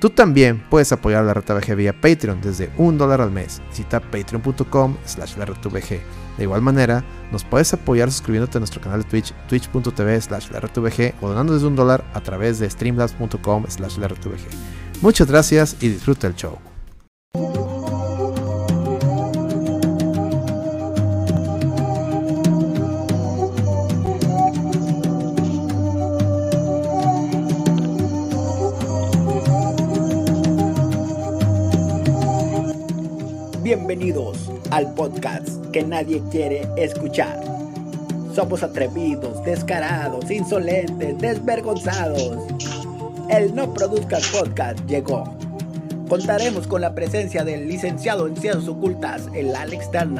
Tú también puedes apoyar la RTVG vía Patreon desde un dólar al mes. Visita patreon.com slash la De igual manera, nos puedes apoyar suscribiéndote a nuestro canal de Twitch, twitch.tv slash la o donando desde un dólar a través de streamlabs.com slash la Muchas gracias y disfruta el show. Bienvenidos al podcast que nadie quiere escuchar. Somos atrevidos, descarados, insolentes, desvergonzados. El No Produzcas Podcast llegó. Contaremos con la presencia del licenciado en Ciencias Ocultas, el Alex Dark.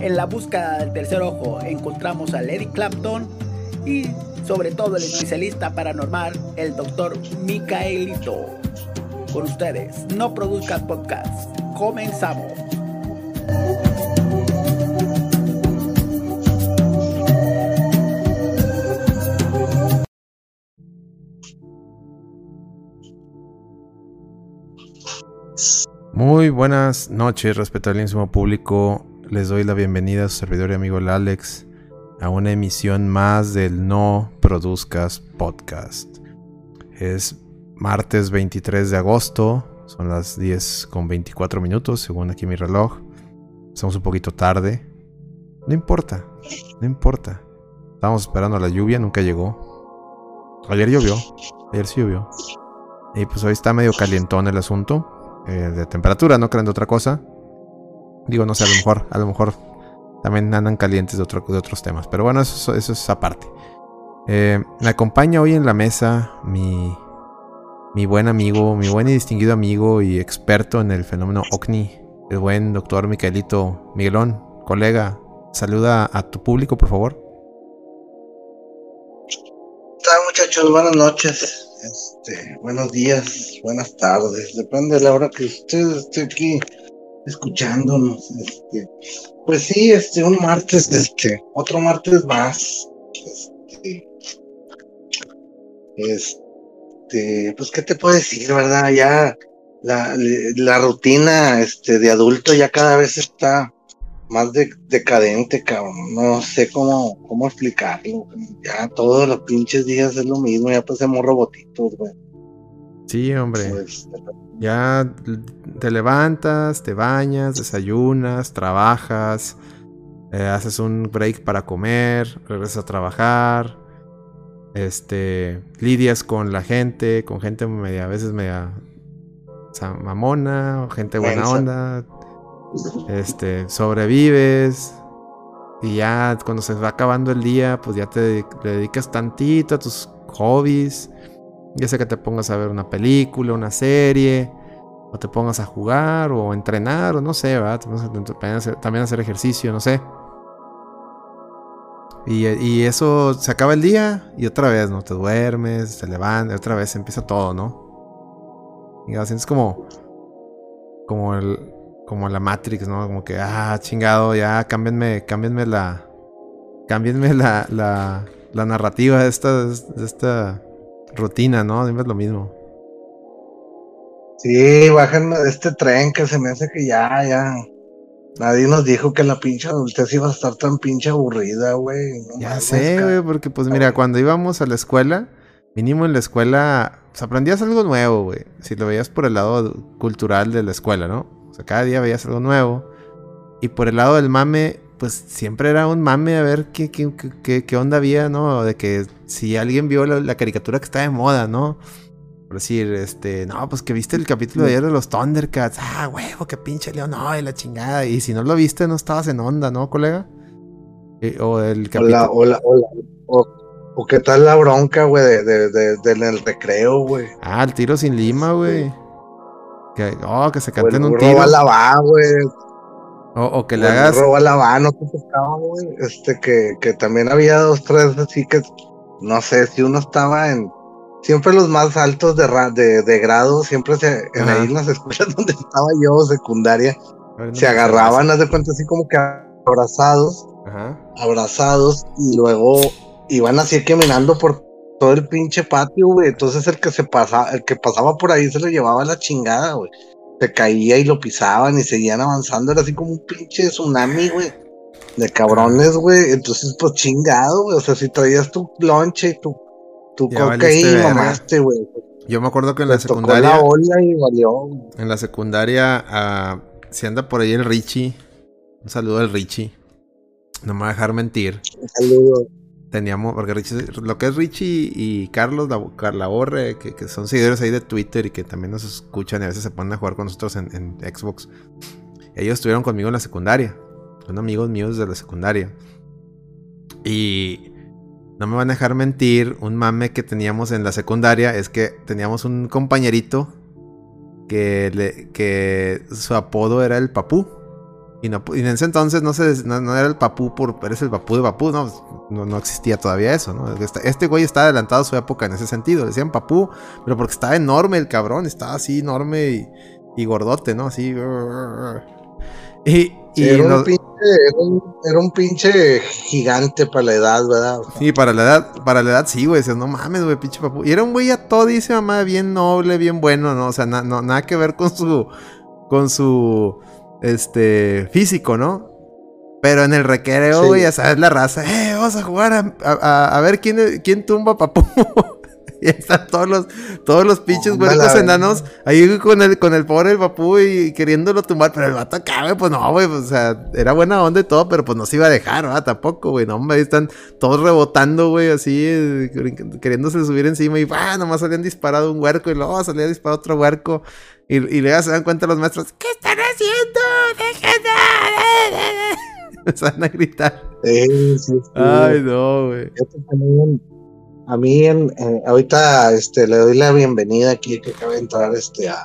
En la búsqueda del tercer ojo encontramos a Lady Clapton y sobre todo el especialista paranormal, el doctor Micaelito. Con ustedes, No Produzcas Podcast comenzamos. Muy buenas noches, respetabilísimo público. Les doy la bienvenida a su servidor y amigo el Alex a una emisión más del No Produzcas Podcast. Es martes 23 de agosto son las 10 con 24 minutos, según aquí mi reloj. Estamos un poquito tarde. No importa, no importa. Estábamos esperando la lluvia, nunca llegó. Ayer llovió, ayer sí llovió. Y pues hoy está medio calientón el asunto. Eh, de temperatura, no creen de otra cosa. Digo, no sé, a lo mejor, a lo mejor también andan calientes de, de otros temas. Pero bueno, eso, eso es aparte. Eh, me acompaña hoy en la mesa mi mi buen amigo, mi buen y distinguido amigo y experto en el fenómeno OVNI, el buen doctor Micaelito Miguelón, colega, saluda a tu público, por favor. ¿Qué tal, muchachos? Buenas noches, este, buenos días, buenas tardes, depende de la hora que usted esté aquí escuchándonos. Este, pues sí, este, un martes, este, otro martes más. Este, este este, pues, ¿qué te puedo decir, verdad? Ya la, rutina este, de adulto ya cada vez está más decadente, cabrón. No sé cómo, cómo explicarlo. Ya todos los pinches días es lo mismo, ya pasemos robotitos, güey. Sí, hombre. Pues, ya te levantas, te bañas, desayunas, trabajas, eh, haces un break para comer, regresas a trabajar, este, lidias con la gente, con gente media, a veces media mamona, o gente buena onda. Este, sobrevives. Y ya cuando se va acabando el día, pues ya te dedicas tantito a tus hobbies. Ya sea que te pongas a ver una película, una serie, o te pongas a jugar, o entrenar, o no sé, ¿verdad? También hacer ejercicio, no sé. Y, eso se acaba el día y otra vez, ¿no? Te duermes, te levantas, otra vez empieza todo, ¿no? Y así es como. Como el. Como la Matrix, ¿no? Como que, ah, chingado, ya, cámbienme, cámbienme la. Cámbienme la, la, la narrativa de esta, de esta rutina, ¿no? Dime lo mismo. Sí, bájenme de este tren que se me hace que ya, ya. Nadie nos dijo que la pinche adultez iba a estar tan pinche aburrida, güey. ya sé, güey, porque pues mira, cuando íbamos a la escuela, mínimo en la escuela, pues aprendías algo nuevo, güey. Si lo veías por el lado cultural de la escuela, ¿no? O sea, cada día veías algo nuevo. Y por el lado del mame, pues siempre era un mame a ver qué, qué, qué, qué onda había, ¿no? De que si alguien vio la caricatura que está de moda, ¿no? Decir, este, no, pues que viste el capítulo de ayer de los Thundercats. Ah, huevo, qué pinche león, no, y la chingada. Y si no lo viste, no estabas en onda, ¿no, colega? o el capítulo. Hola, hola, o, o, qué tal la bronca, güey, de, de, del recreo, güey. Ah, el tiro sin lima, güey. Que, oh, que se canten un tiro. balabá, güey. O, o que le el hagas. burro balabá, no te tocaba, güey. Este, que, que también había dos, tres, así que, no sé, si uno estaba en... Siempre los más altos de, ra- de, de grado, siempre se, en Ajá. ahí en las escuelas donde estaba yo, secundaria, se agarraban, haz de cuenta, así como que abrazados. Ajá. abrazados, y luego iban así caminando por todo el pinche patio, güey. Entonces el que se pasaba, el que pasaba por ahí se lo llevaba a la chingada, güey. Se caía y lo pisaban y seguían avanzando, era así como un pinche tsunami, güey. De cabrones, güey. Entonces, pues chingado, güey. O sea, si traías tu lonche y tu, tu Ya coca valiste ahí, verga. mamaste, güey. Yo me acuerdo que en Te la tocó secundaria. la ola y valió. En la secundaria, ah, si anda por ahí el Richie. Un saludo al Richie. No me va a dejar mentir. Un saludo. Teníamos, porque Richie, lo que es Richie y Carlos la, Carla Borre, que, que son seguidores ahí de Twitter y que también nos escuchan y a veces se ponen a jugar con nosotros en, en Xbox. Ellos estuvieron conmigo en la secundaria. Son amigos míos de la secundaria. Y no me van a dejar mentir, un mame que teníamos en la secundaria es que teníamos un compañerito que, le- que su apodo era el papú. Y, no, y en ese entonces no, se, no, no era el papú por eres el papú de papú, no, no, no existía todavía eso, ¿no? Este, este güey estaba adelantado a su época en ese sentido, le decían papú, pero porque estaba enorme el cabrón, estaba así enorme y, y gordote, ¿no? Así. Y, y era, un era, un, era un pinche gigante para la edad, ¿verdad? Sí, para la edad, para la edad sí, güey. Decías, no mames, güey, pinche papu. Y era un güey a todo, dice mamá, bien noble, bien bueno, ¿no? O sea, na- no, nada que ver con su. con su. este. físico, ¿no? Pero en el recreo, Sí. güey, ya sabes la raza. ¡Eh! Vamos a jugar a, a- a- a ver quién, quién tumba a papu. y están todos los, todos los pinches huercos enanos ahí con el, con el pobre papú y queriéndolo tumbar. Pero el vato acá, güey, pues no, güey. pues, o sea, era buena onda y todo, pero pues no se iba a dejar, ¿verdad? Tampoco, güey. No, hombre, ahí están todos rebotando, güey, así, queriéndose subir encima y ¡ah! Nomás salían disparado un huerco y luego salía disparado otro huerco. Y, y luego se dan cuenta los maestros, ¿qué están haciendo? ¡Déjenme! Se van a gritar. sí, sí, sí. Ay, no, güey. A mí, en- ahorita este, le doy la bienvenida aquí que acaba de entrar este, a,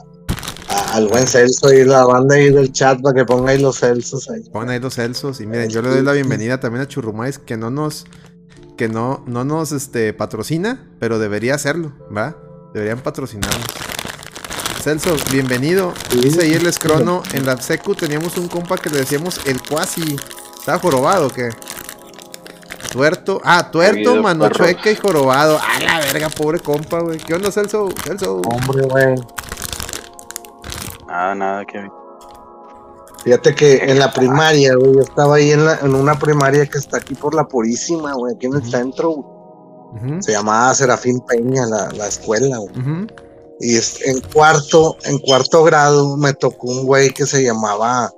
a- al buen Celso y la banda ahí del chat para que ponga ahí los Celsos ahí. Ponen ahí los Celsos. Y miren, yo le doy la bienvenida también a Churrumais, que no nos. Que no, no nos este, patrocina, pero debería hacerlo, ¿va? Deberían patrocinarnos. Celso, bienvenido. Dice ahí el escrono. En la secu teníamos un compa que le decíamos el cuasi. ¿Estaba jorobado o qué? Tuerto. Ah, tuerto, Seguido, mano chueca y jorobado. A la verga, pobre compa, güey. ¿Qué onda, Celso? Celso. Hombre, güey. Nada, nada, que Fíjate que en la primaria, güey, yo estaba ahí en, la, en una primaria que está aquí por la Purísima, güey, aquí en el centro. güey. Se llamaba Serafín Peña la, la escuela, güey. Y en cuarto, en cuarto grado me tocó un güey que se llamaba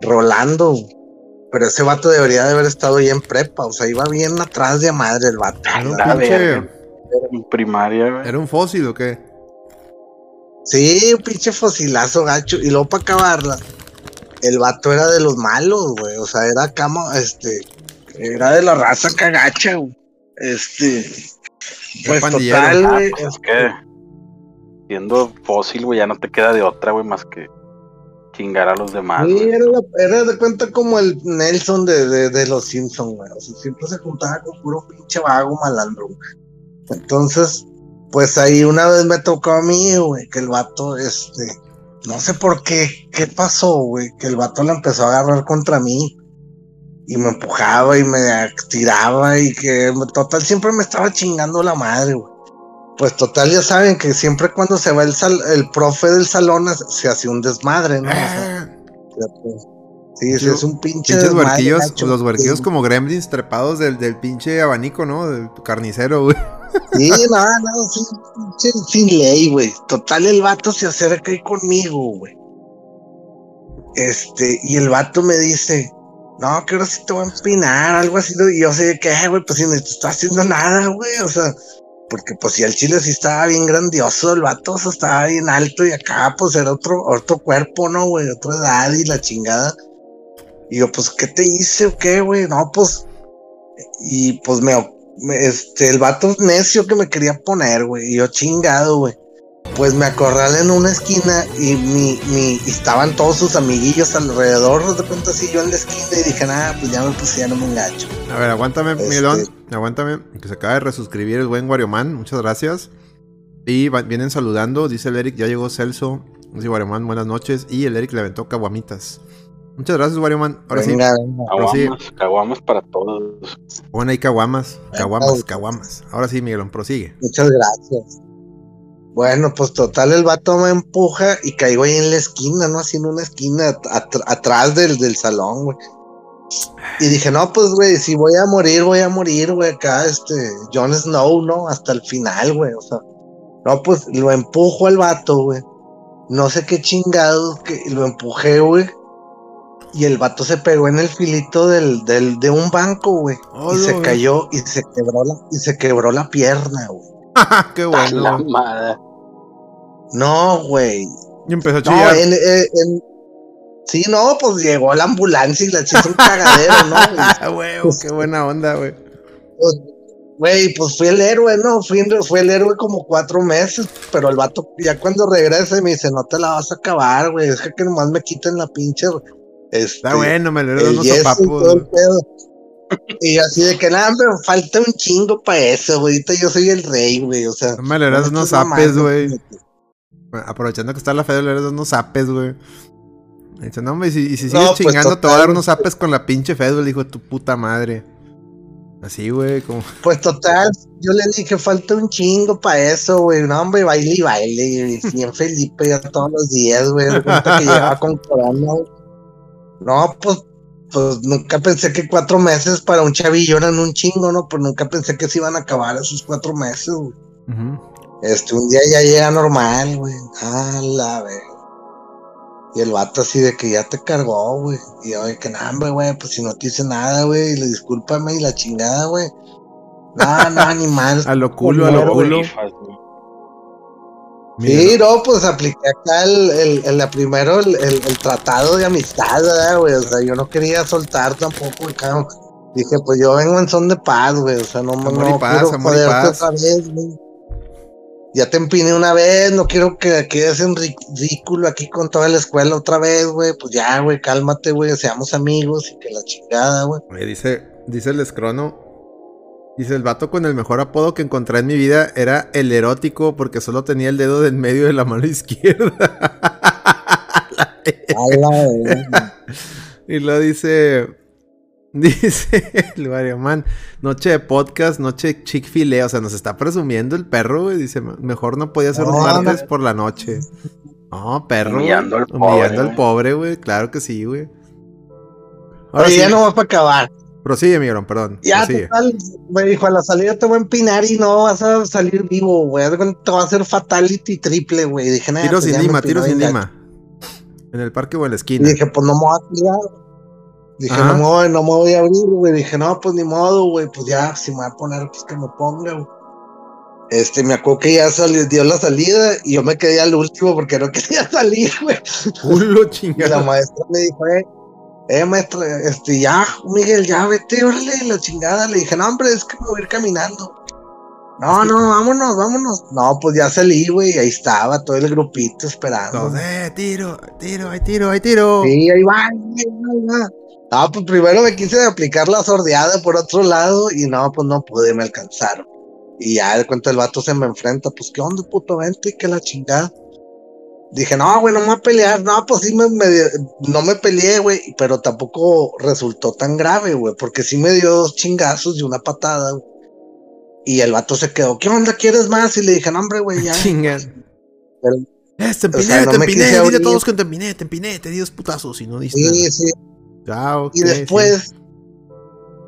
Rolando. güey. Pero ese vato debería de haber estado ya en prepa. O sea, iba bien atrás de madre el vato. Era en primaria, güey. ¿Era un fósil o qué? Sí, un pinche fosilazo gacho. Y luego para acabarla, el vato era de los malos, güey. O sea, era cama, este, era de la raza cagacha, güey. Este, pues total, Ah, güey. pues es que siendo fósil, güey, ya no te queda de otra, güey, más que chingar a los demás. Sí, era, la- era de cuenta como el Nelson de, de, de los Simpsons, güey. O sea, siempre se juntaba con puro pinche vago malandro. güey. Entonces, pues ahí una vez me tocó a mí, güey, que el vato, este, no sé por qué, qué pasó, güey, que el vato le empezó a agarrar contra mí. Y me empujaba y me tiraba y que total siempre me estaba chingando la madre, güey. Pues total ya saben que siempre cuando se va el, sal- el profe del salón se- hace un desmadre, ¿no? O sea, Ah, Sí, sí, es un pinche. Pinches desmadre, huerquillos, gacho. los huerquillos Sí, como gremlins trepados del, del pinche abanico, ¿no? Del carnicero, güey. Sí, no, no, sí, pinche sin ley, güey. Total, el vato se acerca ahí conmigo, güey. Este, y el vato me dice, no, que ahora sí te voy a empinar, algo así. ¿no? Y yo sé que, "Ay, güey, pues si no te está haciendo nada, güey. O sea, porque pues si el chile sí estaba bien grandioso, el vato, estaba bien alto y acá pues era otro, otro cuerpo, ¿no, güey? Otra edad y la chingada. Y yo, pues, ¿qué te hice o qué, güey? No, pues. Y pues me, me- este, el vato necio que me quería poner, güey. Y yo chingado, güey. Pues me acorralé en una esquina y mi, mi, y estaban todos sus amiguillos alrededor, de repente así yo en la esquina y dije, nada, pues ya me pusieron un gacho. A ver, aguántame, Este- Miguelón. Aguántame. Que se acaba de resuscribir el buen Warioman. Muchas gracias. Y va- vienen saludando. Dice el Eric, ya llegó Celso. Dice Warioman, buenas noches. Y el Eric le aventó caguamitas. Muchas gracias, Warioman. Ahora sí. Venga. Ahora sí. Caguamas, para todos. Bueno, hay caguamas. Caguamas, caguamas. Ahora sí, Miguelón, prosigue. Muchas gracias. Bueno, pues total, el vato me empuja y caigo ahí en la esquina, ¿no? Así en una esquina, at- atrás del, del salón, güey. Y dije, no, pues, güey, si voy a morir, voy a morir, güey, acá, este, Jon Snow, ¿no? Hasta el final, güey, o sea. No, pues, lo empujo al vato, güey. No sé qué chingados, que lo empujé, güey. Y el vato se pegó en el filito del, del, de un banco, güey. Oh, y se cayó y se quebró la, y se quebró la pierna, güey. Qué A la bueno. madre. No, güey. Y empezó a No, chillar. Sí, no, pues llegó la ambulancia y la hizo un cagadero, ¿no? Y, Ah, qué buena onda, güey. pues, Güey, pues fui el héroe, ¿no? Fui, fui el héroe como cuatro meses, pero el vato ya cuando regresa me dice, no te la vas a acabar, güey, es que nomás me quiten la pinche... Este, Está bueno, me unos yeso y así de que nada, pero falta un chingo para eso, güey. Ahorita yo soy el rey, güey. O sea, No me le das no unos mamando, güey. Aprovechando que está la fe, le das unos zapes, güey. Dice, no, hombre, y si, y si No, sigues pues, chingando, te voy a dar unos zapes con la pinche Fedwell, hijo de tu puta madre. Así, güey, como. Pues total, yo le dije, falta un chingo para eso, güey. No, hombre, baile y baile. Y bien Felipe ya todos los días, güey. De cuenta que llegaba con corona, güey. No, pues, pues nunca pensé que cuatro meses para un chavillo eran un chingo, ¿no? Pues nunca pensé que se iban a acabar esos cuatro meses, güey. Ujú. Este, un día ya llega normal, güey. A la vez. Y el vato así de que ya te cargó, güey. Y yo, de que nada, hombre, güey, pues si no te hice nada, güey. Y le discúlpame y la chingada, güey. No, no, ni más. A lo culo, a lo culo. Sí, no, pues apliqué acá el, el, el- la primero el, el- el tratado de amistad, ¿verdad, güey? O sea, yo no quería soltar tampoco acá. Dije, pues yo vengo en son de paz, güey. O sea, no, Amor no paz, quiero joderte otra vez, güey. Ya te empiné una vez, no quiero que quedes en ridículo aquí con toda la escuela otra vez, güey. Pues ya, güey, cálmate, güey, seamos amigos y que la chingada, güey. Oye, dice, dice el escrono. Dice, el vato con el mejor apodo que encontré en mi vida era el erótico porque solo tenía el dedo del medio de la mano izquierda. La y lo dice, dice el man, noche de podcast, noche de Chick-fil-A, o sea, nos está presumiendo el perro, güey. Dice, mejor no podía ser un martes por la noche. No, perro. Humillando al Humillando pobre, al güey. pobre, güey. Claro que sí, güey. Ahora Oye, sí, ya no va para acabar. prosigue, Miguelón, perdón. Ya, total, me dijo, a la salida te voy a empinar y no vas a salir vivo, güey. Te va a hacer fatality triple, güey. Dije, nada. Tiro pues sin lima, tiro sin lima. En el parque o en la Y esquina. dije, pues no me voy a tirar. Dije, Ajá. no me, voy, no me voy a abrir, güey. Dije, no, pues ni modo, güey. Pues ya, si me voy a poner, pues que me ponga, güey. Este, me acuerdo que ya salió, dio la salida y yo me quedé al último porque no quería salir, güey. Culo Y la chingada. maestra me dijo, eh, eh, maestra, este, ya, Miguel, ya vete, órale, la chingada. Le dije, no, hombre, es que me voy a ir caminando. No, no, vámonos, vámonos. No, pues ya salí, güey, y ahí estaba todo el grupito esperando. Todos, eh, tiro, tiro, hay tiro, hay tiro. Sí, ahí va, ahí va, ahí va. No, pues primero me quise aplicar la sordeada por otro lado y no, pues no pude, me alcanzaron. Y ya de cuenta el vato se me enfrenta, pues qué onda, puto, vente, que la chingada. Dije, no, güey, no me voy a pelear. No, pues sí me, me- no me peleé, güey, pero tampoco resultó tan grave, güey, porque sí me dio dos chingazos y una patada, güey. Y el vato se quedó, ¿qué onda, quieres más? Y le dije, no, hombre, güey, ya. Chingan. Pero- Eh, te empiné, sea, no te empiné. Dile a todos que te empiné, te empiné, te di dos putazos y no diste Sí, nada. sí, Ah, y después,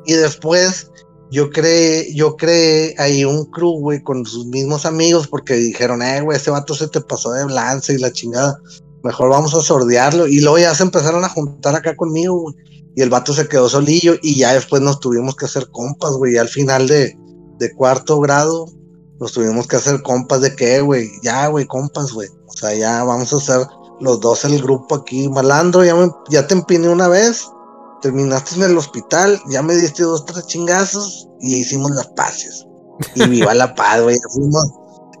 y después yo creé, yo creé ahí un crew, güey, con sus mismos amigos, porque dijeron, eh, güey, ese vato se te pasó de lance y la chingada. Mejor vamos a sordearlo. Y luego ya se empezaron a juntar acá conmigo, güey. Y el vato se quedó solillo y ya después nos tuvimos que hacer compas, güey. Y al final de, de cuarto grado nos tuvimos que hacer compas de qué, güey. Ya, güey, compas, güey. O sea, ya vamos a hacer los dos el grupo aquí. Malandro, ya, me, ya te empiné una vez. Terminaste en el hospital, ya me diste dos, tres chingazos y hicimos las paces. Y viva la paz, güey. Ya fuimos,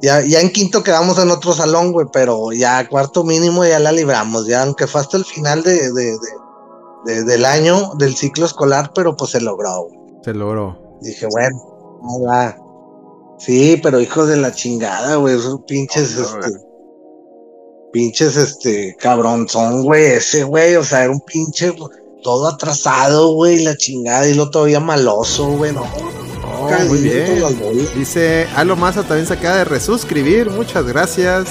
Ya, ya en quinto quedamos en otro salón, güey, pero ya cuarto mínimo ya la libramos, ya aunque fue hasta el final de, de- de- de- del año, del ciclo escolar, pero pues se logró, güey. Se logró. Dije, bueno, ahí va. Sí, pero hijos de la chingada, güey, esos pinches, este, pinches, este, cabronzón, güey, ese, güey, o sea, era un pinche, todo atrasado, güey, la chingada, y lo todavía maloso, güey, no. Oh, muy bien. Dice Alo Masa también se acaba de resuscribir. Muchas gracias.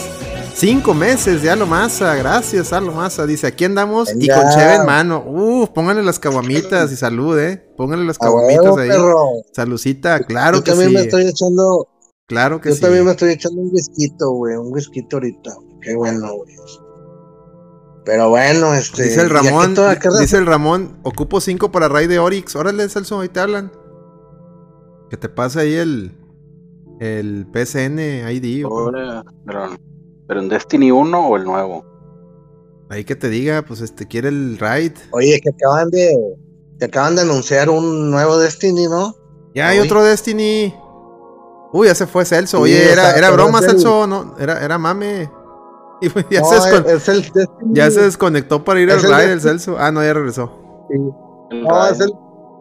Cinco meses de Alo Masa. Gracias, Alo Masa. Dice, aquí andamos y con cheve en mano. Uf, pónganle las caguamitas y salud, eh. Pónganle las caguamitas ahí. Salucita, claro yo que también sí. me estoy echando, Claro que yo sí. también me estoy echando un whisky, güey, un whisky ahorita. Qué bueno, güey. Pero bueno, este. Dice el ¿y a qué Ramón, dice el Ramón, ocupo cinco para raid de Orix. Órale, Celso, ahí te hablan. Que te pase ahí el el PSN ID. Ahora, Pero, pero en Destiny 1 o el nuevo. ahí que te diga, pues este quiere el raid. Oye, que acaban de. Que acaban de anunciar un nuevo Destiny, ¿no? Ya hay otro Destiny. Uy, ya se fue Celso. Sí, Oye, o era, sea, era broma, el- Celso, no, era, era mame. Y pues, ya, No, se descon- es el Destiny. ya se desconectó para ir al el raid el Celso. Ah, no, ya regresó. El No, es el,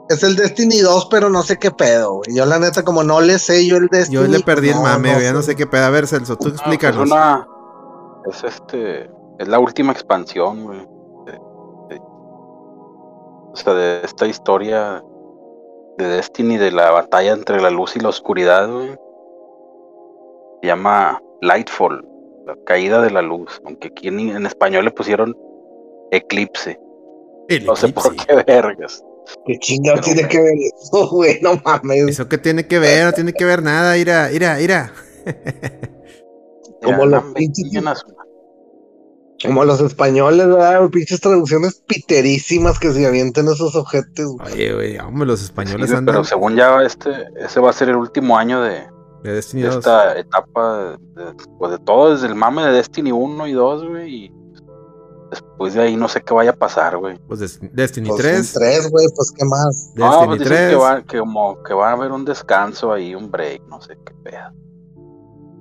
es el Destiny 2, pero no sé qué pedo, güey. Yo la neta, como no le sé yo el Destiny. Yo le perdí el no, mame, no güey, ya no sé qué pedo. A ver, Celso, tú pues explícanos. es una. Es este. Es la última expansión, güey. de- de- o sea, de esta historia de Destiny, de la batalla entre la luz y la oscuridad, güey. Se llama Lightfall, la caída de la luz. Aunque aquí en, en español le pusieron Eclipse. El No sé por qué vergas. ¿Qué chingado tiene que ver eso, güey? No mames. ¿Eso qué tiene que ver? No tiene que ver nada. Ira, ira, ira. Como los pinches- Como los españoles, ¿verdad? Pinches traducciones piterísimas que se avientan esos objetos. güey. Oye, güey, hombre, los españoles andan pero según ya este, ese va a ser el último año de, de Destiny de 2. esta etapa de, pues de todo, desde el mame de Destiny 1 y 2, güey, y después de ahí no sé qué vaya a pasar, güey. Pues Des- Destiny Pues 3. son tres, güey, pues qué más. No, Destiny pues dicen 3. que va, que como que va a haber un descanso ahí, un break, no sé qué pedo.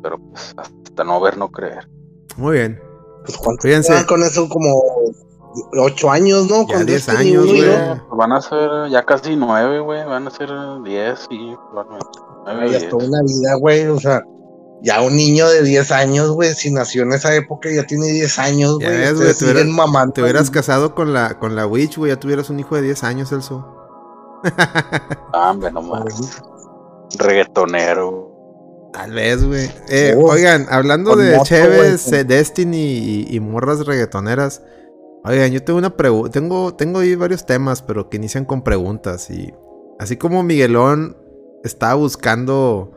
Pero pues hasta no ver, no creer. Muy bien. Pues cuánto con eso como ocho años, ¿no? Ya con 10 Destiny años, güey. Pues van a ser ya casi nueve, güey, van a ser 10 y probablemente. Ya 10. toda una vida, güey. O sea, ya un niño de 10 años, güey, si nació en esa época, ya tiene 10 años, güey. te hubieras-. Te hubieras casado con la, con la Witch, güey. Ya tuvieras un hijo de 10 años, Celso. Ah, hombre, no más. Reggaetonero. Tal vez, güey. Eh, oigan, hablando de moto, Cheves, güey. eh, Destiny y, y morras reggaetoneras. Oigan, yo tengo una pregunta. Tengo, tengo ahí varios temas, pero que inician con preguntas. Y así como Miguelón estaba buscando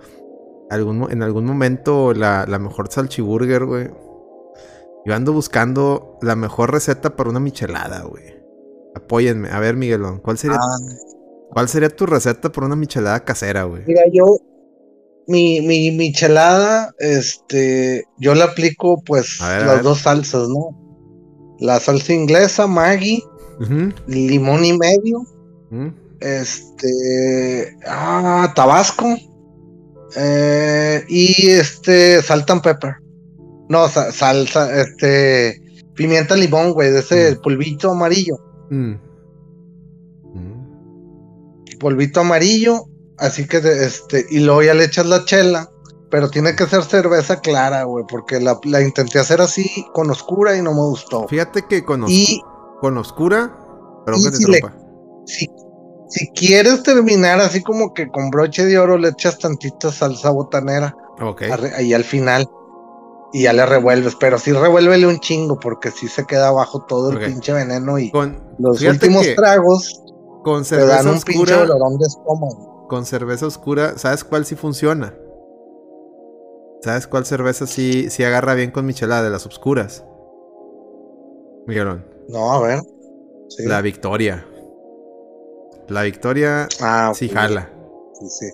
algún, en algún momento la, la mejor salchiburger, güey. Yo ando buscando la mejor receta para una michelada, güey. Apóyenme. A ver, Miguelón, ¿cuál sería, Ah, ¿cuál sería tu receta para una michelada casera, güey? mira, yo, mi, mi michelada, este, yo le aplico, pues, ver, las dos salsas, ¿no? La salsa inglesa, Maggi, Ujú, limón y medio, ujú. Este, ah, Tabasco, eh, y este, salt and pepper. No, sa- salsa, este, pimienta limón, güey, de ese Mm. polvito amarillo. Mm. Mm. polvito amarillo, así que de- este, y luego ya le echas la chela, pero tiene que ser cerveza clara, güey, porque la, la intenté hacer así con oscura y no me gustó. Fíjate que con, os- Y con oscura, y que te si le- interrumpa. si, si quieres terminar así como que con broche de oro, le echas tantita salsa botanera Ok. ahí al final. Y ya le revuelves, pero sí revuélvele un chingo, porque sí se queda abajo todo el pinche veneno y Con, los últimos tragos con te dan cerveza un pinche oscura, olorón de estómago. con cerveza oscura, ¿sabes cuál sí funciona? ¿Sabes cuál cerveza sí, sí agarra bien con michelada de las oscuras? Miguelón, No, a ver. Sí. la Victoria. La Victoria Ah, sí jala. Sí, sí.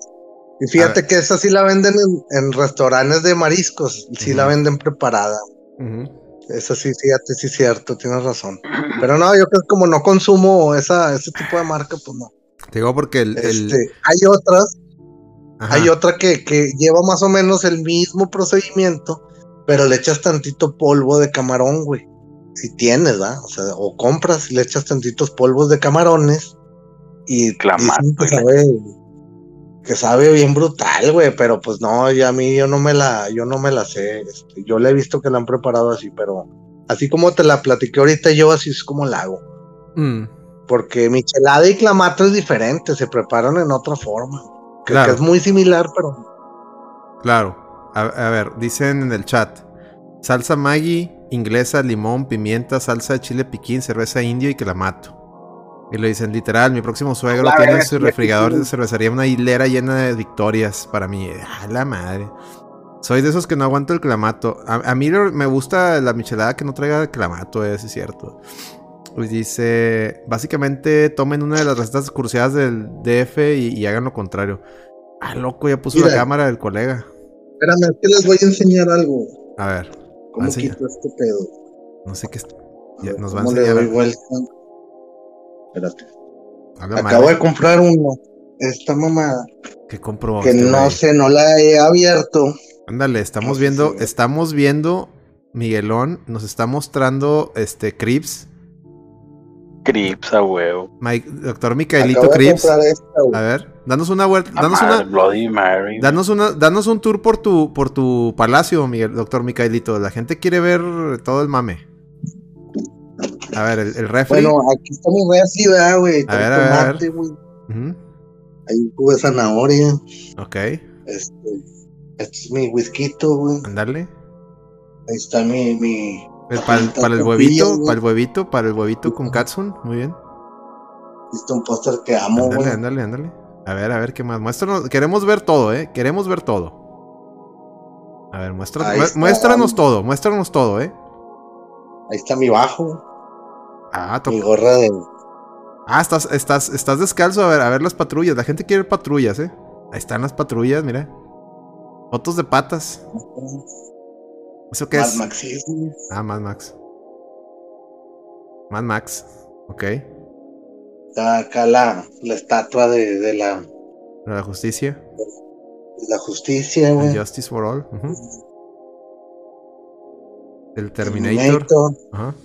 Y fíjate que esa sí la venden en, en restaurantes de mariscos, sí la venden preparada. Ujú. Eso sí, fíjate, sí es cierto, tienes razón. Pero no, yo creo que como no consumo esa, ese tipo de marca, pues no. Te digo porque el, el- Este, hay otras, Ajá. Hay otra que, que lleva más o menos el mismo procedimiento, pero le echas tantito polvo de camarón, güey. Si tienes, ¿verdad? O sea, o compras y le echas tantitos polvos de camarones y Clamato, que sabe, que sabe bien brutal, güey, pero pues no, ya a mí yo no me la, yo no me la sé. este, yo le he visto que la han preparado así, pero así como te la platiqué ahorita, yo así es como la hago. Mm, Porque michelada y clamato es diferente, se preparan en otra forma. Que, Claro. que es muy similar, pero claro. A, a ver, dicen en el chat. Salsa Maggi, inglesa, limón, pimienta, salsa de chile piquín, cerveza indio y clamato. Y le dicen, literal, mi próximo suegro La tiene en su refrigerador de cervecería una hilera llena de victorias para mí. A la madre. Soy de esos que no aguanto el clamato. A, a mí lo- me gusta la michelada que no traiga clamato, eh, es cierto. Pues dice, básicamente tomen una de las recetas cruciadas del DF y, y hagan lo contrario. Ah, loco, ya puso la cámara del colega. espérame, es que les voy a enseñar algo. A ver, ¿Cómo quito este pedo? no sé qué... Ya ver, nos va a ¿cómo le enseñar doy vuelta? Espérate. Habla Acabo madre. de comprar uno. Esta mamada. ¿Qué compró? Que este no güey? sé, no la he abierto. Ándale, estamos viendo, estamos viendo, Miguelón nos está mostrando este Crips, Crips a huevo. Mike- doctor Micaelito Crips. A ver, danos una vuelta, A danos madre, una, Bloody Mary. danos una, danos un tour por tu, por tu palacio, Miguel, doctor Micaelito. La gente quiere ver todo el mame. A ver, el, el refri. Bueno, aquí está mi refri, ¿verdad, güey. A ver, a ver, Hay un jugo de zanahoria. Ok, Este, este es mi whisky, güey. ándale. Ahí está mi, mi. Eh, Para, el- huevito, para el huevito, para el huevito con katsun, muy bien. Está un póster que amo, Ándale, güey. ándale, ándale. A ver, a ver qué más. Muéstranos, queremos ver todo, ¿eh? Queremos ver todo. A ver, muestra- Ahí mu- está. muéstranos todo, muéstranos todo, ¿eh? Ahí está mi bajo. Ah, Mi gorra de. ah estás, estás, estás descalzo. A ver, a ver las patrullas. La gente quiere patrullas, ¿eh? Ahí están las patrullas, mira. Fotos de patas. ¿Eso qué Mad es? Maxis, güey. Ah, Mad Max. Mad Max. Ok. Está acá la, la estatua de, de la, La justicia. de la justicia, güey. Justice for All. El Terminator. Ajá.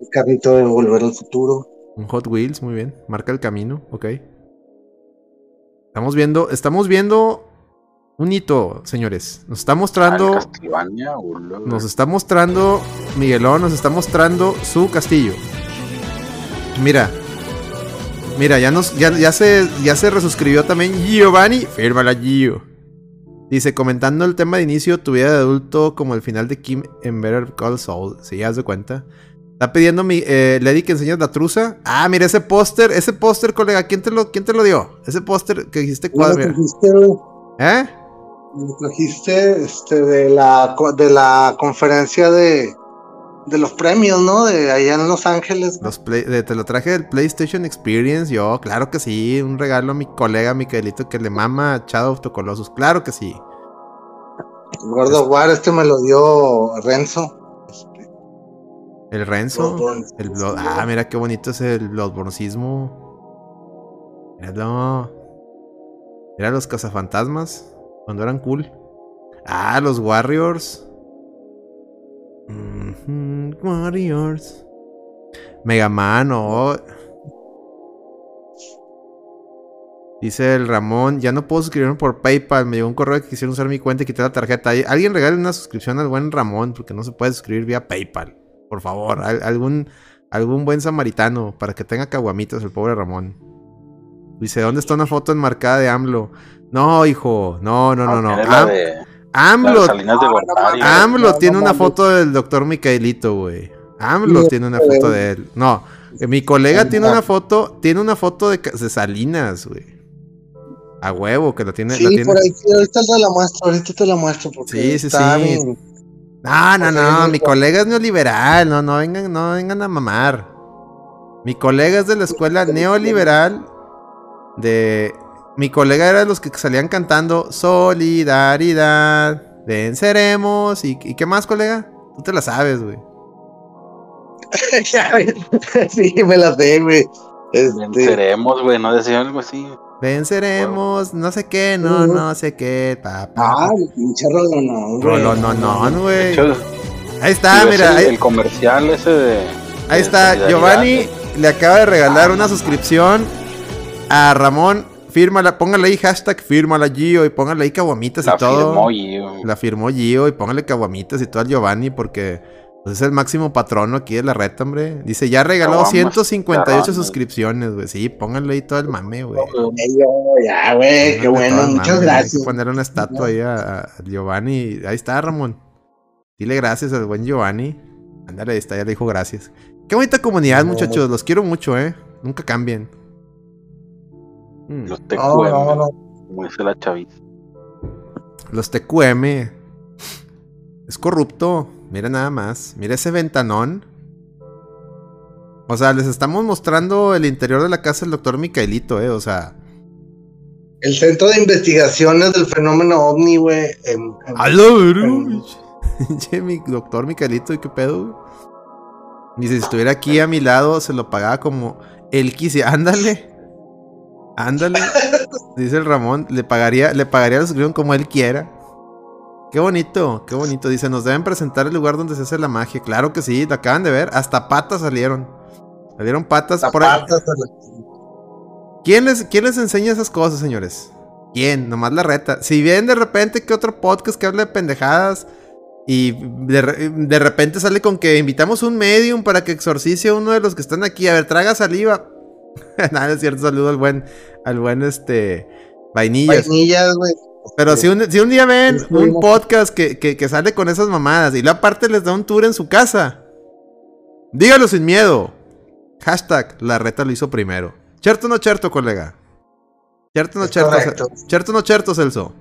El carrito de Volver al Futuro. Un Hot Wheels, muy bien. Marca el camino, ok. Estamos viendo, estamos viendo un hito, señores. Nos está mostrando, nos está mostrando, Miguelón nos está mostrando su castillo. Mira. Mira, ya nos, ya, ya se, ya se resuscribió también Giovanni. Fírmala, Gio. Dice, comentando el tema de inicio, tu vida de adulto como el final de Kim en Better Call Saul. Si ya das de cuenta. Está pidiendo mi, eh, Lady que enseñes la truza. Ah, mira ese póster, ese póster, colega. ¿Quién te lo, quién te lo dio? Ese póster que dijiste cuadro. ¿Eh? Me lo trajiste este, de, la, de la conferencia de, de los premios, ¿no? De allá en Los Ángeles. Los play- de- te lo traje del PlayStation Experience. Yo, claro que sí. Un regalo a mi colega Micaelito que le mama a Shadow of the Colossus. Claro que sí. God of War, este me lo dio Renzo. El Renzo. Bloodborne. El Blood- Ah, mira qué bonito es el Bloodborneismo. Míralo. Mira los cazafantasmas. Cuando eran cool. Ah, los Warriors. Warriors. Mega Man, oh. Dice el Ramón, ya no puedo suscribirme por PayPal. Me llegó un correo que quisieron usar mi cuenta y quitar la tarjeta. Alguien regale una suscripción al buen Ramón porque no se puede suscribir vía PayPal. Por favor, al- algún, algún buen samaritano para que tenga caguamitos el pobre Ramón. Dice, ¿dónde está una foto enmarcada de AMLO? No, hijo, no, no, no, no. Am- de, la de AMLO, de Gortari. AMLO No, tiene no una foto del doctor Micaelito, güey. AMLO No, tiene una foto de él. No, eh, mi colega tiene No. una foto, tiene una foto de, Salinas, güey. A huevo que la tiene. Sí, la tiene. por ahí, ahorita te la muestro, ahorita te la muestro. Porque Sí, sí, está sí. bien. No, no, no, mi colega es neoliberal, no, no vengan, no vengan a mamar. Mi colega es de la escuela neoliberal de... Mi colega era de los que salían cantando Solidaridad, venceremos. ¿Y, y qué más, colega? Tú te la sabes, güey. Sí, me la sé, güey. Este, Venceremos, güey, no decía algo así. Venceremos, no sé qué, no, no sé qué. Pa, pa, Ah, el pinche rolonón, güey. Rolo, no, no, De güey. Ahí está, mira. el, Ahí, el comercial ese de. ahí de está. Giovanni le acaba de regalar una suscripción a Ramón. Fírmala, póngale ahí hashtag fírmala Gio y póngale ahí caguamitas La y todo. firmó Gio. La firmó Gio y póngale caguamitas y todo al Giovanni porque pues, es el máximo patrono aquí de la red, hombre. Dice, ya regaló Caguamas, 158 carrones. suscripciones, güey. Sí, pónganle ahí todo el mame, güey. Ya, güey, qué bueno, muchas mame, Hay gracias. que ponerle una estatua ahí a, a Giovanni. Ahí está, Ramón. Dile gracias al buen Giovanni. Ándale, ahí está, ya le dijo gracias. Qué bonita comunidad, No, muchachos. Los quiero mucho, eh. Nunca cambien. Los TQM, no, no. como dice la chaviza. Los TQM. Es corrupto. Mira nada más. Mira ese ventanón. O sea, les estamos mostrando el interior de la casa del doctor Micaelito, eh. O sea. El Centro de Investigaciones del Fenómeno OVNI, güey. ¡Aló, mi doctor Micaelito, ¿y qué pedo? Dice, si estuviera aquí a mi lado, se lo pagaba como él quisiera. Ándale. Ándale. Dice el Ramón, le pagaría, le pagaría la suscripción como él quiera. Qué bonito, qué bonito. Dice, nos deben presentar el lugar donde se hace la magia. Claro que sí, lo acaban de ver. Hasta patas salieron. Salieron patas. Por ahí. güey. ¿Quién les, ¿Quién les enseña esas cosas, señores? ¿Quién? Nomás la reta. Si ven de repente que otro podcast que habla de pendejadas y de, de repente sale con que invitamos un medium para que exorcice a uno de los que están aquí. A ver, traga saliva. Nada, es cierto. Saludo al buen, al buen este vainillas. Vainillas, güey. Pero si un, si un día ven Sí, un podcast que, que- que sale con esas mamadas y luego aparte les da un tour en su casa, dígalo sin miedo. Hashtag la reta lo hizo primero. ¿Cierto o no cierto, colega? ¿Cierto o no cierto? ¿Cierto o no cierto, Celso?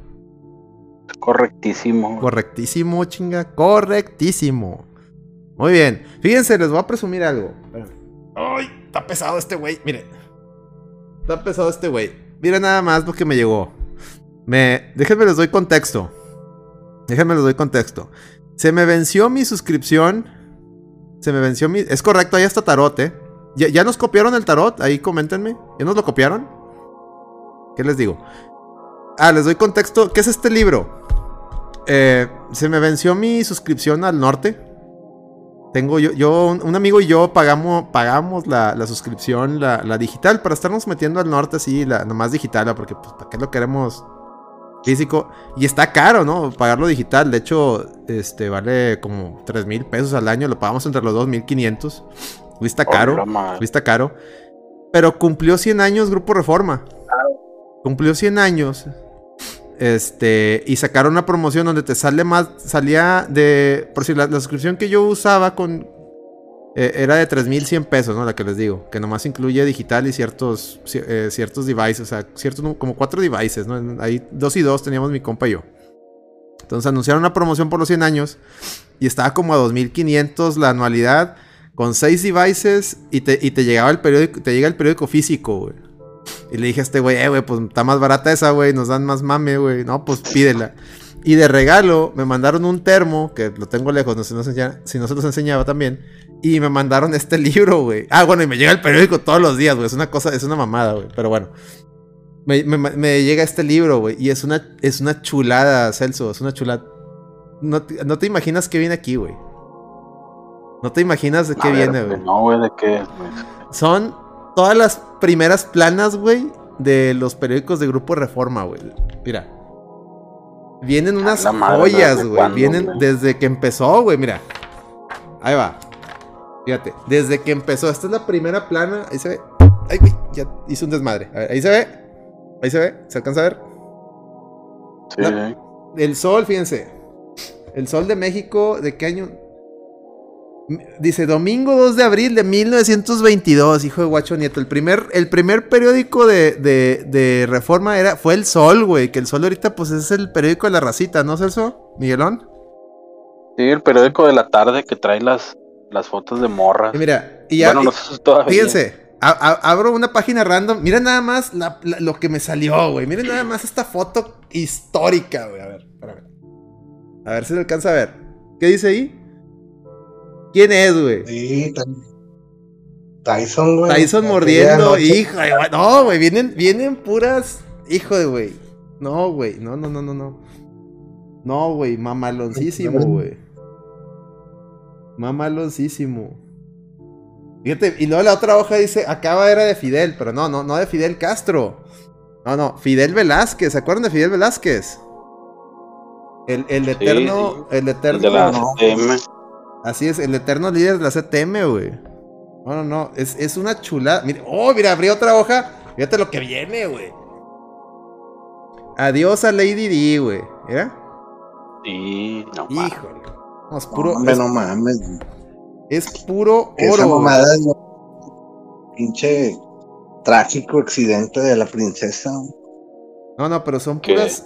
Correctísimo. Correctísimo, chinga. Correctísimo. Muy bien. Fíjense, les voy a presumir algo. Ay, está pesado este güey. Mire. Está pesado este güey. Mira nada más lo que me llegó. Me... Déjenme les doy contexto. Déjenme les doy contexto. Se me venció mi suscripción. Se me venció mi... Es correcto, ahí está tarot, ¿eh? ¿Ya, ya nos copiaron el tarot? Ahí coméntenme. ¿Ya nos lo copiaron? ¿Qué les digo? Ah, les doy contexto. ¿Qué es este libro? Eh, se me venció mi suscripción al norte. Tengo yo, yo un, amigo y yo pagamos, pagamos la, la suscripción, la, digital, para estarnos metiendo al norte así, la nomás digital, porque pues, ¿para qué lo queremos físico? Y está caro, ¿no? Pagarlo digital. De hecho, este vale como 3 mil pesos al año, lo pagamos entre los dos, 1500. Y está caro. Sí está caro. Pero cumplió 100 años Grupo Reforma. Cumplió 100 años. Este, y sacaron una promoción donde te sale más, salía de, por si la, la suscripción que yo usaba con, eh, era de 3100 pesos, ¿no? La que les digo, que nomás incluye digital y ciertos, ci- eh, ciertos devices, o sea, ciertos, como cuatro devices, ¿no? Ahí dos y dos teníamos mi compa y yo. Entonces anunciaron una promoción por los 100 años y estaba como a 2500 la anualidad con 6 devices y te, y te llegaba el periódico, te llega el periódico físico, güey. Y le dije a este güey, eh, güey, pues está más barata esa, güey, nos dan más mame, güey. No, pues pídela. Y de regalo me mandaron un termo, que lo tengo lejos, no sé no se enseña- si no se los enseñaba también. Y me mandaron este libro, güey. Ah, bueno, y me llega el periódico todos los días, güey. Es una cosa, es una mamada, güey. Pero bueno. Me, me- me llega este libro, güey. Y es una, es una chulada, Celso. Es una chulada. No, te- no te imaginas qué viene aquí, güey. No te imaginas de qué A viene, güey. No, güey, ¿de qué? Pues, Son todas las primeras planas, güey, de los periódicos de Grupo Reforma, güey. Mira. Vienen unas joyas, ¿desde güey. Vienen desde que empezó, güey, mira. Ahí va. Fíjate, desde que empezó. Esta es la primera plana. Ahí se ve. Ay, güey, ya hice un desmadre. A ver, ahí se ve. Ahí se ve. ¿Se alcanza a ver? sí, No. El sol, fíjense. El sol de México, ¿de qué año? Dice, domingo 2 de abril de 1922, hijo de Guacho Nieto. El primer, el primer periódico de, de- de Reforma era, fue El Sol, güey. Que El Sol ahorita, pues, es el periódico de la racita, ¿no, Celso? Miguelón. Sí, el periódico de la tarde que trae las, las fotos de morras. Y mira, y ya, bueno, no fíjense, a- a- abro una página random. Miren nada más la- la- lo que me salió, güey. Miren nada más esta foto histórica, güey. A ver, espérame. A ver si se alcanza a ver. ¿Qué dice ahí? ¿Quién es, güey? Sí, Tyson, güey. Tyson mordiendo, hijo de güey. No, güey, vienen, vienen puras. Hijo de güey. No, güey. No, no, no, no, no. No, güey, mamaloncísimo, güey. Mamaloncísimo. Fíjate, y luego la otra hoja dice, acaba era de Fidel, pero no, no, no de Fidel Castro. No, no, Fidel Velázquez, ¿se acuerdan de Fidel Velázquez? El, el eterno, el eterno. de la CTM. Así es, el eterno líder de la CTM, güey. No, no, no, es, es una chulada. Mira, oh, mira, abrí otra hoja. Fíjate lo que viene, güey. Adiós a Lady D, güey. ¿Era? Sí, no. mames. Híjole. No, es puro, es, no mames. es puro Que esa oro. güey. mamada es pinche trágico accidente de la princesa. No, no, pero son ¿Qué? puras.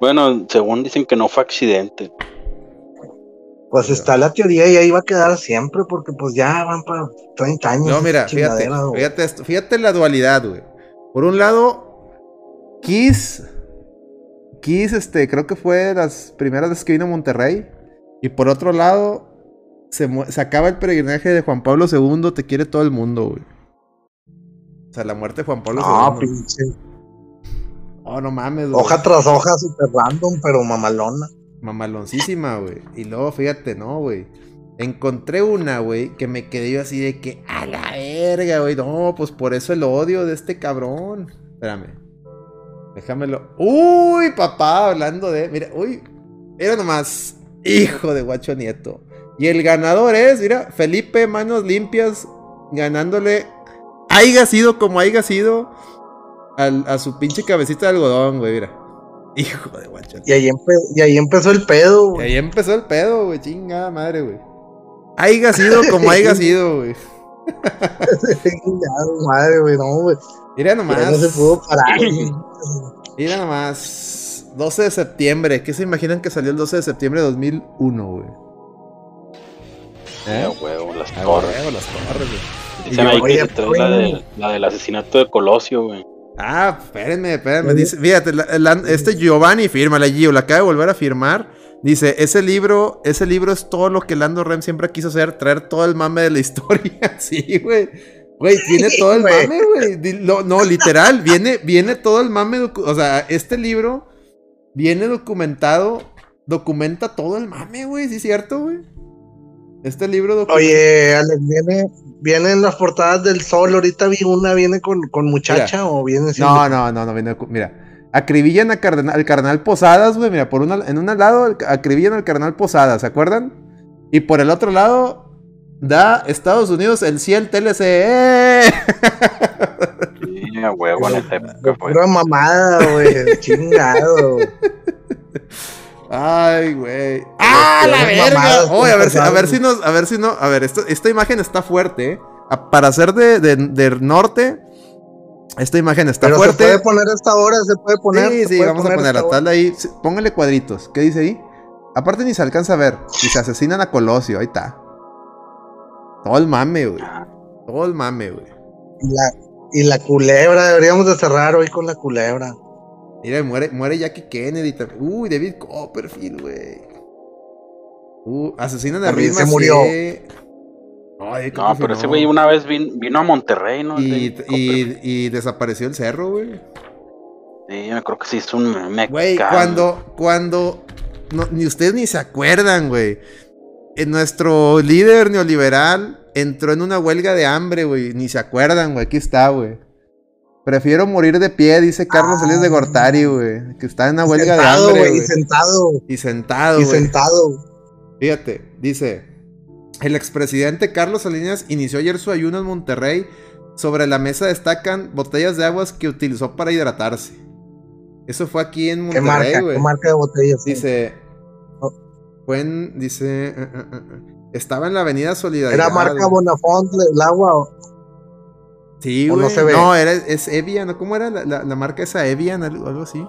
Bueno, según dicen que no fue accidente. Pues está la teoría y ahí va a quedar siempre porque pues ya van para 30 años. No, mira, fíjate, fíjate esto, fíjate la dualidad, güey. Por un lado, Kiss, Kiss, este, creo que fue de las primeras veces que vino a Monterrey. Y por otro lado, se, se acaba el peregrinaje de Juan Pablo II, te quiere todo el mundo, güey. O sea, la muerte de Juan Pablo No, II. pinche. Oh, no mames, güey. Hoja tras hoja, super random, pero mamalona. Mamaloncísima, güey. Y luego, fíjate, no, güey. Encontré una, güey, que me quedé yo así de que, a la verga, güey. No, pues por eso el odio de este cabrón. Espérame. Déjamelo. Uy, papá, hablando de. Mira, uy. Era nomás. Hijo de guacho nieto. Y el ganador es, mira, Felipe Manos Limpias ganándole. Haiga sido como haiga sido. al- a su pinche cabecita de algodón, güey, mira. Hijo de guacho Y ahí, y ahí empezó el pedo, y güey. ahí empezó el pedo, güey. Chingada madre, güey. Haiga sido como haiga sido, güey. Madre, güey, no, güey. Mira Ya nomás. no se pudo parar. güey. Mira nomás. 12 de septiembre. ¿Qué se imaginan que salió el 12 de septiembre de 2001, güey? Eh, huevo, las Ah, torres. huevo, las torres, güey. Dicen Y ahí que detrás la, de, la del asesinato de Colosio, güey. Ah, espérenme, espérenme. Dice, fíjate, la- la- este Giovanni firma, la Gio, la acaba de volver a firmar. Dice, ese libro, ese libro es todo lo que Lando Rem siempre quiso hacer, traer todo el mame de la historia. sí, güey. Güey, viene todo el mame, güey. No, literal, viene, viene todo el mame. O sea, este libro viene documentado, documenta todo el mame, güey. ¿Sí es cierto, güey? Este libro documenta. Oye, Alex, viene, vienen las portadas del sol. Ahorita vi una, viene con, con muchacha o viene siendo- No, no, no, no viene. Mira, acribillan a cardenal, al carnal Posadas, güey. Mira, por una, en un lado acribillan al cardenal Posadas, ¿se acuerdan? Y por el otro lado da Estados Unidos el cielo TLC. ¡Eh! Sí, a huevo, en esa época pura mamada, güey. chingado. Ay, güey. ¡Ah, la verga! Oye, a ver, si, a ver si nos, a ver si no, a ver, esto- esta imagen está fuerte, ¿eh? A- Para ser de, de- del norte, esta imagen está Pero fuerte. se puede poner a esta hora, se puede poner. sí, sí, vamos a poner ponerla. esta hora. Tal ahí. Póngale cuadritos. ¿Qué dice ahí? Aparte ni se alcanza a ver. Y se asesinan a Colosio. Ahí está. Todo el mame, güey. Todo el mame, güey. Y la, y la culebra, deberíamos de cerrar hoy con la culebra. Mira, muere, muere Jackie Kennedy también. Uy, David Copperfield, güey. Uh, asesinan a Reed se murió. Ay, No, pero ese güey una vez vin- vino a Monterrey, ¿no? Y, y, y desapareció el cerro, güey. Sí, yo creo que sí es un meme. Güey, cuando, cuando, no, ni ustedes ni se acuerdan, güey. En nuestro líder neoliberal entró en una huelga de hambre, güey. Ni se acuerdan, güey. Aquí está, güey. Prefiero morir de pie, dice Carlos Ah. Elías de Gortari, güey. Que está en una huelga sentado, de hambre, güey. Y sentado. Y sentado, Y güey. sentado. Fíjate, dice, el expresidente Carlos Salinas inició ayer su ayuno en Monterrey. Sobre la mesa destacan botellas de aguas que utilizó para hidratarse. Eso fue aquí en ¿Qué Monterrey, güey. ¿Qué marca de botellas? Dice, Oh. fue en, dice, eh, eh, eh, estaba en la avenida Solidaridad. ¿Era marca. Bonafont el agua? Sí, o güey. no se ve? No, era, es Evian, ¿no? ¿cómo era la, la- la marca esa Evian? Algo, algo así.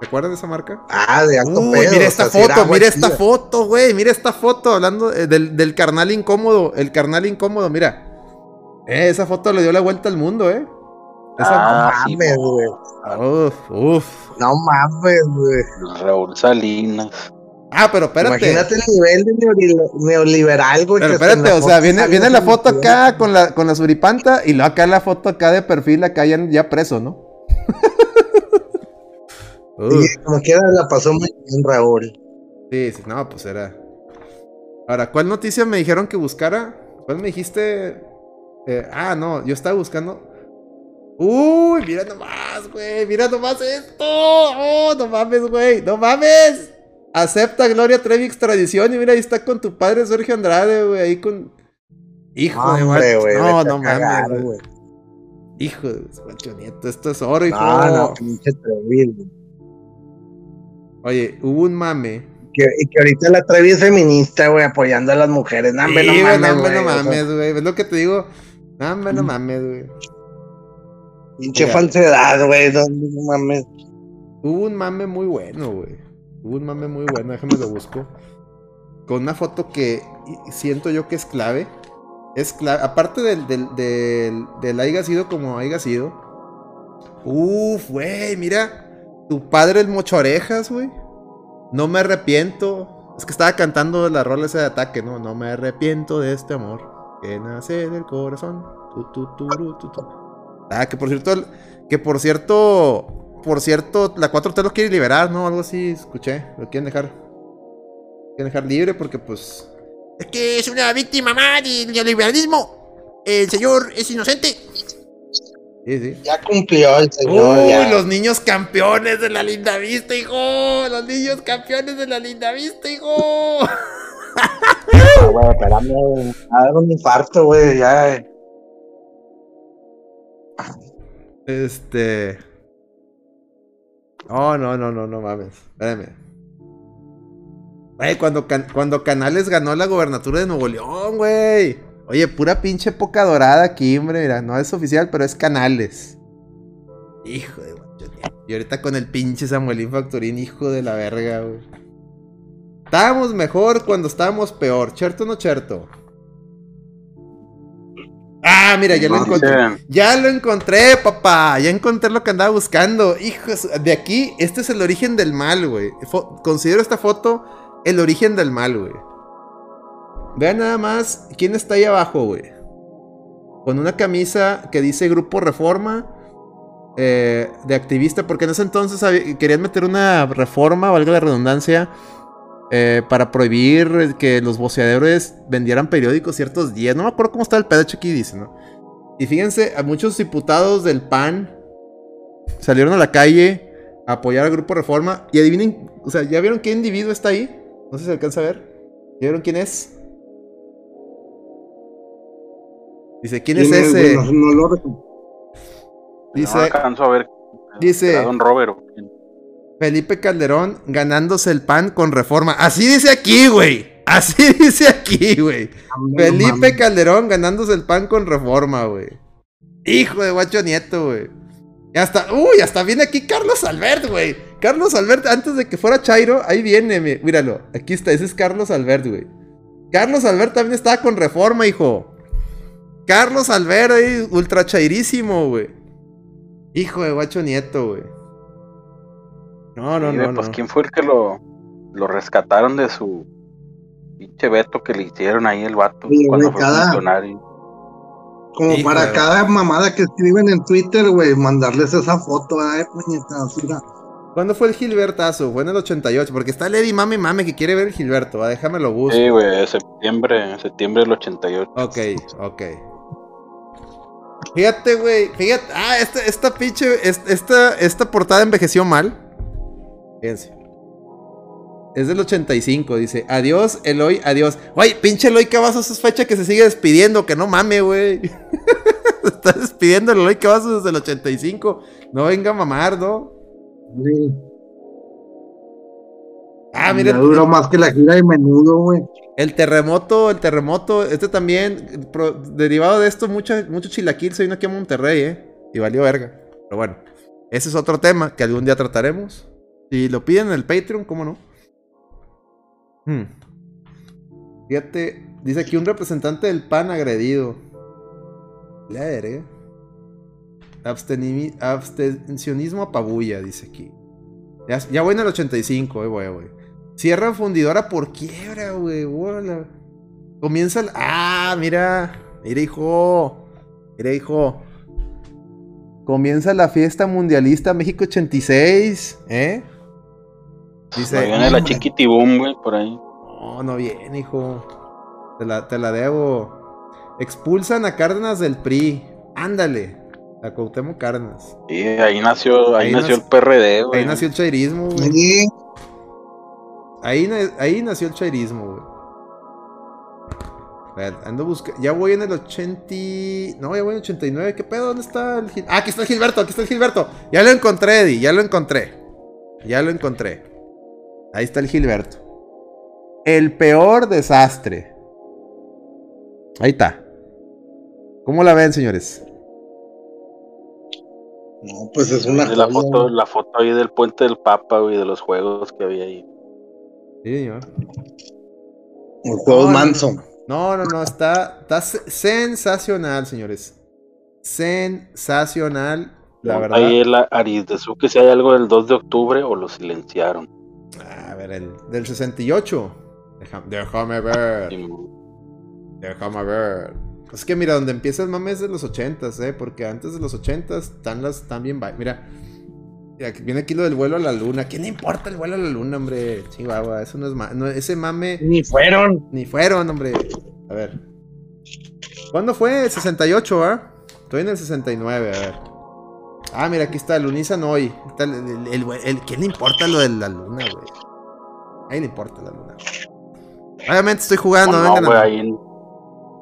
¿Te acuerdas de esa marca? Ah, de alto Uy, pedo. mira o esta sea, foto, mira esta foto, güey, mira esta foto, hablando eh, del, del carnal incómodo, el carnal incómodo, mira. Eh, esa foto le dio la vuelta al mundo, eh. Esa- Ah, No sí, mames, güey. Uf, uf. No mames, güey. Raúl Salinas. Ah, pero espérate. Imagínate el nivel de neoli- neoliberal, güey. Pero espérate, o sea, viene, la foto acá con la, con la suripanta y luego acá la foto acá de perfil, acá ya, ya preso, ¿no? Uh, Sí, como quiera la pasó muy bien, Raúl. sí, sí, no, pues era. Ahora, ¿cuál noticia me dijeron que buscara? ¿Cuál me dijiste? Eh, ah, no, yo estaba buscando. Uy, mira nomás, güey, mira nomás esto. Oh, no mames, güey, no mames. Acepta Gloria Trevi extradición y mira, ahí está con tu padre Sergio Andrade, güey, ahí con... Hijo de Hombre, güey. No, no mames, güey. Hijo de guacho nieto, esto es oro, hijo. No, no, pinche Trevi, güey. Oye, hubo un mame. Que, y que ahorita la Trevi es feminista, güey, apoyando a las mujeres. No, Sí, no mames, güey. no mames, güey. Es lo que te digo. No, no Mm. mames, güey. Pinche falsedad, güey. No, no mames. Hubo un mame muy bueno, güey. Un mame muy bueno, déjame lo busco. Con una foto que siento yo que es clave. Es clave. Aparte del, del, del, del haya sido como haya sido. Uf, güey, mira. Tu padre el mocho orejas, güey. No me arrepiento. Es que estaba cantando la rola esa de ataque, ¿no? No me arrepiento de este amor. Que nace del corazón. Tu, tu, tu. Ah, que por cierto, que por cierto, por cierto, la 4T lo quiere liberar, ¿no? Algo así, escuché. Lo quieren dejar. Lo quieren dejar libre porque, pues. Es que es una víctima más del neoliberalismo. El señor es inocente. Sí, sí. Ya cumplió el señor. Uy, ya. los niños campeones de la linda vista, hijo. Los niños campeones de la linda vista, hijo. Ah, güey, espérame. A dar un infarto, güey. Ya. Este. Oh, no, no, no, no mames. Espérame. Güey, cuando, cuando Canales ganó la gobernatura de Nuevo León, güey. Oye, pura pinche época dorada aquí, hombre. Mira, no es oficial, pero es Canales. Hijo de. Y ahorita con el pinche Samuelín Factorín, hijo de la verga, güey. Estábamos mejor cuando estábamos peor. ¿Cierto o no cierto? Ah, mira, ya lo encontré. Ya lo encontré, papá. Ya encontré lo que andaba buscando. Hijos, de aquí, este es el origen del mal, güey. Considero esta foto el origen del mal, güey. Vean nada más quién está ahí abajo, güey. Con una camisa que dice Grupo Reforma eh, de activista, porque en ese entonces querían meter una reforma, valga la redundancia, eh, para prohibir que los voceadores vendieran periódicos ciertos días. No me acuerdo cómo está el pedacho aquí, dice, ¿no? Y fíjense, a muchos diputados del PAN salieron a la calle a apoyar al Grupo Reforma. Y adivinen, o sea, ¿ya vieron qué individuo está ahí? No sé si se alcanza a ver. ¿Ya vieron quién es? Dice, ¿quién es ¿Quién ese? No, no. Dice, no alcanzo a ver. dice- ¿Será Don Robert. o quién? Felipe Calderón ganándose el pan con reforma. Así dice aquí, güey. Así dice aquí, güey. Felipe mames. Calderón ganándose el pan con reforma, güey. Hijo de guacho nieto, güey. Y hasta, uy, hasta viene aquí Carlos Albert, güey. Carlos Albert, antes de que fuera Chairo, ahí viene, míralo. Aquí está, ese es Carlos Albert, güey. Carlos Albert también estaba con reforma, hijo. Carlos Albert, ahí, ultra chairísimo, güey. Hijo de guacho nieto, güey. No, no, Sí, no, pues no. quién fue el que lo, lo rescataron de su pinche veto que le hicieron ahí el vato Oye, cuando fue cada- funcionario. Como para de- cada mamada que escriben en Twitter, güey, mandarles esa foto, ay, puñetas, mira. ¿Cuándo fue el Gilbertazo? Fue en el 88, porque está Lady Mame Mame que quiere ver el Gilberto. ah, déjame lo busco. Sí, güey, septiembre, septiembre del 88. Ok, ok. Fíjate, güey. Fíjate. Ah, esta, esta pinche. es- Esta, esta portada envejeció mal. Fíjense. Es del 85, dice. Adiós, Eloy, adiós. Güey, pinche Eloy Cavazos es fecha que se sigue despidiendo. Que no mame, güey. se está despidiendo el Eloy Cavazos desde el 85. No venga a mamar, ¿no? Sí. Ah, Ya mira. duró más que la gira de menudo, güey. El terremoto, el terremoto, este también, pro- derivado de esto, mucho, mucho chilaquil se vino aquí a Monterrey, ¿eh? Y valió verga. Pero bueno, ese es otro tema que algún día trataremos. Si lo piden en el Patreon, ¿cómo no? Hmm. Fíjate, dice aquí un representante del PAN agredido. La verga. Abstencionismo apabulla, dice aquí. Ya, ya voy en el 85, eh, voy, voy. Cierran fundidora por quiebra, güey. Comienza el... Ah, mira. Mira, hijo. Mira, hijo. Comienza la fiesta mundialista México 86, ¿eh? Dice, viene la chiquitibum, güey, por ahí. No, no viene, hijo. Te la, te la debo. Expulsan a Cárdenas del PRI. Ándale. A Cuauhtémoc Cárdenas. Sí, ahí nació, ahí, nació, el PRD, güey. Ahí nació el chairismo, güey. Ahí, ahí nació el chairismo, güey. Ando buscando. Ya voy en el 80. No, ya voy en el 89. ¿Qué pedo? ¿Dónde está el Ah, aquí está el Gilberto, aquí está el Gilberto. Ya lo encontré, Eddie. Ya lo encontré. Ya lo encontré. Ahí está el Gilberto. El peor desastre. Ahí está. ¿Cómo la ven, señores? No, pues es una. La foto, la foto ahí del puente del Papa, y de los juegos que había ahí. Sí, señor. El juego manso. No, no, no, está, está sensacional, señores. Sensacional, la verdad. Ahí el Aris de que si hay algo del 2 de octubre o lo silenciaron. A ver, el del 68. Déjame, ver. Déjame ver. Es que mira, donde empieza el mame es de los 80, ¿eh? Porque antes de los 80 están las están bien. Mira, viene aquí lo del vuelo a la luna. ¿Quién le importa el vuelo a la luna, hombre? Chihuahua, eso no es no, ese mame. Ni fueron. Ni fueron, hombre. A ver. ¿Cuándo fue? El 68, ¿ah? Estoy en el 69, a ver. Ah, mira, aquí está el Unizan hoy. el, ¿Quién le importa lo de la luna, güey? A le importa la luna. Obviamente estoy jugando. No, no, ahí,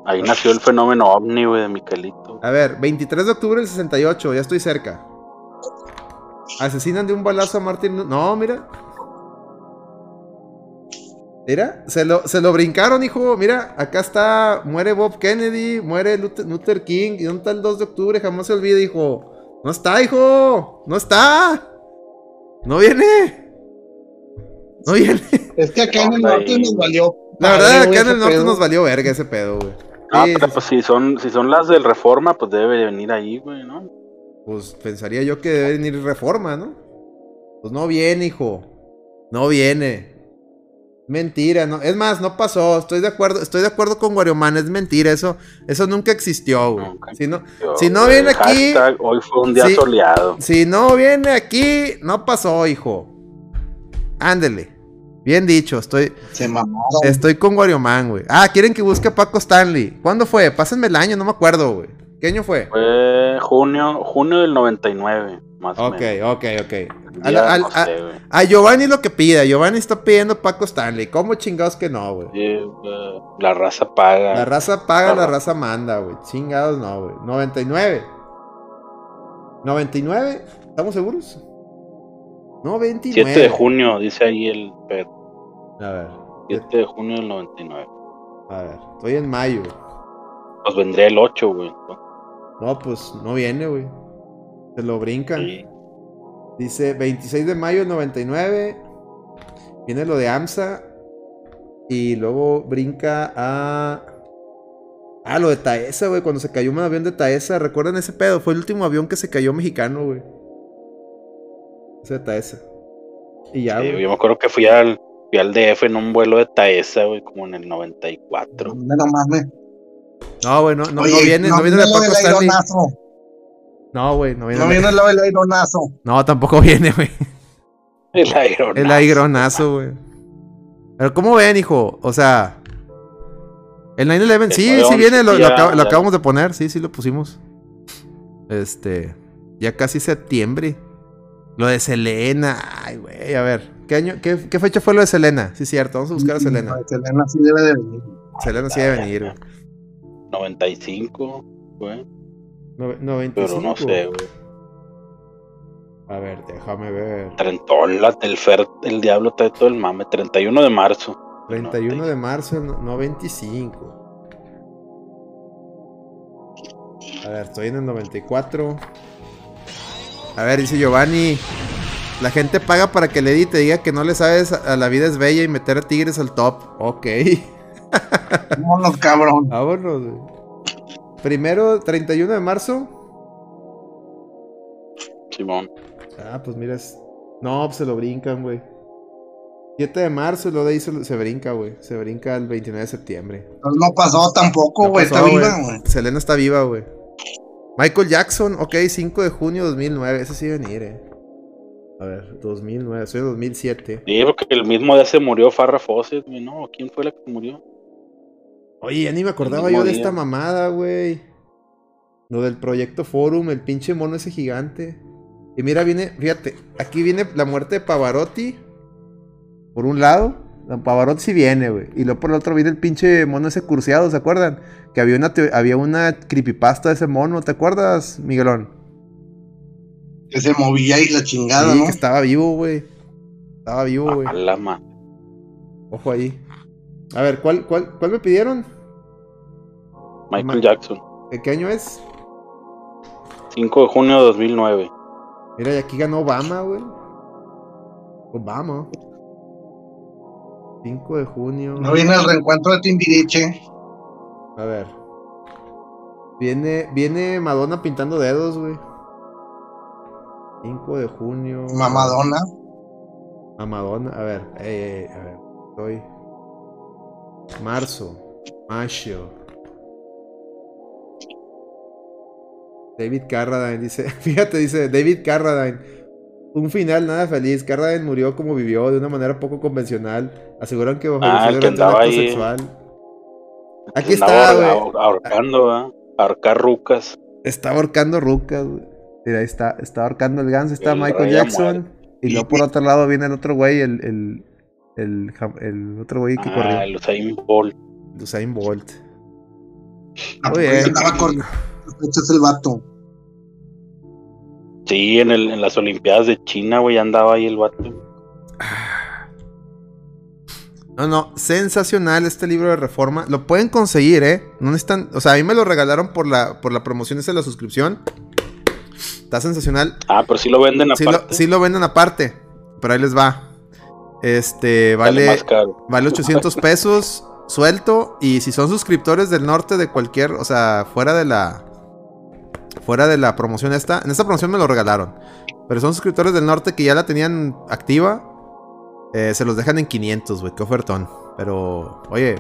ahí nació el fenómeno ovni, güey, de Miquelito. A ver, 23 de octubre del 68, ya estoy cerca. Asesinan de un balazo a Martin. No, mira. Mira, se lo, se lo brincaron, hijo. Mira, acá está. Muere Bob Kennedy, muere Luther, King. ¿Y dónde está el 2 de octubre? Jamás se olvide, hijo. No está, hijo. No está. No viene. No viene. Es que acá en el norte nos valió. La verdad, acá en el norte nos valió verga ese pedo, güey. Ah, pero pues si son, si son las del Reforma, pues debe venir ahí, güey, ¿no? Pues pensaría yo que debe venir reforma, ¿no? Pues no viene, hijo. No viene. Mentira, no. Es más, no pasó. Estoy de acuerdo, estoy de acuerdo con Warioman, es mentira. Eso, eso nunca existió, güey. si no, si no viene aquí. Hoy fue un día soleado. Si no viene aquí, no pasó, hijo. Ándele. Bien dicho, estoy. Se Estoy con Warioman, güey. Ah, quieren que busque a Paco Stanley. ¿Cuándo fue? Pásenme el año, no me acuerdo, güey. ¿Qué año fue? Fue junio, junio del 99, más o menos. Ok, ok, ok. A, Giovanni lo que pida. Giovanni está pidiendo Paco Stanley. ¿Cómo chingados que no, güey? la raza paga. La raza paga, la, raza manda, güey. Chingados no, güey. 99. 99, ¿estamos seguros? No, 29. 7 de junio, dice ahí el A ver. 7 de junio del 99. A ver, estoy en mayo. Pues vendría el 8, güey. No, pues no viene, güey. Se lo brincan. Dice 26 de mayo del 99. Viene lo de AMSA. Y luego brinca a. Ah, lo de Taesa, güey. Cuando se cayó un avión de Taesa. ¿Recuerdan ese pedo? Fue el último avión que se cayó mexicano, güey. Ese de Taesa. Y ya, yo me acuerdo que fui al, fui al DF en un vuelo de Taesa, güey, como en el 94. No mames. No, güey, no, no, viene, no, viene de Paco Stanley. No, güey, no viene. No viene el aironazo. No, tampoco viene, güey. El aironazo. El aironazo, güey. Pero ¿cómo ven, hijo? O sea, el 9-11, sí, sí viene, lo, lo, acabamos de poner, sí, sí lo pusimos. Este, ya casi septiembre. Lo de Selena, ay, güey, a ver, ¿qué año, qué, qué, fecha fue lo de Selena? Sí, cierto, vamos a buscar a Selena. Selena sí debe de venir. Selena sí debe venir, güey. 95, güey. 95. Pero no sé, güey. A ver, déjame ver. Trentón, la, el, Fer, el diablo trae todo el mame. 31 de marzo. 31 de marzo, no, 25. A ver, estoy en el 94. A ver, dice Giovanni. La gente paga para que le edite diga que no le sabes a la vida es bella y meter a tigres al top. Ok. Vámonos, cabrón. Vámonos, Primero, 31 de marzo. Simón. Ah, pues mira. No, pues se lo brincan, güey. 7 de marzo y luego de ahí se, se brinca, güey. Se brinca el 29 de septiembre. No pasó tampoco, No güey. pasó, Está viva, güey. Selena está viva, güey. Michael Jackson, ok, 5 de junio de 2009. Ese sí venir, eh. A ver, 2009, soy de 2007. Sí, porque el mismo día se murió Farrah Fawcett, güey, ¿no? ¿Quién fue la que murió? Oye, ya ni me acordaba yo de esta mamada, güey. Lo del proyecto Forum, el pinche mono ese gigante. Y mira, viene, fíjate, aquí viene la muerte de Pavarotti. Por un lado, la Pavarotti sí viene, güey. Y luego por el otro viene el pinche mono ese curseado, ¿se acuerdan? Que había una, había una creepypasta de ese mono, ¿te acuerdas, Miguelón? Que se movía y la chingada, Sí, ¿no? que estaba vivo, güey. Estaba vivo, güey. Ojo ahí. A ver, ¿cuál, cuál, cuál me pidieron? Michael Ma- Jackson. ¿De qué año es? 5 de junio de 2009. Mira, y aquí ganó Obama, güey. Obama. 5 de junio. No viene el reencuentro de Timbiriche. A ver. Viene, viene Madonna pintando dedos, güey. 5 de junio. Mamadona. A Madonna. A ver, ey, ey, a ver. Estoy. Marzo. Mayo. David Carradine dice. Fíjate, dice David Carradine. Un final nada feliz. Carradine murió como vivió, de una manera poco convencional. Aseguran que falleció Ah, el que un acto ahí. sexual. Aquí está, güey. ahor- ahorcando, ¿ah? Ahorcar rucas. Está ahorcando rucas, güey. Mira, ahí está, está ahorcando el Gans, está El Michael Jackson. Y luego por otro lado viene el otro güey, el, el, el, otro güey que Ah, corrió. el Usain Bolt. Usain Bolt. Ah, Muy pues, bien. andaba con. Este es el vato. Sí, en, el, en las Olimpiadas de China, güey, andaba ahí el vato. No, no, sensacional este libro de reforma. Lo pueden conseguir, ¿eh? No necesitan, o sea, a mí me lo regalaron por la, por la promoción esa de la suscripción. Está sensacional. Ah, pero sí lo venden Sí lo, aparte. sí lo venden aparte, pero ahí les va. Este, vale, más caro. vale 800 pesos suelto. Y si son suscriptores del norte de cualquier, o sea, fuera de la, fuera de la promoción esta, en esta promoción me lo regalaron. Pero son suscriptores del norte que ya la tenían activa. eh, se los dejan en 500, güey, qué ofertón. Pero, oye,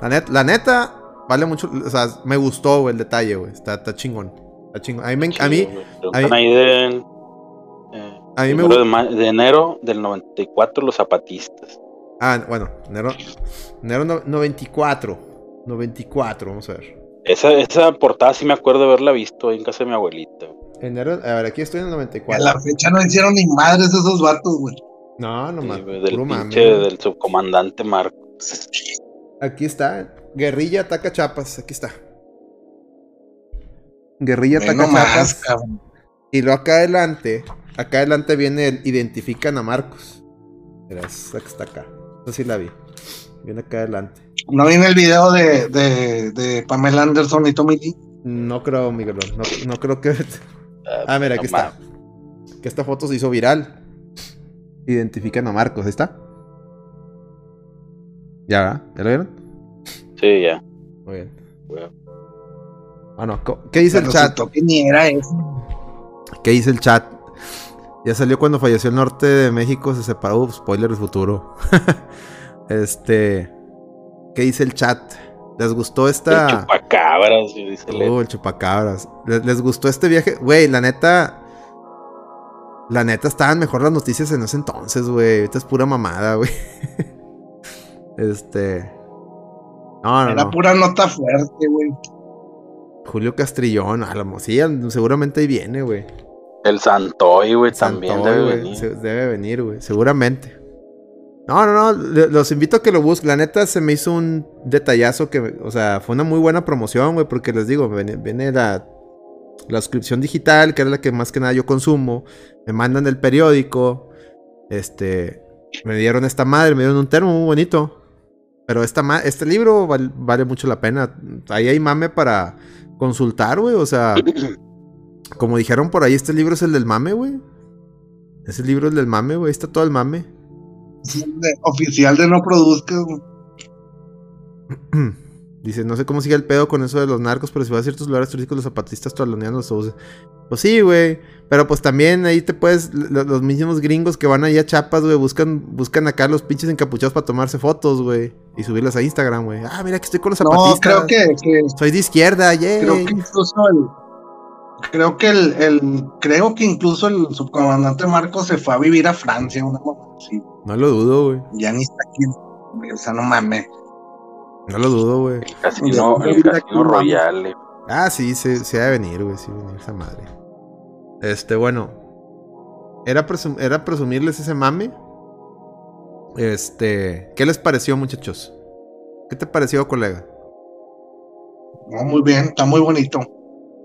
la, net- la neta, vale mucho, o sea, me gustó, güey, el detalle, güey. Está, está chingón. Está chingón. A mí, me a mí, a mí- ahí del. eh, A mí me de, de enero del 94, los zapatistas. Ah, bueno, enero, enero no- 94. 94, vamos a ver. Esa, esa portada sí me acuerdo de haberla visto ahí en casa de mi abuelita. Enero, a ver, aquí estoy en el A 94. la fecha no hicieron ni madres esos vatos, güey. No, no Sí, mames. del pinche, subcomandante Marco. Aquí está. Guerrilla ataca Chapas. Aquí está. Guerrilla ataca Chapas. cabrón. Y luego acá adelante. Acá adelante viene el identifican a Marcos. Mira, esa que está acá. Esa sí la vi. Viene acá adelante. ¿No viene el video de, de, de Pamela Anderson y Tommy Lee? No creo, Miguelón. No, no creo que. Ah, mira, aquí está. Que esta foto se hizo viral. Identifican a Marcos. ¿Ahí está? ¿Ya, verdad? ¿Ya lo vieron? Sí, ya. Muy bien. güey. No. co- ¿Qué dice el chat? que ni era eso. ¿Qué dice el chat? Ya salió cuando falleció el norte de México, se separó. Uf, Spoiler del futuro. este. ¿Qué dice el chat? ¿Les gustó El esta.? chupacabras, y dice Led. Oh, el chupacabras. ¿Les, les gustó este viaje? Güey, la neta. La neta estaban mejor las noticias en ese entonces, güey. Ahorita es pura mamada, güey. este. No, no, Era no. pura nota fuerte, güey. Julio Castrillón, a lo sí, seguramente ahí viene, güey. El Santoy, güey, también debe venir. se- debe venir, güey, seguramente. No, no, no, los invito a que lo busquen. La neta se me hizo un detallazo que, o sea, fue una muy buena promoción, güey, porque les digo, viene, la, suscripción digital, que es la que más que nada yo consumo. Me mandan el periódico, este, me dieron esta madre, me dieron un termo muy bonito. Pero esta este libro val- vale mucho la pena. Ahí hay mame para consultar, güey, o sea... Como dijeron por ahí, este libro es el del mame, güey. Ese libro es el del mame, güey. Está todo el mame. De- oficial de no produzcas, güey. Dice, no sé cómo sigue el pedo con eso de los narcos, pero si vas a ciertos lugares turísticos, los zapatistas talonean los autobuses. Pues sí, güey. Pero pues también ahí te puedes. lo- Los mismos gringos que van ahí a Chapas, güey, buscan, buscan acá los pinches encapuchados para tomarse fotos, güey. Y subirlas a Instagram, güey. Ah, mira que estoy con los No, zapatistas. creo que, que- Soy de izquierda, yay. creo que incluso el creo que el, el creo que incluso el subcomandante Marcos se fue a vivir a Francia, una mamá así. No lo dudo, güey. Ya ni está aquí. O sea, no mames. No lo dudo, güey. El casino, Ya, el casino vamos. Royale. Ah, sí, se, se ha de venir, güey. Sí, venir esa madre. Este, bueno. Era, presum- era presumirles ese mame. Este. ¿Qué les pareció, muchachos? ¿Qué te pareció, colega? No, muy bien, está muy bonito.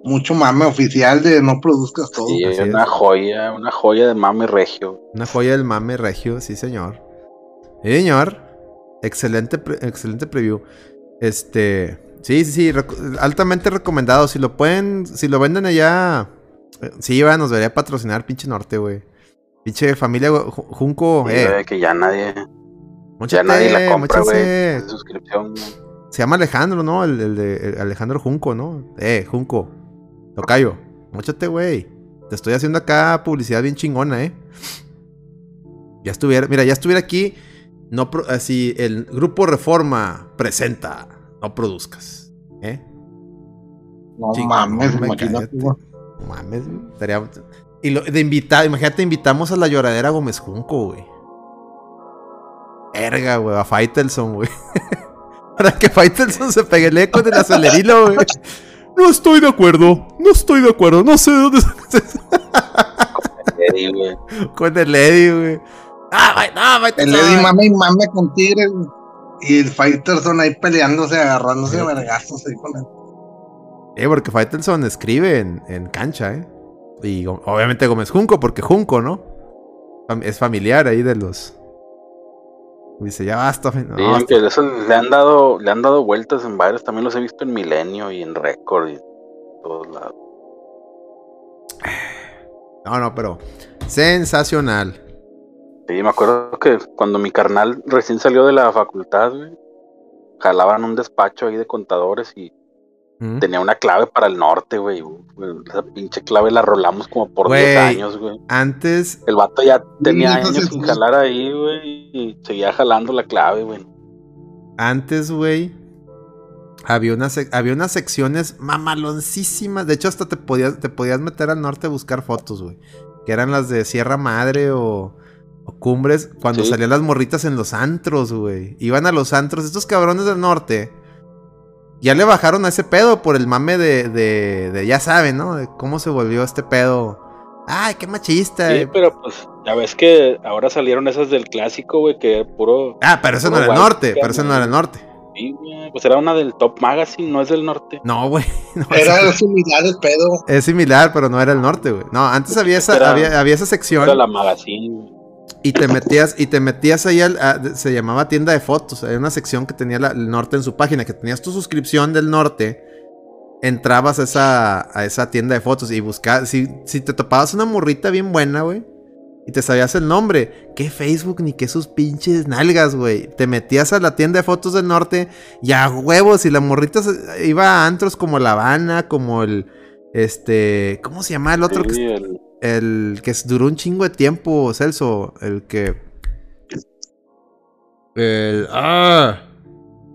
Mucho mame oficial de no produzcas todo. Sí, así una es. joya, una joya de mame regio. Una joya del mame regio, sí, señor. Sí, señor. Excelente, pre- excelente preview. Este. Sí, sí, sí. altamente recomendado. Si lo pueden. Si lo venden allá. eh, Sí, va, nos debería patrocinar, pinche norte, güey. Pinche familia Ju- Junco. Y, Eh, que ya nadie, ya móchate, nadie la compra, güey. suscripción. Se llama Alejandro, ¿no? El, el de el Alejandro Junco, ¿no? Eh, Junco. Tocayo. Móchate, güey. Te estoy haciendo acá publicidad bien chingona, ¿eh? Ya estuviera, mira, ya estuviera aquí. No así, el grupo Reforma presenta. No produzcas. ¿Eh? No mames, imagínate. No mames. Estaría- Y lo, de invitar, imagínate, invitamos a la lloradera Gómez Junco, güey. Erga, güey, a Faitelson, güey. Para que Faitelson se pegue el acelerilo, güey. No estoy de acuerdo, no estoy de acuerdo, no sé de dónde Eddie, güey. con el Eddie, güey. Ah, vai- no, Faitelson. El Eddie mame y mame con Tigres. Y el Fighterson ahí peleándose, agarrándose a vergazos ahí con él. Eh, porque Faitelson escribe en, en cancha, ¿eh? Y obviamente Gómez Junco, porque Junco, ¿no? Es familiar ahí de los. Dice, ya basta. no, Sí, eso le han dado, le han dado vueltas en varios, también los he visto en Milenio y en Record y en todos lados. No, no, pero sensacional. Sí, me acuerdo que cuando mi carnal recién salió de la facultad, güey, jalaban un despacho ahí de contadores y ¿Mm? tenía una clave para el norte, güey. Esa pinche clave la rolamos como por Güey. 10 años, güey. Antes, El vato ya tenía años sin jalar ahí, güey, y seguía jalando la clave, güey. antes, güey, había unas, sec- había unas secciones mamaloncísimas. De hecho, hasta te podías, te podías meter al norte a buscar fotos, güey. Que eran las de Sierra Madre o, o Cumbres. Cuando Sí. salían las morritas en los antros, güey. Iban a los antros. Estos cabrones del norte. Ya le bajaron a ese pedo por el mame de, de, de ya saben, ¿no? De cómo se volvió este pedo. Ay, qué machista. Sí, pero pues ya ves que ahora salieron esas del clásico, güey, que era puro. Ah, pero eso no era el norte. Pero eso no era el norte. Sí, güey, Pues era una del Top Magazine, no es del norte. No, güey. no, Era similar el pedo. Es similar, pero no era el norte, güey. No, antes había esa, Era- había, había esa sección Era la Magazine. Y te metías, y te metías ahí al, se llamaba tienda de fotos. Hay una sección que tenía el norte en su página, que tenías tu suscripción del norte. Entrabas a esa, a esa tienda de fotos y buscabas. Si, si te topabas una morrita bien buena, güey. Y te sabías el nombre. ¿Qué Facebook ni qué sus pinches nalgas, güey? Te metías a la tienda de fotos del norte y a huevos. Y la morrita iba a antros como La Habana, como el. Este. ¿Cómo se llama el otro? que el- el que duró un chingo de tiempo, Celso. El que. El. ¡Ah!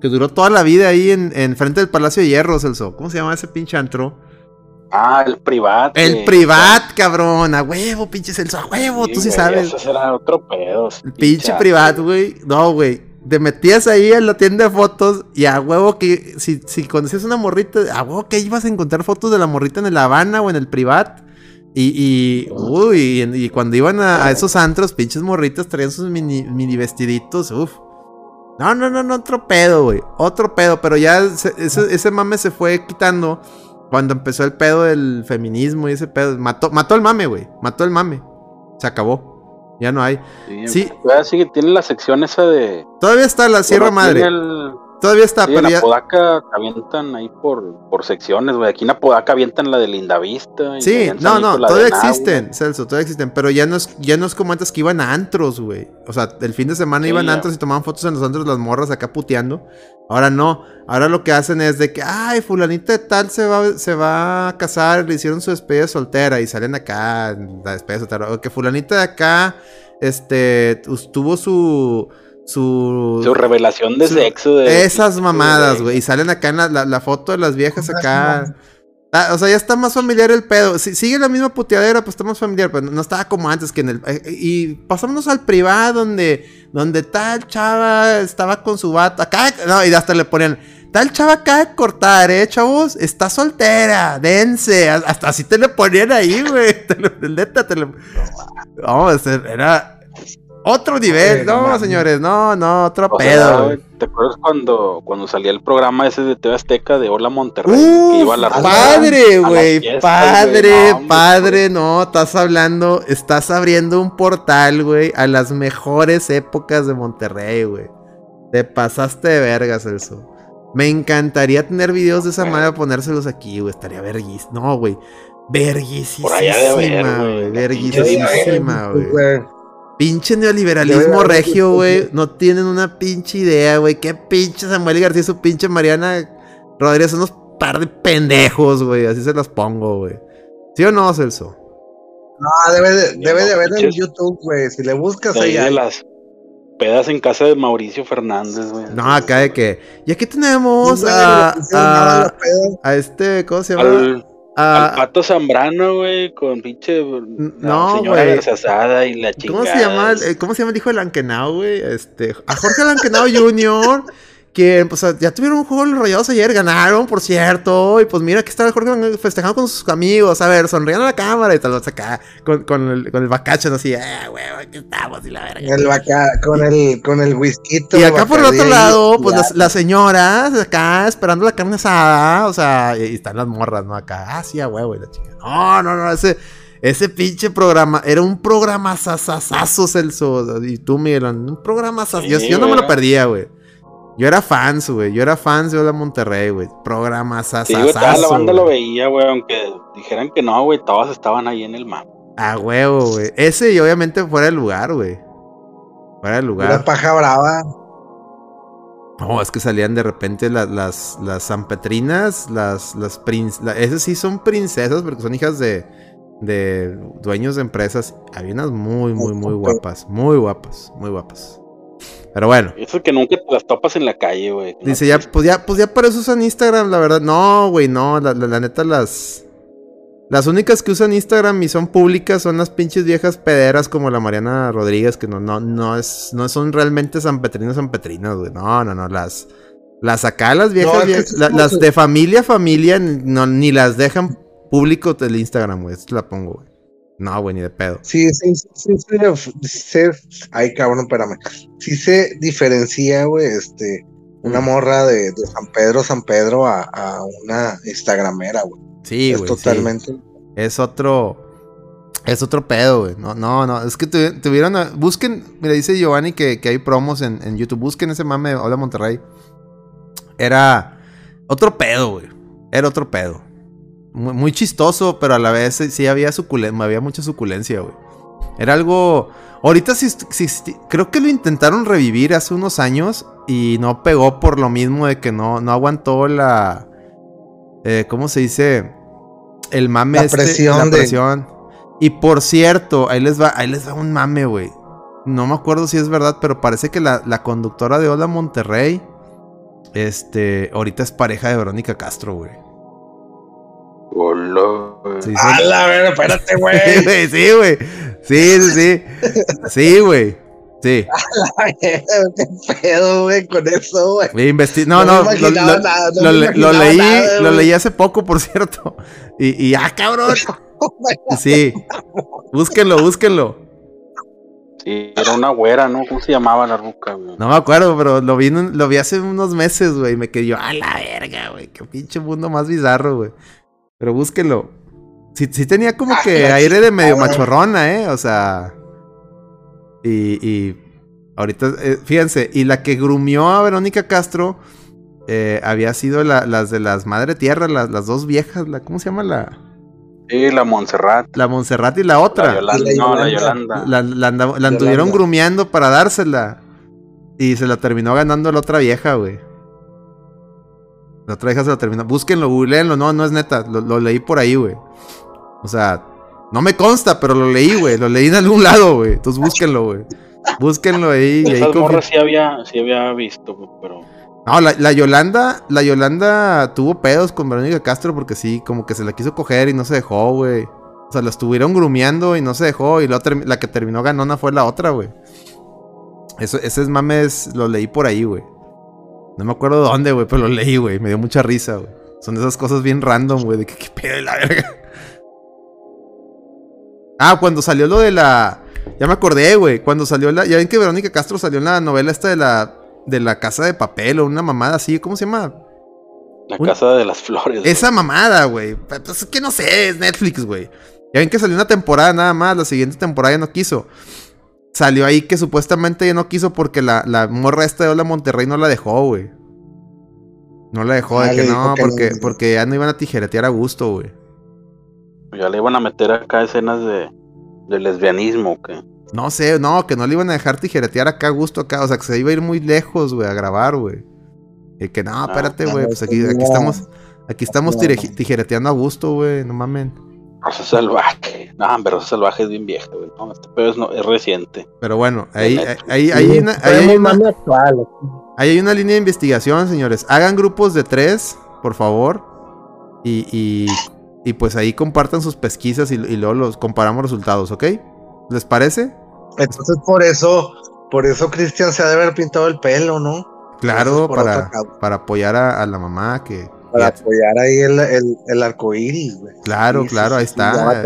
Que duró toda la vida ahí en, en frente del Palacio de Hierro, Celso. ¿Cómo se llama ese pinche antro? Ah, el Privat. El. Privat, cabrón. A huevo, pinche Celso. A huevo, tú sí güey, sabes. Ese era otro pedo. El pinche Privat, güey. No, güey. Te metías ahí en la tienda de fotos y a huevo que si, si conocías una morrita, a huevo que ibas a encontrar fotos de la morrita en el Habana o en el Privat. Y, y, uy, y, cuando iban a, esos antros, pinches morritas traían sus mini, mini vestiditos, uf. No, no, no, no, otro pedo, güey. Otro pedo, pero ya se- ese, ese mame se fue quitando cuando empezó el pedo del feminismo y ese pedo. Mató, mató el mame, güey. Mató el mame. Se acabó. Ya no hay. Sí, Sí. todavía sigue, tiene la sección esa de. Todavía está la Sierra Madre. el- Todavía está, Sí, pero en ya. Apodaca avientan ahí por, por secciones, güey. Aquí en Apodaca avientan la de Lindavista. Sí, no, no, todavía existen, Celso, todavía existen, pero ya no es, ya no es como antes que iban a antros, güey. O sea, el fin de semana Sí, iban a antros y tomaban fotos en los antros las morras acá puteando. Ahora no, ahora lo que hacen es de que, ay, fulanita de tal se va, se va a casar, le hicieron su despedida soltera y salen acá, la despedida soltera. O que fulanita de acá, este, tuvo su... Su, Su revelación de su- sexo. De, esas mamadas, güey. Y salen acá en la, la- la foto de las viejas acá. Ah, o sea, ya está más familiar el pedo. Si, sigue la misma puteadera, pues está más familiar. Pero no estaba como antes que en el. eh, Y pasámonos al privado donde. Donde tal chava estaba con su vato. Acá. No, y hasta le ponían. Tal chava acaba de cortar, eh, chavos. Está soltera. Dense. Hasta así te le ponían ahí, güey. Te lo- Neta, te lo. Vamos, era. Otro nivel. Oye, no señores. No, no, otro O pedo. ¿Te acuerdas cuando, cuando salía el programa ese de TV Azteca de Hola Monterrey? Uf, que iba a la padre, güey, padre, no, padre, no, estás hablando, estás abriendo un portal, güey, a las mejores épocas de Monterrey, güey. Te pasaste de verga, Celso. Me encantaría tener videos de esa Güey. manera, ponérselos aquí, güey, estaría verguis. No, güey, verguisísima, güey, güey. verguisísima, güey. Pinche neoliberalismo regio, güey. No tienen una pinche idea, güey. Qué pinche Samuel García y su pinche Mariana Rodríguez son unos par de pendejos, güey. Así se las pongo, güey. ¿Sí o no, Celso? No, debe de, debe de haber en. YouTube, güey. Si le buscas ahí de las pedas en casa de Mauricio Fernández, güey. No, acá de que. Y aquí tenemos a, a este, ¿cómo se llama? Al, A- al Pato Zambrano, güey, con pinche no, señora. Garzazada y la chingada. ¿Cómo se llama? eh, ¿Cómo se llama el hijo de Lankenau, güey? Este, a Jorge Lankenau Jr., que pues ya tuvieron un juego los rayados ayer, ganaron, por cierto. Y pues mira, aquí está Jorge festejando con sus amigos. A ver, sonrían a la cámara y tal vez acá, con, con el, con el bacacho, así, eh, güey, aquí estamos y la verga. El vaca, con el, con el whisky. Y acá por el otro lado, pues las, las señoras acá esperando la carne asada, o sea, y, y están las morras, ¿no? Acá, ah, sí, a huevo, y la chica. No, no, no, ese, ese pinche programa, era un programa sasasazo, Celso. Y tú, Miguel, un programa yo, Sí, yo no me lo perdía, güey. Yo era fans, güey. Yo era fans de Hola Monterrey, güey. Programa Sí, güey, toda la sasasazo. banda lo veía, güey, aunque dijeran que no, güey, todas estaban ahí en el mapa. A huevo, güey. Ese y obviamente fuera de lugar, güey. Fuera de lugar. Una paja brava. No, es que salían de repente las, las, las sanpetrinas, las, las prin- la- esas sí son princesas porque son hijas de, de dueños de empresas. Había unas muy, muy, muy guapas. Muy guapas, muy guapas. Pero bueno. Eso que nunca te las topas en la calle, güey. Dice, ya, pues ya, pues ya para eso usan Instagram, la verdad. No, güey, no, la, la- la neta las... Las únicas que usan Instagram y son públicas son las pinches viejas pederas como la Mariana Rodríguez, que no, no, no es, no son realmente sanpetrinas, sanpetrinas, güey. No, no, no, las... Las acá, las viejas, No, es viejas- la- las de familia, familia, no, ni las dejan público del Instagram, güey. Esto la pongo, güey. No, güey, ni de pedo. Sí, sí, sí, sí, sí, se- ay, cabrón, espérame. Sí se diferencia, güey, este, una Mm. morra de, de San Pedro, San Pedro a, a una Instagramera, güey. Sí, es güey. sí. totalmente. Es otro. Es otro pedo, güey. No, no, no. Es que tuvi- tuvieron. a- busquen. Mira, dice Giovanni que, que hay promos en, en YouTube. Busquen ese mame de Hola Monterrey. Era otro pedo, güey. Era otro pedo. Muy, muy chistoso, pero a la vez sí- había suculencia. Había mucha suculencia, güey. Era algo. Ahorita sí, sí- creo que lo intentaron revivir hace unos años y no pegó por lo mismo de que no, no aguantó la. eh, ¿Cómo se dice? El mame La este, presión la de- presión. Y por cierto, ahí les va, ahí les va un mame, güey. No me acuerdo si es verdad, pero parece que la, la conductora de Hola Monterrey. Este. Ahorita es pareja de Verónica Castro, güey. Hola, güey. Sí, A la ver, espérate, Sí, güey. sí, güey. Sí, sí, sí. Sí, güey. Sí. Ay, ¿Qué pedo, güey, con eso, güey? No, No no, me lo, lo- nada, no lo leí, nada, lo leí hace poco, por cierto. Y, y ah, cabrón. Sí. Búsquenlo, búsquenlo. Sí, era una güera, ¿no? ¿Cómo se llamaba la ruca, güey? No me acuerdo, pero lo vi, en un- lo vi hace unos meses, güey. y Me quedé yo, a la verga, güey. Qué pinche mundo más bizarro, güey. Pero búsquenlo. Sí, sí tenía como que la aire de medio machorrona, ¿eh? O sea. Y, y ahorita, eh, fíjense, y la que grumió a Verónica Castro eh, había sido la- las de las Madre Tierra, las, las dos viejas, la, ¿cómo se llama la? Sí, la Montserrat. La Montserrat y la La otra. Yolanda. La No, la Yolanda. Yolanda. La, la la Yolanda. anduvieron grumeando para dársela. Y se la terminó ganando la otra vieja, güey. La otra vieja se la terminó. Búsquenlo, googleenlo. No, no es neta. Lo, lo leí por ahí, güey. O sea, no me consta, pero lo leí, güey. Lo leí en algún lado, güey. Entonces búsquenlo, güey. Búsquenlo ahí. y ahí Esas morras sí había, sí había visto, güey, pero. No, la, la Yolanda, la Yolanda tuvo pedos con Verónica Castro porque sí, como que se la quiso coger y no se dejó, güey. O sea, la estuvieron grumeando y no se dejó. Y la, otra- la que terminó ganona fue la otra, güey. Eso, ese es mames, lo leí por ahí, güey. No me acuerdo dónde, güey, pero lo leí, güey. Me dio mucha risa, güey. Son de esas cosas bien random, güey, de que qué pedo de la verga. Ah, cuando salió lo de la. Ya me acordé, güey. Cuando salió la. Ya ven que Verónica Castro salió en la novela esta de la. De la casa de papel o una mamada así. ¿Cómo se llama? La casa de las flores. Esa mamada, güey. Pues es que no sé, es Netflix, güey. Ya ven que salió una temporada nada más, la siguiente temporada ya no quiso. Salió ahí que supuestamente ya no quiso porque la, la morra esta de Hola Monterrey no la dejó, güey. No la dejó, de Ah, que no, que porque, no. porque ya no iban a tijeretear a gusto, güey. Ya le iban a meter acá escenas de, de lesbianismo, que No sé, no, que no le iban a dejar tijeretear acá a gusto acá. O sea, que se iba a ir muy lejos, güey, a grabar, güey. Y que no, espérate, no, güey. Pues aquí, estamos. Aquí estamos tijereteando a gusto, güey. No mamen. Rosa Salvaje. No, pero Rosa Salvaje es bien vieja, güey. No, este pedo es, no, es reciente. Pero bueno, ahí, ahí, ahí, ahí hay una, ahí hay una- actual. ahí hay una línea de investigación, señores. Hagan grupos de tres, por favor. Y, y, y pues ahí compartan sus pesquisas y, y luego los comparamos resultados, ¿ok? ¿Les parece? Entonces por eso, por eso Cristian se ha de haber pintado el pelo, ¿no? Claro, es para, para apoyar a, a la mamá que... Para apoyar ahí el, el, el arco iris, güey. claro, Sí, claro, ahí está.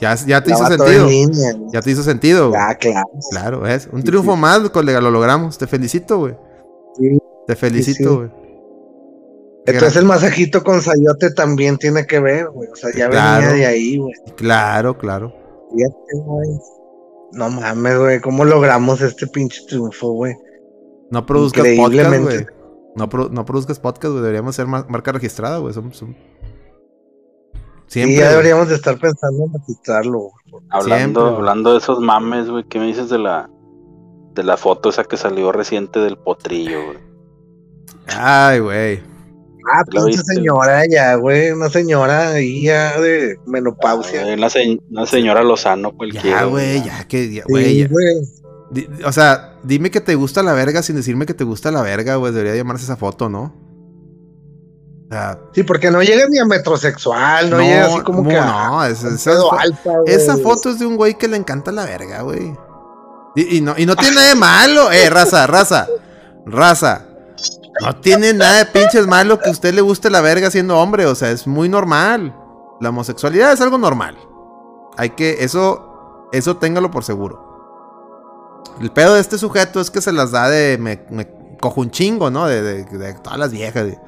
Ya, ya te hizo sentido. en línea, ¿no? Ya te hizo sentido. güey. Ya, claro. Claro, es un triunfo sí. más, colega, lo logramos. Te felicito, güey. Sí. Te felicito, güey. Entonces el masajito con sayote también tiene que ver, güey. O sea, ya Claro. venía de ahí, güey. Claro, claro. Fíjate, güey. No mames, güey. ¿Cómo logramos este pinche triunfo, güey? No produzcas podcast, güey. No, pro- no produzcas podcast, güey. Deberíamos ser mar- marca registrada, güey. Somos, somos- Sí, Siempre. ya güey. deberíamos de estar pensando en registrarlo, güey. Hablando, Siempre, hablando de esos mames, güey, ¿qué me dices de la de la foto esa que salió reciente del potrillo, güey? Ay, güey. Ah, ¿La pinche viste? señora ya, güey. Una señora ahí ya de menopausia. Ah, Una, se- una señora Lozano cualquiera. Ya, güey, ya que, ya, Sí, güey. ya. güey. Di- O sea, dime que te gusta la verga sin decirme que te gusta la verga, güey. Debería llamarse esa foto, ¿no? O sea, Sí, porque no llega ni a metrosexual, no, llega así como que a no, es- un esa, foto es de un güey que le encanta la verga, güey. Y, y no, y no tiene nada de malo, eh, raza, raza, raza. No tiene nada de pinches malo que a usted le guste la verga siendo hombre, o sea, es muy normal. La homosexualidad es algo normal. Hay que, eso, eso téngalo por seguro. El pedo de este sujeto es que se las da de, me, me cojo un chingo, ¿no? De, de- de todas las viejas. de-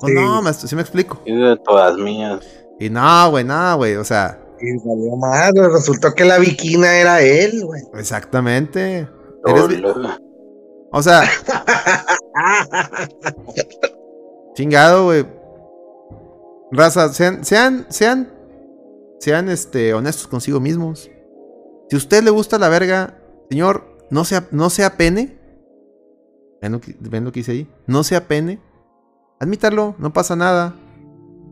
Sí. no, me, sí me explico. Y de todas mías. Y no, güey, no, güey, o sea, Y más, güey. Resultó que la viquina era él, güey. exactamente. Eres o sea, chingado, güey. Raza, sean, sean, sean, sean, este, honestos consigo mismos. Si a usted le gusta la verga, señor, no sea, no sea pene. ¿Ven lo, que, ven lo que hice ahí? No sea pene. Admítalo, no pasa nada.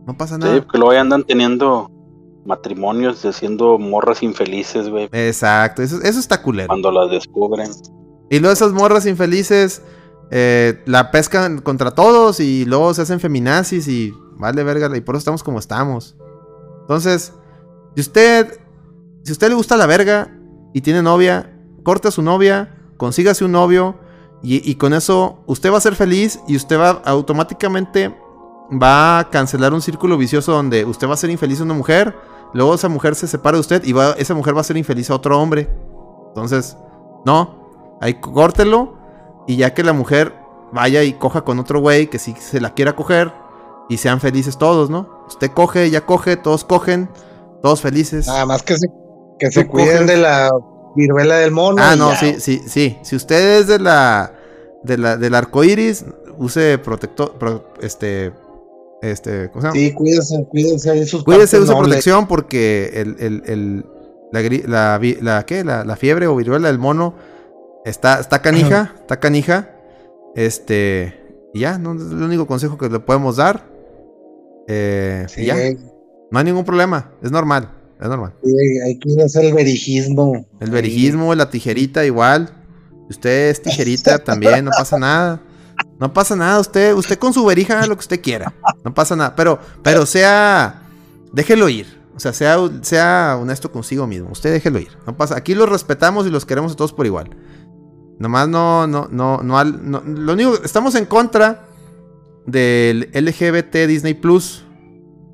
No pasa nada. Sí, porque luego andan teniendo matrimonios de siendo morras infelices, güey, Exacto, eso, eso está culero. cuando las descubren. Y luego esas morras infelices eh, la pescan contra todos y luego se hacen feminazis y vale verga, y por eso estamos como estamos. Entonces, si usted, si usted le gusta la verga y tiene novia, corte a su novia, consígase un novio y, y con eso usted va a ser feliz y usted va automáticamente va a cancelar un círculo vicioso donde usted va a ser infeliz a una mujer, luego esa mujer se separa de usted y va, esa mujer va a ser infeliz a otro hombre. Entonces, no, ahí córtelo y ya que la mujer vaya y coja con otro güey que sí se la quiera coger y sean felices todos, ¿no? Usted coge, ella coge, todos cogen, todos felices. Nada más que se, que se cuiden coges. de la viruela del mono. Ah, no, ya, sí, sí, sí. Si usted es de la, de la del arco iris, use protector, pro- este, este, ¿cómo se llama? Sí, de sus Cuídese, partes use nobles. protección porque el, el, el- la, la, la, ¿qué? La, la fiebre o viruela del mono está, está canija, está canija. Este, y ya, no, es el único consejo que le podemos dar. Eh, y Sí, ya, no hay ningún problema, es normal, es normal. hay- hay que hacer el verijismo. El verijismo, la tijerita igual. Usted es tijerita también, no pasa nada. No pasa nada, usted, usted con su verija haga lo que usted quiera. No pasa nada. Pero, pero sea. Déjelo ir. O sea, sea, sea honesto consigo mismo. Usted déjelo ir. No pasa. Aquí los respetamos y los queremos a todos por igual. Nomás no, no, no, no, al- no- Lo único, estamos en contra del LGBT Disney Plus.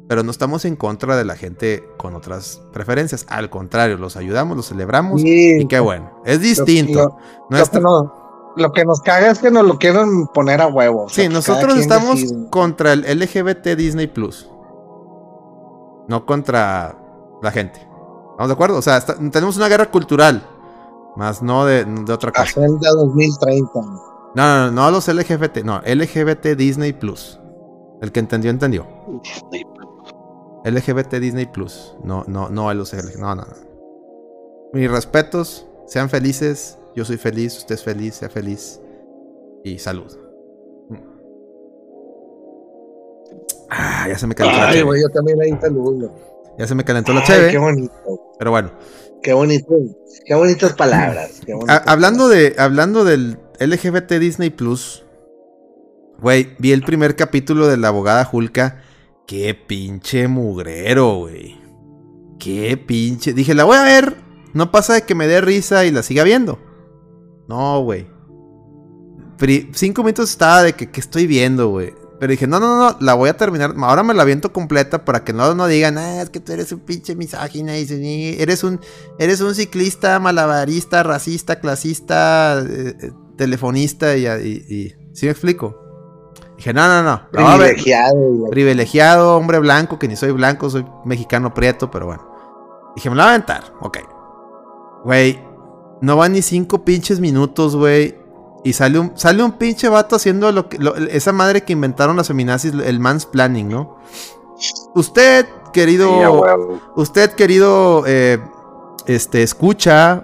Pero no estamos en contra de la gente con otras preferencias. Al contrario, los ayudamos, los celebramos. Sí, Y qué bueno. Es distinto. Lo, lo Nuestra- que no- lo que nos caga es que nos lo quieren poner a huevo. o sea, Sí, nosotros estamos decide. contra el LGBT Disney Plus. No contra la gente. ¿Estamos de acuerdo? O sea, está- tenemos una guerra cultural. Más no de, de otra cosa. Agenda 2030. No, no, no, no los LGBT. No, LGBT Disney Plus. El que entendió, entendió. Disney. LGBT Disney Plus. No, no, no a los LGBT. No, no, no. Mis respetos. Sean felices. Yo soy feliz. Usted es feliz. Sea feliz. Y salud. Ah, ya se me calentó la Ay, cheve. güey, yo también ahí saludo. Ya se me calentó la Ay, cheve. qué bonito. Pero bueno. Qué bonito. Qué bonitas palabras. qué A- bonitas hablando de hablando del LGBT Disney Plus. Güey, vi el primer capítulo de la abogada Julka. Qué pinche mugrero, güey. Qué pinche. Dije, la voy a ver. No pasa de que me dé risa y la siga viendo. No, güey. Cinco minutos estaba de que, ¿qué estoy viendo, güey? Pero dije, no, no, no, la voy a terminar. Ahora me la viento completa para que no, no digan, ah, es que tú eres un pinche misógina y y eres un, eres un ciclista, malabarista, racista, clasista, eh, eh, telefonista y, y, y- ¿Sí me explico? Dije, no, no, no. Privilegiado. Privilegiado, hombre blanco, que ni soy blanco, soy mexicano prieto, pero bueno. Dije, me la voy a aventar. Ok. Güey, no van ni cinco pinches minutos, güey. Y sale un, sale un pinche vato haciendo lo que, lo- esa madre que inventaron las feminazis, el mansplaining, ¿no? Usted, querido. Sí. Usted, querido, eh, este, escucha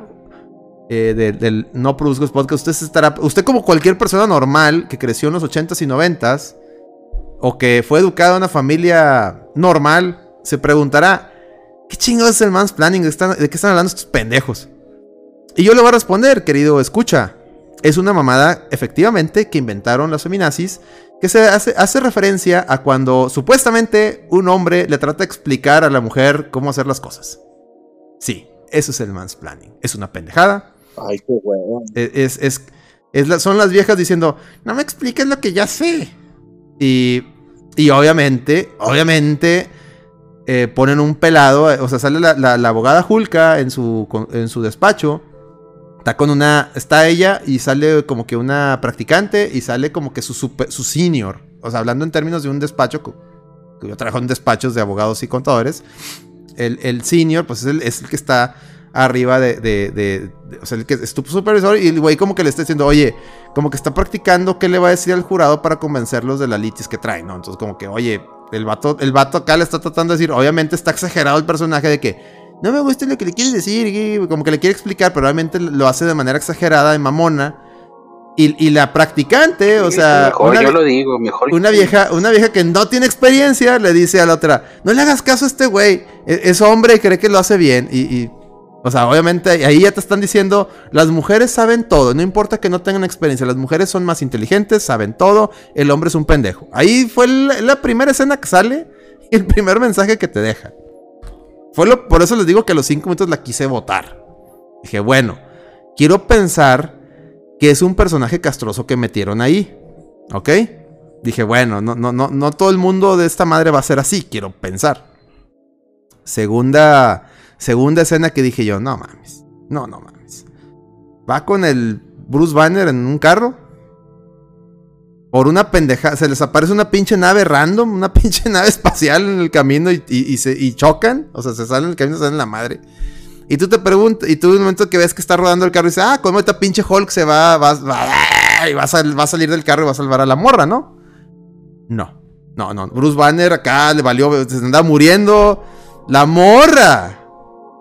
eh, de- del No Produzcos Podcast, usted estará, usted como cualquier persona normal que creció en los 80s y 90s, o que fue educado en una familia normal, se preguntará, ¿qué chingados es el mansplaining? ¿De, de qué están hablando estos pendejos? Y yo le voy a responder, querido escucha. Es una mamada, efectivamente, que inventaron las feminazis, que se hace, hace referencia a cuando supuestamente un hombre le trata de explicar a la mujer cómo hacer las cosas. Sí, eso es el mansplaining. Es una pendejada. Ay, qué huevo. Es, es, es- es la- son las viejas diciendo, no me expliques lo que ya sé. Y, y obviamente, obviamente, eh, ponen un pelado, eh, o sea, sale la, la- abogada Julka en su, en su despacho. Está con una, está ella y sale como que una practicante y sale como que su, su senior. O sea, hablando en términos de un despacho, que yo trabajo en despachos de abogados y contadores. El, el senior, pues es el que está arriba de, de- de- de- O sea, el que es tu supervisor y el güey como que le está diciendo, oye, como que está practicando qué le va a decir al jurado para convencerlos de la litis que trae, ¿no? Entonces como que, oye, el vato, el vato acá le está tratando de decir, obviamente está exagerado el personaje de que no me gusta lo que le quieres decir, y como que le quiere explicar, pero obviamente lo hace de manera exagerada y mamona. Y, y la practicante, o sea, mejor una, yo lo digo, mejor. una vieja, una vieja que no tiene experiencia le dice a la otra, no le hagas caso a este güey, es, es hombre y cree que lo hace bien. Y, y, o sea, obviamente ahí ya te están diciendo, las mujeres saben todo, no importa que no tengan experiencia, las mujeres son más inteligentes, saben todo, el hombre es un pendejo. Ahí fue la, primera escena que sale y el primer mensaje que te deja. Fue lo, por eso les digo que a los cinco minutos la quise votar. Dije, bueno, quiero pensar que es un personaje castroso que metieron ahí. ¿Ok? Dije, bueno, no, no, no, no todo el mundo de esta madre va a ser así, quiero pensar. Segunda, segunda escena que dije yo, no mames, no, no mames. Va con el Bruce Banner en un carro. Por una pendeja, se les aparece una pinche nave random, una pinche nave espacial en el camino y, y- y y chocan. O sea, se salen del camino, se salen la madre. Y tú te preguntas, y tú en el momento que ves que está rodando el carro dices, ah, como esta pinche Hulk se va, va, va, y va a, va a salir del carro y va a salvar a la morra, ¿no? No, no, no. Bruce Banner acá le valió, se anda muriendo. La morra,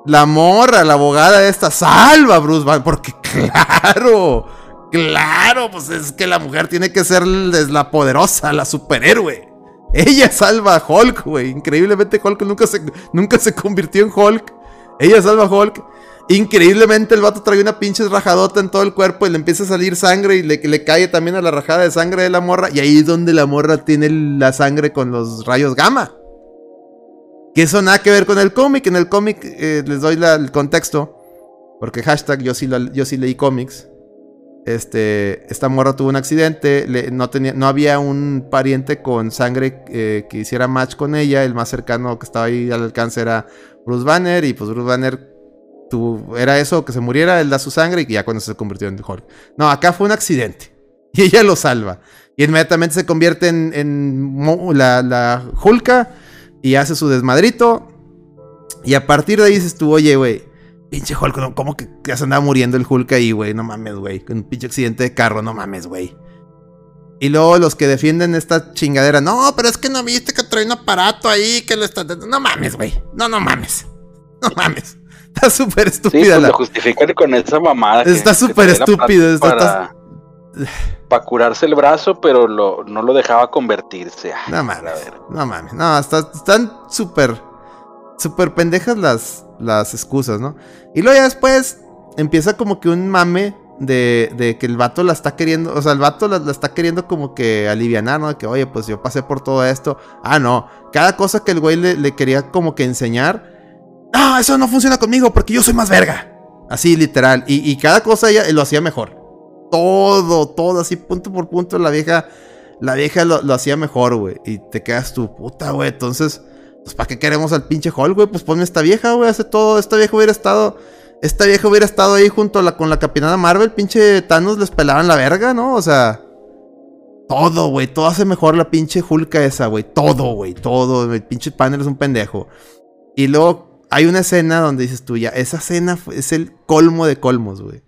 la morra, la abogada esta, salva a Bruce Banner, porque claro, claro, pues es que la mujer tiene que ser la poderosa, la superhéroe. Ella salva a Hulk, güey. Increíblemente Hulk nunca se, nunca se convirtió en Hulk. Ella salva a Hulk. Increíblemente el vato trae una pinche rajadota en todo el cuerpo y le empieza a salir sangre y le, le cae también a la rajada de sangre de la morra. Y ahí es donde la morra tiene la sangre con los rayos gamma. Que eso nada que ver con el cómic. En el cómic eh, les doy el contexto. Porque hashtag yo sí, yo sí leí cómics. Este, esta morra tuvo un accidente, no, tenía, no había un pariente con sangre eh, que hiciera match con ella, el más cercano que estaba ahí al alcance era Bruce Banner y pues Bruce Banner tuvo, era eso, que se muriera, él da su sangre y ya cuando se convirtió en Hulk. No, acá fue un accidente y ella lo salva y inmediatamente se convierte en, la, la Hulka y hace su desmadrito y a partir de ahí dices tú, oye, güey, Pinche Hulk, ¿no? ¿cómo que ya se andaba muriendo el Hulk ahí, güey? No mames, güey. Con un pinche accidente de carro, no mames, güey. Y luego los que defienden esta chingadera, no, pero es que no viste que trae un aparato ahí que lo está. No mames, güey. No, no mames. No mames. Está súper Sí, estúpida pues la. lo justifican con esa mamada. Está súper estúpido, está- Para, curarse el brazo, pero lo, no lo dejaba convertirse. No mames. No mames. No, está- están súper. Súper pendejas las, las excusas, ¿no? Y luego ya después empieza como que un mame de, de que el vato la está queriendo. O sea, el vato la, la está queriendo como que alivianar, ¿no? De que, oye, pues yo pasé por todo esto. Ah, no. Cada cosa que el güey le, le quería como que enseñar. No, eso no funciona conmigo porque yo soy más verga. Así, literal. Y, y cada cosa ella lo hacía mejor. Todo, todo, así, punto por punto, la vieja. La vieja lo, hacía mejor, güey. Y te quedas tú, puta, güey. Entonces, pues, ¿para qué queremos al pinche Hulk, güey? Pues ponme esta vieja, güey. Hace todo. Esta vieja hubiera estado. Esta vieja hubiera estado ahí junto a con la Capitana Marvel. Pinche Thanos les pelaban la verga, ¿no? O sea. Todo, güey. Todo hace mejor la pinche Hulka esa, güey. Todo, güey. Todo. El pinche panel es un pendejo. Y luego hay una escena donde dices tú, ya, esa escena es el colmo de colmos, güey.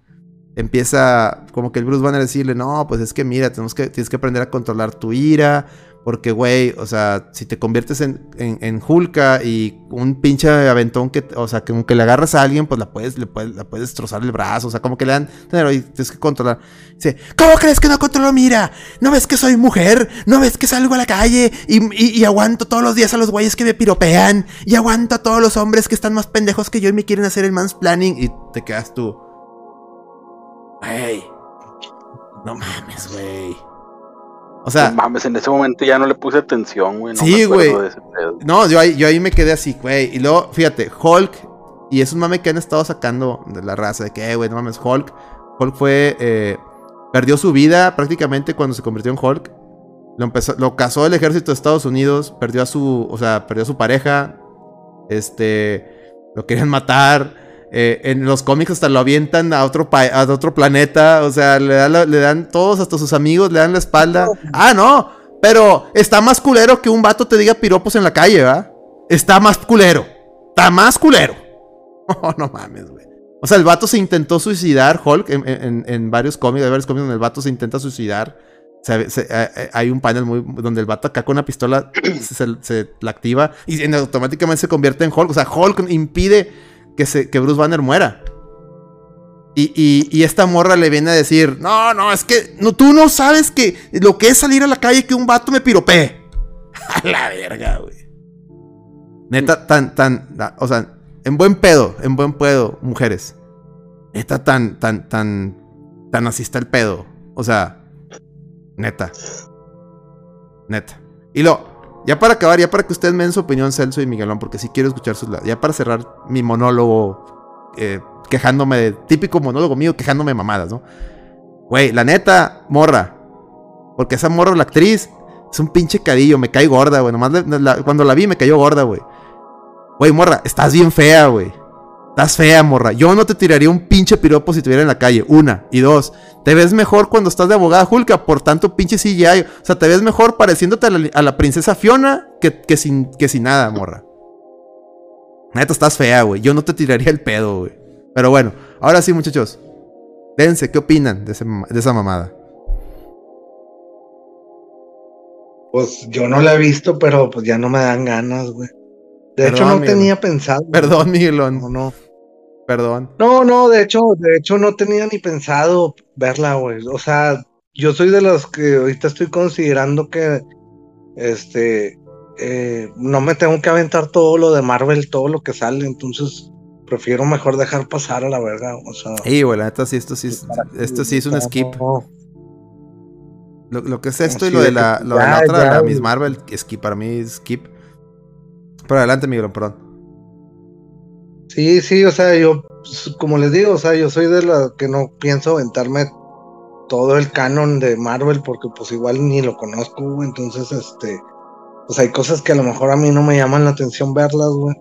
Empieza como que el Bruce Banner a decirle, no, pues es que mira, tienes que aprender a controlar tu ira. Porque, güey, o sea, si te conviertes en, en, en Hulka y un pinche aventón que, o sea, que aunque le agarras a alguien, pues la puedes, le la puedes destrozar el brazo. O sea, como que le dan, pero y tienes que controlar. Dice, ¿cómo crees que no controlo mira? ¿No ves que soy mujer? ¿No ves que salgo a la calle y, y- y aguanto todos los días a los güeyes que me piropean? Y aguanto a todos los hombres que están más pendejos que yo y me quieren hacer el mansplaining. Y te quedas tú. Güey. No mames, güey. O sea, No mames, en ese momento ya no le puse atención, güey. No Sí, güey. No, yo ahí, yo ahí me quedé así, güey. Y luego, fíjate, Hulk. Y es un mame que han estado sacando de la raza. De que, eh, güey, no mames, Hulk. Hulk fue. eh, perdió su vida prácticamente cuando se convirtió en Hulk. Lo, empezó, lo casó el ejército de Estados Unidos. Perdió a su. O sea, perdió a su pareja. Este. Lo querían matar. Eh, en los cómics hasta lo avientan a otro, pa- a otro planeta. O sea, le dan, la- le dan todos, hasta sus amigos, le dan la espalda. Ah, no. Pero está más culero que un vato te diga piropos en la calle, ¿va? Está más culero. Está más culero. Oh, no mames, güey. O sea, el vato se intentó suicidar, Hulk, en, en- en varios cómics, hay varios cómics donde el vato se intenta suicidar. Se- se- eh, eh, hay un panel muy donde el vato acá con una pistola se, se la activa y en- automáticamente se convierte en Hulk. O sea, Hulk impide que, se, que Bruce Banner muera. Y, y- esta morra le viene a decir, no, no, es que no, tú no sabes que lo que es salir a la calle que un vato me piropee. A la verga, güey. Neta, tan, tan, o sea, en buen pedo, en buen pedo, mujeres. Neta, tan, tan, tan, tan así está el pedo. O sea, neta. Neta. Y lo, ya para acabar, ya para que ustedes me den su opinión, Celso y Miguelón, porque sí quiero escuchar sus lados. Ya para cerrar mi monólogo, eh, quejándome de, típico monólogo mío, quejándome mamadas, ¿no? Güey, la neta, morra. Porque esa morra, la actriz, es un pinche cadillo, me cae gorda, güey. Nomás cuando la vi me cayó gorda, güey. Güey, morra, estás bien fea, güey. Estás fea, morra. Yo no te tiraría un pinche piropo si estuviera en la calle. Una. Y dos. Te ves mejor cuando estás de abogada Julka por tanto pinche CGI. O sea, te ves mejor pareciéndote a la, princesa Fiona que, que, sin, que sin nada, morra. Neta, estás fea, güey. Yo no te tiraría el pedo, güey. Pero bueno, ahora sí, muchachos. Dense, ¿qué opinan de, ese, de esa mamada? Pues yo no la he visto, pero pues ya no me dan ganas, güey. De hecho, no tenía pensado. Perdón, Miguelón. No, no. Perdón. No, no, de hecho, de hecho no tenía ni pensado verla, güey. O sea, yo soy de los que ahorita estoy considerando que, este, eh, no me tengo que aventar todo lo de Marvel, todo lo que sale, entonces prefiero mejor dejar pasar a la verga, o sea. Sí, güey, la neta sí, esto sí es, esto sí es un skip. no. Lo, lo que es esto y lo de la, lo de la otra, la. Miss Marvel, skip, para mí es skip. Pero adelante, Miguelón, perdón. Sí, sí, o sea, yo, pues, como les digo, o sea, yo soy de la que no pienso aventarme todo el canon de Marvel porque pues igual ni lo conozco, güey, entonces, este, pues hay cosas que a lo mejor a mí no me llaman la atención verlas, güey.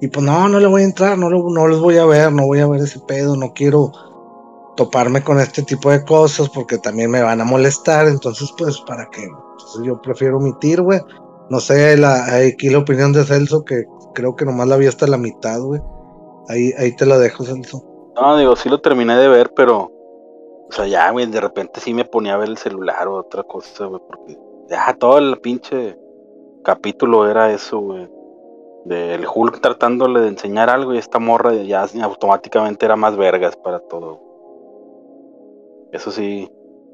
Y pues no, no le voy a entrar, no, lo- no los voy a ver, no voy a ver ese pedo, no quiero toparme con este tipo de cosas porque también me van a molestar, entonces pues para qué, Entonces, yo prefiero omitir, güey. No sé, la, aquí la opinión de Celso, que creo que nomás la vi hasta la mitad, güey. Ahí, ahí te la dejo, Celso. No, digo, sí lo terminé de ver, pero. O sea, ya, güey, de repente sí me ponía a ver el celular o otra cosa, güey, porque ya todo el pinche capítulo era eso, güey. Del Hulk tratándole de enseñar algo y esta morra ya automáticamente era más vergas para todo. Eso sí,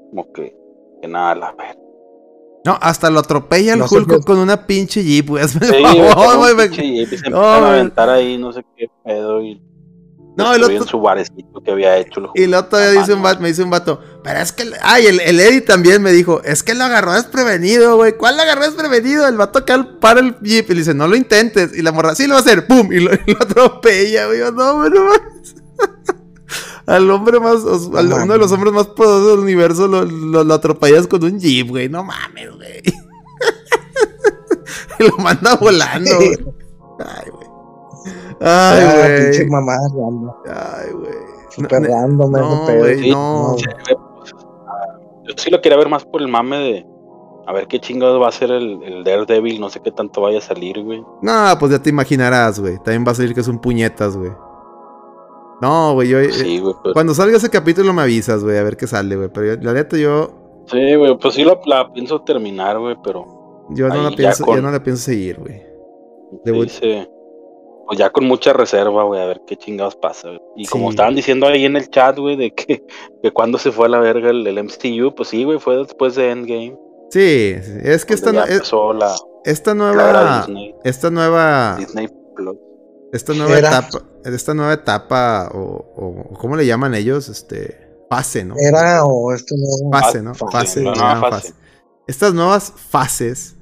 como que, que nada, la ver. No, hasta lo atropella el No Hulk con una pinche jeep, güey. El Sí, favor, güey, jeep y se No, empiezan a aventar ahí, no sé qué pedo, y No, el otro- su barecito que había hecho el Hulk. Y luego todavía Ah, dice un no. vato, me dice un vato, pero es que, ay, el, el Eddie también me dijo, es que lo agarró desprevenido, güey. ¿Cuál lo agarró desprevenido? El vato que para el jeep y le dice, no lo intentes. Y la morra, sí lo va a hacer, pum, y lo, y lo atropella, güey. Yo, no, no mames. Al hombre más, al- uno de los hombres más poderosos del universo lo, lo, lo atropellas con un jeep, güey. No mames, güey. y lo manda volando, güey. Ay, güey. Ah, Ay, pinche güey. mamá, random. Ay, güey. Super No, random no, güey, Sí, no. Ah, Yo sí lo quería ver más por el mame de. A ver qué chingados va a ser el, el Daredevil, no sé qué tanto vaya a salir, güey. No, pues ya te imaginarás, güey. También va a salir que son puñetas, güey. No, güey, yo... eh, Sí, güey, pues. Cuando salga ese capítulo me avisas, güey, a ver qué sale, güey. Pero yo- la neta yo... Sí, güey, pues sí la, la pienso terminar, güey, pero. Yo no, la ya pienso, con- yo no la pienso seguir, güey. Debut. dice, Pues ya con mucha reserva, güey, a ver qué chingados pasa, güey. Y como Sí. estaban diciendo ahí en el chat, güey, de que, que cuando se fue a la verga el, el MCU, pues sí, güey, fue después de Endgame. Sí, sí, es que esta, no- es- la, esta nueva... Esta nueva... Disney Plus. Esta nueva Era. etapa... Esta nueva etapa, o, o... ¿Cómo le llaman ellos? Este... Fase, ¿no? Era o esto no. Fase, ¿no? Fase, nueva llaman fase. fase. Estas nuevas fases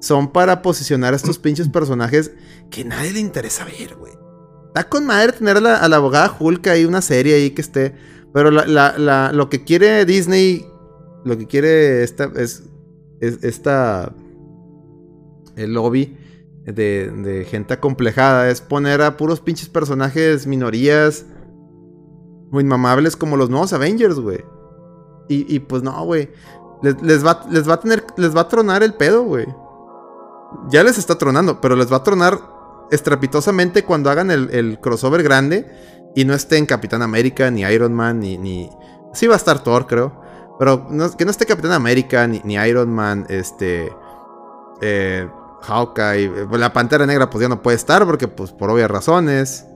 son para posicionar a estos pinches personajes que nadie le interesa ver, güey. Está con madre tener a la, a la abogada Hulk ahí, una serie ahí que esté. Pero la, la- la- lo que quiere Disney, lo que quiere esta, es, es esta, el lobby de, gente acomplejada, es poner a puros pinches personajes minorías o inmamables como los nuevos Avengers, güey. Y, y pues no, güey. Les, va, les va a tener. Les va a tronar el pedo, güey. Ya les está tronando, pero les va a tronar estrepitosamente cuando hagan el, el crossover grande. Y no esté en Capitán América, ni Iron Man, ni. ni... Sí va a estar Thor, creo. Pero que no esté Capitán América, ni, ni Iron Man, este. Eh, Hawkeye. eh, La Pantera Negra, pues ya no puede estar, porque, pues, por obvias razones.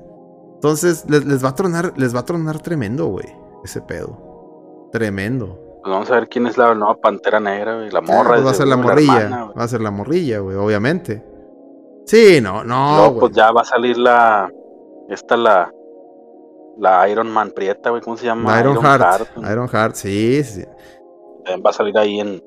Entonces, les, les va a tronar. Les va a tronar tremendo, güey. Ese pedo. Tremendo. Pues vamos a ver quién es la nueva Pantera Negra, güey. La morra. Ah, pues va a ser la morrilla. hermana, va a ser la morrilla, güey, obviamente. Sí, no, no, güey. pues ya va a salir la. Esta la. La Iron Man Prieta, güey. ¿Cómo se llama? La Iron Heart. Iron Heart, sí, sí. También va a salir ahí en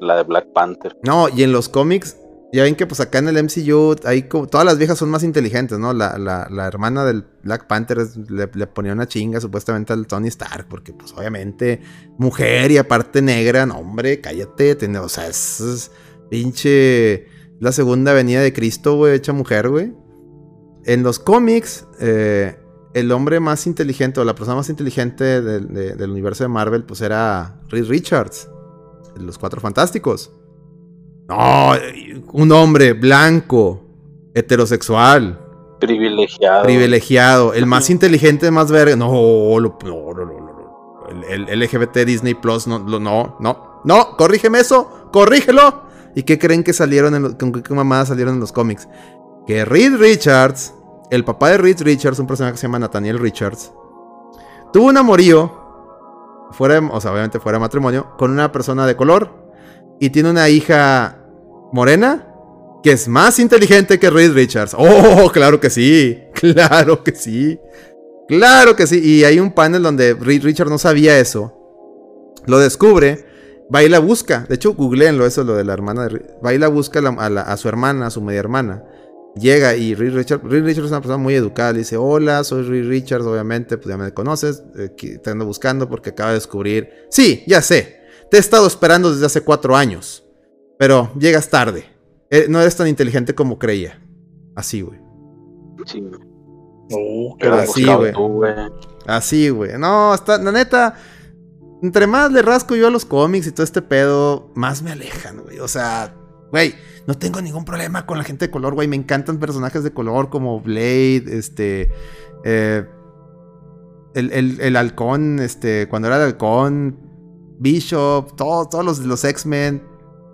la de Black Panther. No, y en los cómics, ya ven que pues acá en el MCU, ahí como, todas las viejas son más inteligentes, ¿no? La, la, hermana del Black Panther le, le ponía una chinga supuestamente al Tony Stark, porque pues obviamente mujer y aparte negra, no hombre, cállate, tiene- o sea, es, pinche la segunda venida de Cristo, güey, hecha mujer, güey. En los cómics, eh, el hombre más inteligente o la persona más inteligente de- del universo de Marvel, pues era Reed Richards, los Cuatro Fantásticos. No, un hombre blanco, heterosexual, Privilegiado. privilegiado, el más inteligente, más verga. No, no, no, no, no, no. El, el LGBT Disney Plus, no, no, no, no, corrígeme eso, corrígelo. ¿Y qué creen que salieron en los, con qué mamadas salieron en los cómics? Que Reed Richards, el papá de Reed Richards, un personaje que se llama Nathaniel Richards, tuvo un amorío, fuera, o sea, obviamente fuera de matrimonio, con una persona de color y tiene una hija morena que es más inteligente que Reed Richards. Oh, claro que sí, claro que sí. Claro que sí. Y hay un panel donde Reed Richards no sabía eso. Lo descubre. Va y busca. De hecho, googleenlo eso, lo de la hermana de Reed. Va busca a, a su hermana, a su media hermana. Llega y Reed Richards, Reed Richards es una persona muy educada. Le dice, hola, soy Reed Richards, obviamente, pues ya me conoces. eh, te ando buscando porque acabo de descubrir. Sí, ya sé. Te he estado esperando desde hace cuatro años. Pero llegas tarde. Eh, no eres tan inteligente como creía. Así, güey. Sí, güey. Oh, lo Así, güey. Así, güey. No, está, la neta. Entre más le rasco yo a los cómics y todo este pedo, más me alejan, güey. O sea, güey, no tengo ningún problema con la gente de color, güey. Me encantan personajes de color como Blade, este. eh, el, el- el halcón, este. Cuando era el halcón, Bishop, todos, todos los, los X-Men,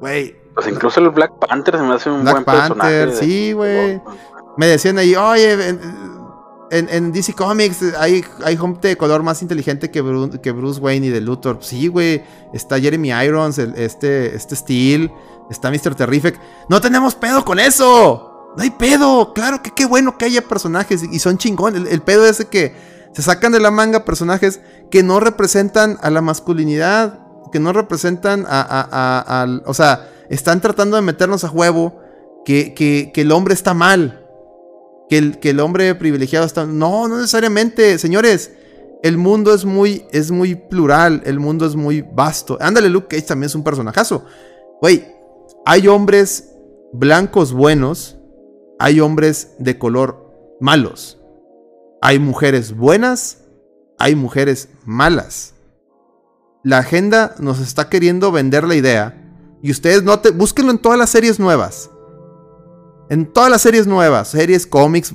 güey. Pues incluso el Black Panther se me hace un Black buen personaje. Panther, sí, güey. Me decían ahí, oye, en, en- en DC Comics hay, hay gente de color más inteligente que, Bru- que Bruce Wayne y de Luthor. Sí, güey. Está Jeremy Irons, el- este, este Steel, está Mr. Terrific. No tenemos pedo con eso. No hay pedo. Claro que qué bueno que haya personajes y son chingón. El, el pedo es que se sacan de la manga personajes que no representan a la masculinidad, que no representan a, o sea, están tratando de meternos a huevo que, que- que el hombre está mal. Que el, que el hombre privilegiado está. No, no necesariamente, señores. El mundo es muy, es muy plural. El mundo es muy vasto. Ándale, Luke Cage también es un personajazo. Güey, hay hombres blancos buenos. Hay hombres de color malos. Hay mujeres buenas. Hay mujeres malas. La agenda nos está queriendo vender la idea. Y ustedes no te. Búsquenlo en todas las series nuevas. En todas las series nuevas, series, cómics,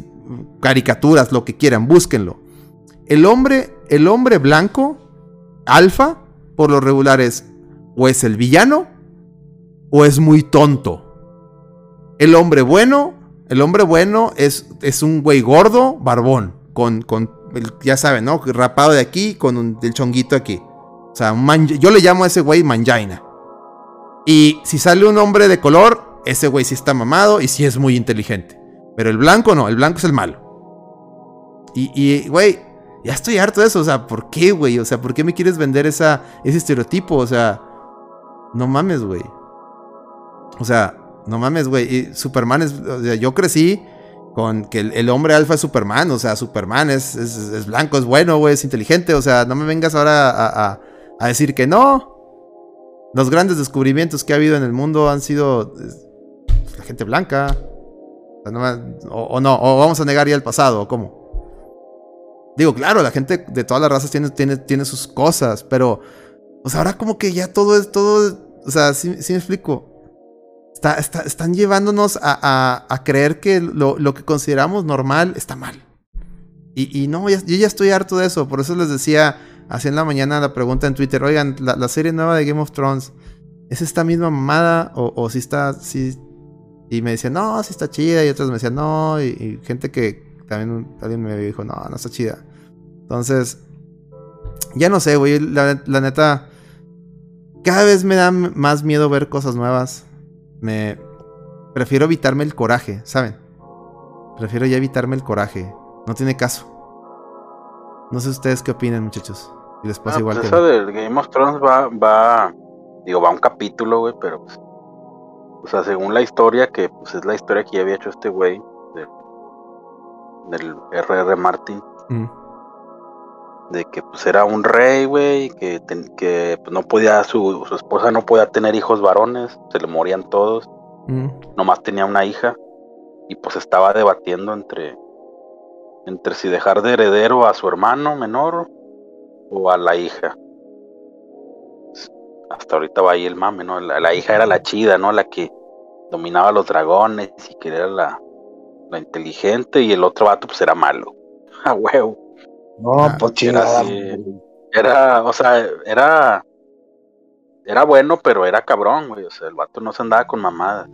caricaturas, lo que quieran, búsquenlo. El hombre, el hombre blanco, alfa, por lo regular es o es el villano o es muy tonto. El hombre bueno, el hombre bueno es, es un güey gordo, barbón, con, con el- ya saben, ¿no? Rapado de aquí, con un, el chonguito aquí. O sea, man- yo le llamo a ese güey manjaina. Y si sale un hombre de color, ese güey sí está mamado y sí es muy inteligente. Pero el blanco no, el blanco es el malo. Y, y, güey, ya estoy harto de eso. O sea, ¿por qué, güey? O sea, ¿por qué me quieres vender esa, ese estereotipo? O sea, no mames, güey. O sea, no mames, güey. Superman es. O sea, yo crecí con que el, hombre alfa es Superman. O sea, Superman es, es, es blanco, es bueno, güey, es inteligente. O sea, no me vengas ahora a, a- a decir que no. Los grandes descubrimientos que ha habido en el mundo han sido la gente blanca. O, no o- no, vamos a negar ya el pasado, o cómo. Digo, claro, la gente de todas las razas tiene, tiene, tiene sus cosas, pero. O sea, ahora como que ya todo es. todo O sea, sí me explico. Está- está- están llevándonos a, creer que lo, que consideramos normal está mal. Y, no, yo ya estoy harto de eso. Por eso les decía, así en la mañana la pregunta en Twitter, oigan, la, serie nueva de Game of Thrones, ¿es esta misma mamada? O, si está, si... Y me decían, no, sí está chida. Y otros me decían, no. Y, gente que también, alguien me dijo, no, no está chida. Entonces, ya no sé, güey. La, neta, cada vez me da más miedo ver cosas nuevas. Me prefiero evitarme el coraje, ¿saben? Prefiero ya evitarme el coraje. No tiene caso. No sé ustedes qué opinan, muchachos. Y les pasa igual pues que eso del Game of Thrones va, va, digo, va un capítulo, güey, pero pues, o sea, según la historia, que pues es la historia que ya había hecho este güey, de- del R.R. Martin, Mm. De que pues era un rey, güey, que, ten- que pues, no podía, su, su esposa no podía tener hijos varones, se le morían todos, Mm. nomás tenía una hija, y pues estaba debatiendo entre, entre si dejar de heredero a su hermano menor o a la hija. Hasta ahorita va ahí el mame, ¿no? La, la hija era la chida, ¿no? La que dominaba los dragones y que era la, la inteligente y el otro vato pues era malo. A huevo. No, Ah, pues era así. Era, o sea, era era bueno, pero era cabrón, güey. O sea, el vato no se andaba con mamadas.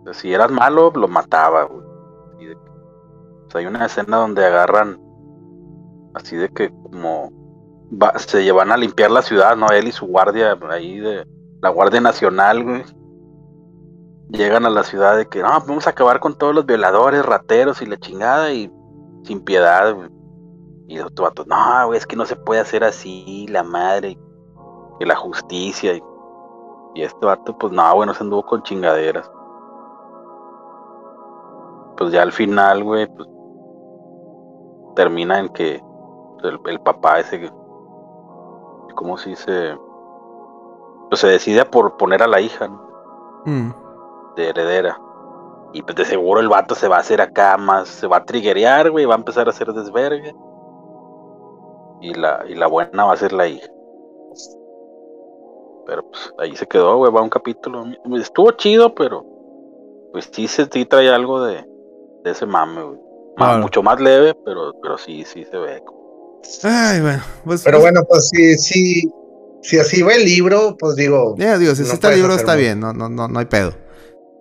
O sea, si eras malo, lo mataba, güey. Y de- o sea, hay una escena donde agarran así de que como va- se llevan a limpiar la ciudad, ¿no? Él y su guardia ahí de la Guardia Nacional, güey. Llegan a la ciudad de que no, vamos a acabar con todos los violadores, rateros y la chingada y sin piedad. Y los vatos, no, güey, es que no se puede hacer así, la madre, y la justicia. Y, y este vato, pues no, güey, no se anduvo con chingaderas. Pues ya al final, güey, pues termina en que el, el papá ese, ¿cómo se dice? Pues se decide por poner a la hija, ¿no? Mm. de heredera. Y pues de seguro el vato se va a hacer acá más, se va a triguerear, güey, va a empezar a hacer desvergue. Y la, y la buena va a ser la hija. Pero pues ahí se quedó, güey, va un capítulo. Estuvo chido, pero pues sí se sí trae algo de, de ese mame, güey. Claro. Mucho más leve, pero, pero sí, sí se ve. Ay, bueno. Pues, Pero pues, bueno, pues sí, sí, si así va el libro, pues digo, Ya, digo, si no está el libro está bien, no, no, no, no hay pedo.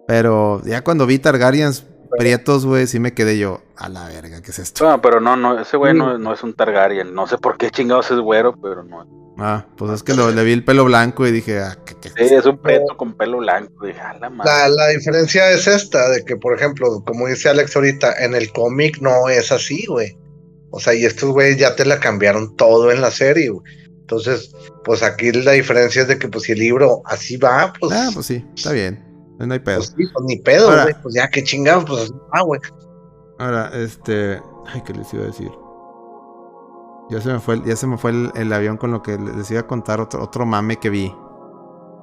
Pero ya cuando vi Targaryens prietos, güey, sí me quedé yo, a la verga, ¿qué es esto? No, pero no, no, ese güey no, no es un Targaryen. No sé por qué chingados es güero, pero no. Ah, pues es que lo- le vi el pelo blanco y dije, ah, ¿qué, qué- Sí, es un preto con pelo blanco. Dije, a la madre. la, la diferencia es esta, de que, por ejemplo, como dice Alex ahorita, en el cómic no es así, güey. O sea, y estos güeyes ya te la cambiaron todo en la serie, güey. Entonces, pues aquí la diferencia es de que, pues si el libro así va, pues, Ah, pues sí, está bien. No hay pedo. pues, sí, pues, ni pedo, Ahora- güey. Pues ya, qué chingados, pues, ah, güey. Ahora, este. Ay, ¿qué les iba a decir? Ya se me fue, el- ya se me fue el, el avión con lo que les iba a contar otro, otro mame que vi.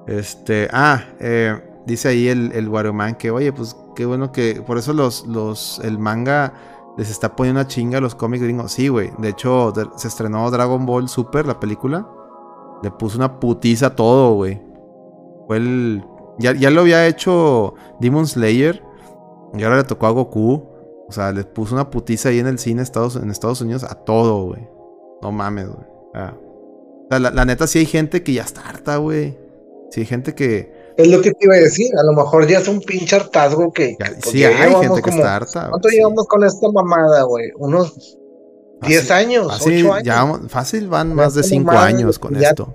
Este. Ah, eh, dice ahí el, el Guaruman que, oye, pues qué bueno que. Por eso los, los. El manga les está poniendo una chinga a los cómics gringos. Sí, güey. De hecho, de- se estrenó Dragon Ball Super, la película. Le puso una putiza a todo, güey. Fue el. Ya, ya lo había hecho Demon Slayer. Y ahora le tocó a Goku. O sea, le puso una putiza ahí en el cine Estados, en Estados Unidos a todo, güey. No mames, güey. Ah. O sea, la, la neta sí hay gente que ya está harta, güey. Sí hay gente que... Es lo que te iba a decir, a lo mejor ya es un pinche hartazgo que, ya- que, sí hay gente que como- está harta. ¿Cuánto llevamos con esta mamada, güey? Unos 10 Fácil- años, Fácil, 8 años. ya fácil van más de como 5 más, años con ya- esto.